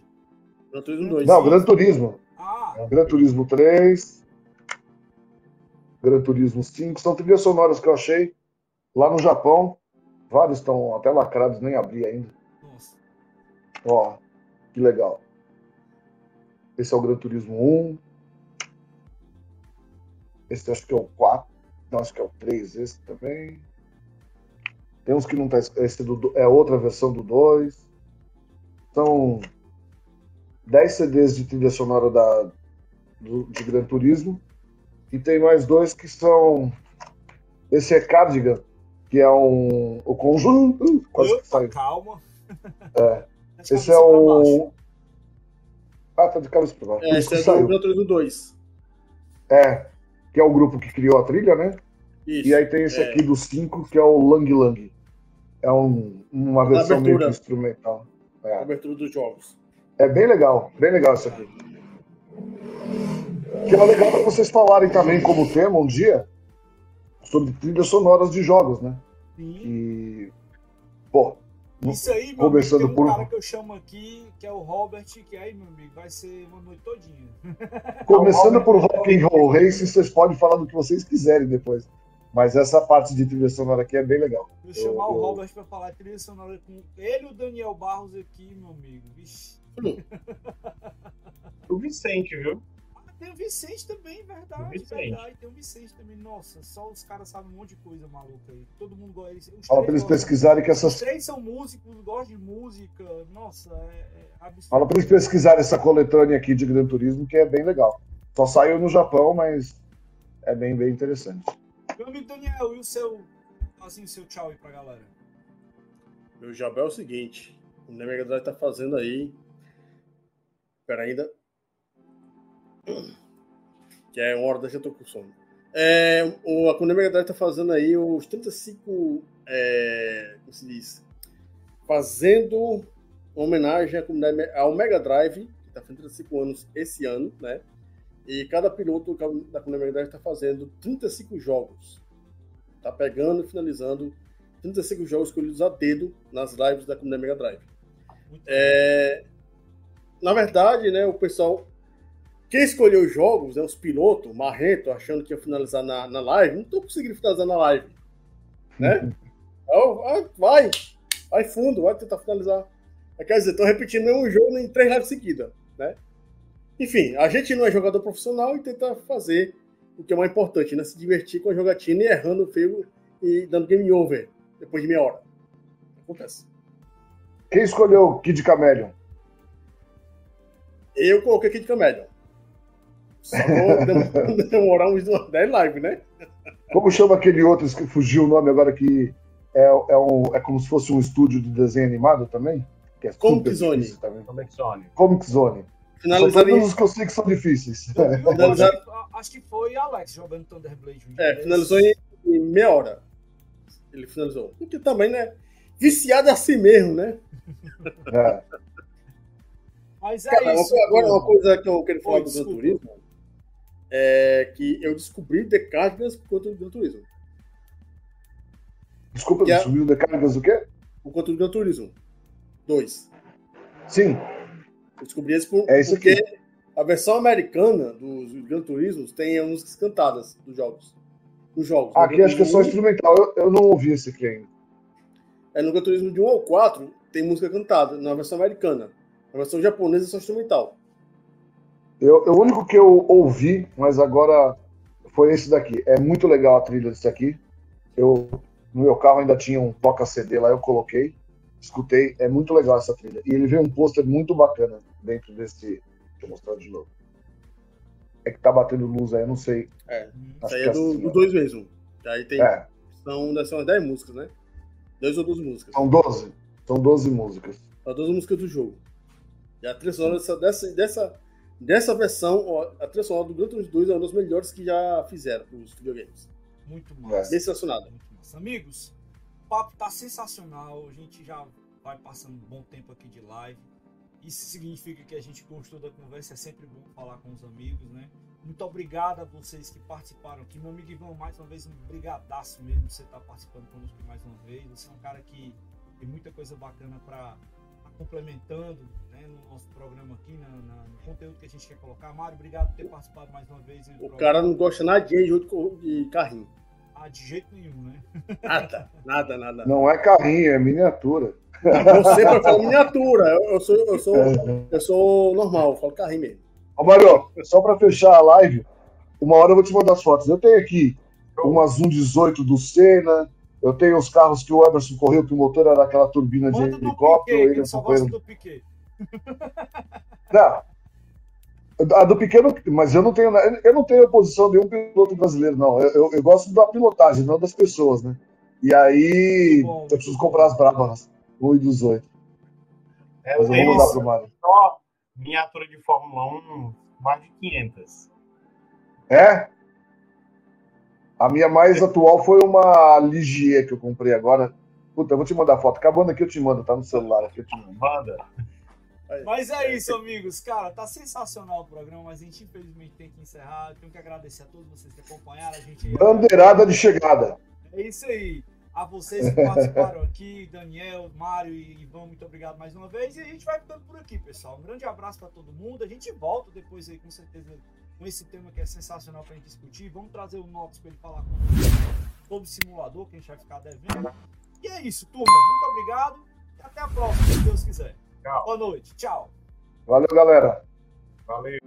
Gran Turismo 2. Não, Gran Turismo. Ah, Gran Turismo 3, Gran Turismo 5, são trilhas sonoras que eu achei lá no Japão. Vários estão até lacrados, nem abri ainda. nossa. Ó, que legal. Esse é o Gran Turismo 1. Esse acho que é o 4. Não, acho que é o 3, esse também. Tem uns que não tá. Esse do, é outra versão do 2. São 10 CDs de trilha sonora da, do- de Gran Turismo. E tem mais dois que são. Esse é Cardigan, que é um. O conjunto. uh, Quase que calma. É. Esse é o. Ah, tá de cabeça pra baixo. É, esse é do Turismo 2. É. Que é o grupo que criou a trilha, né? Isso. E aí tem esse é. aqui dos cinco, que é o Lang Lang. É um, uma versão meio que instrumental. É. Abertura dos jogos. é bem legal, bem legal isso aqui. Que é legal para vocês falarem também como tema um dia sobre trilhas sonoras de jogos, né? Sim. E. Pô, Isso aí, meu Começando amigo, tem um por- cara que eu chamo aqui, que é o Robert, que aí, meu amigo, vai ser uma noite todinha. começando por Rock and Roll Racing, vocês podem falar do que vocês quiserem depois. Mas essa parte de trilha sonora aqui é bem legal. Vou chamar eu- o Robert pra falar trilha sonora com ele e o Daniel Barros aqui, meu amigo. Vixe. O Vicente, viu? Tem o Vicente também, verdade, Vicente. verdade. Tem o Vicente também. Nossa, só os caras sabem um monte de coisa maluca aí. Todo mundo gosta. Os Fala pra eles pesquisarem que Os essas. três são músicos, gostam de música. Nossa, é, é absurdo. Fala pra eles pesquisarem essa coletânea aqui de Gran Turismo, que é bem legal. Só saiu no Japão, mas é bem, bem interessante. Meu amigo Daniel, e o seu. Assim, o seu tchau aí pra galera. Meu jabé é o seguinte. O Mega Drive tá fazendo aí. Pera ainda. Que é uma hora da já tô com sono. É, o, a Konami Mega Drive tá fazendo aí os 35. É, como se diz? Fazendo uma homenagem à comunidade- ao Mega Drive, que tá fazendo 35 anos esse ano, né? E cada piloto da Konami Mega Drive tá fazendo 35 jogos. Tá pegando e finalizando 35 jogos escolhidos a dedo nas lives da comunidade Mega Drive. É, na verdade, né, o pessoal. Quem escolheu os jogos, né, os pilotos, marrento, achando que ia finalizar na, na live, não estão conseguindo finalizar na live. Né? Então, ah, vai, vai fundo, vai tentar finalizar. Quer dizer, estão repetindo o mesmo jogo em três lives seguidas. Né? Enfim, a gente não é jogador profissional e tenta fazer o que é mais importante, né? Se divertir com a jogatina e errando feio e dando game over depois de meia hora. Acontece. Quem escolheu Kid Camelion? Eu coloquei de Camelion. Só vou dem- demorar uns 10 lives, né? Como chama aquele outro que fugiu o nome agora que é, é, um, é como se fosse um estúdio de desenho animado também? Que é Comic Zone. também. Que Sony? Comic Zone. Finalizaria. todos os que eu sei que são difíceis. Finalizar- Acho, que- acho que foi Alex jogando Thunder Blade. dia É, finalizou em, em meia hora. Ele finalizou. Porque também, né? Viciado é assim mesmo, né? É. Mas é Cara, isso. agora uma coisa que eu quero falar Oi, do Gran. Turismo é que eu descobri descargas por conta do Gran Turismo. Desculpa, Que é- subiu descargas do quê? Por conta do Gran Turismo 2. Sim, Eu descobri isso por, É isso porque aqui. a versão americana dos Gran Turismos tem as músicas cantadas dos jogos. Dos jogos. No aqui acho que é só Turismo instrumental. Eu, eu não ouvi esse aqui ainda. É, no Gran Turismo de 1 ao 4 tem música cantada, na versão americana. Na versão japonesa é só instrumental. Eu, o único que eu ouvi, mas agora foi esse daqui. É muito legal a trilha desse aqui. Eu, no meu carro ainda tinha um toca-CD lá, eu coloquei, escutei. É muito legal essa trilha. E ele veio um pôster muito bacana dentro desse. Deixa eu mostrar de novo. É que tá batendo luz aí, eu não sei. É, isso aí que é do, assim, do. 2 mesmo. Aí tem. É, São, são umas 10 músicas, né? 10 ou 12 músicas. são 12. São 12 músicas. São 12 músicas do jogo. E a trilha sonora dessa, dessa, dessa, versão, a trilha sonora do Gran Turismo 2 é uma das melhores que já fizeram os videogames. Muito massa. Sensacionado. Muito massa. Amigos, o papo tá sensacional. A gente já vai passando um bom tempo aqui de live. Isso significa que a gente gostou da conversa. É sempre bom falar com os amigos, né? Muito obrigado a vocês que participaram aqui. Meu amigo Ivan, mais uma vez, um brigadaço mesmo por você estar participando conosco mais uma vez. Você é um cara que tem muita coisa bacana para complementando né, no nosso programa aqui, na, na- no conteúdo que a gente quer colocar. Mário, obrigado por ter participado mais uma vez. no O programa. cara não gosta nada de jogo de carrinho. Ah, de jeito nenhum, né? Nada, nada, nada. Não é carrinho, é miniatura. Você vai falar miniatura. Eu, eu sou, eu, sou, eu sou normal, eu falo carrinho mesmo. Ô, Mário, só pra fechar a live, uma hora eu vou te mandar as fotos. Eu tenho aqui uma Zoom 18 do Senna, eu tenho os carros que o Emerson correu, que o motor era aquela turbina de Manda do helicóptero, Piquet, que ele ele só acompanhando. do Piquet. Não. A do pequeno, mas eu não tenho, eu não tenho oposição a nenhum piloto brasileiro, não. Eu, eu- eu gosto da pilotagem, não das pessoas, né? E aí Bom, eu preciso comprar as brabas, 1 e 18. É, Mas eu vou mandar isso. pro Mário. só miniatura de Fórmula 1, mais de 500. É? A minha mais atual foi uma Ligier que eu comprei agora. Puta, eu vou te mandar foto. Acabando aqui eu te mando, tá no celular aqui eu te mando. Manda. Mas é isso, amigos. Cara, tá sensacional o programa, mas a gente infelizmente tem que encerrar. Eu tenho que agradecer a todos vocês que acompanharam a gente. Bandeirada de chegada. É isso aí. A vocês que participaram aqui, Daniel, Mário e Ivan, muito obrigado mais uma vez. E a gente vai ficando por aqui, pessoal. Um grande abraço para todo mundo. A gente volta depois aí, com certeza, com esse tema que é sensacional pra gente discutir. Vamos trazer o Nox para ele falar com sobre o simulador, que a gente vai ficar devendo. E é isso, turma. Muito obrigado e até a próxima, se Deus quiser. Tchau. Boa noite. Tchau. Valeu, galera. Valeu.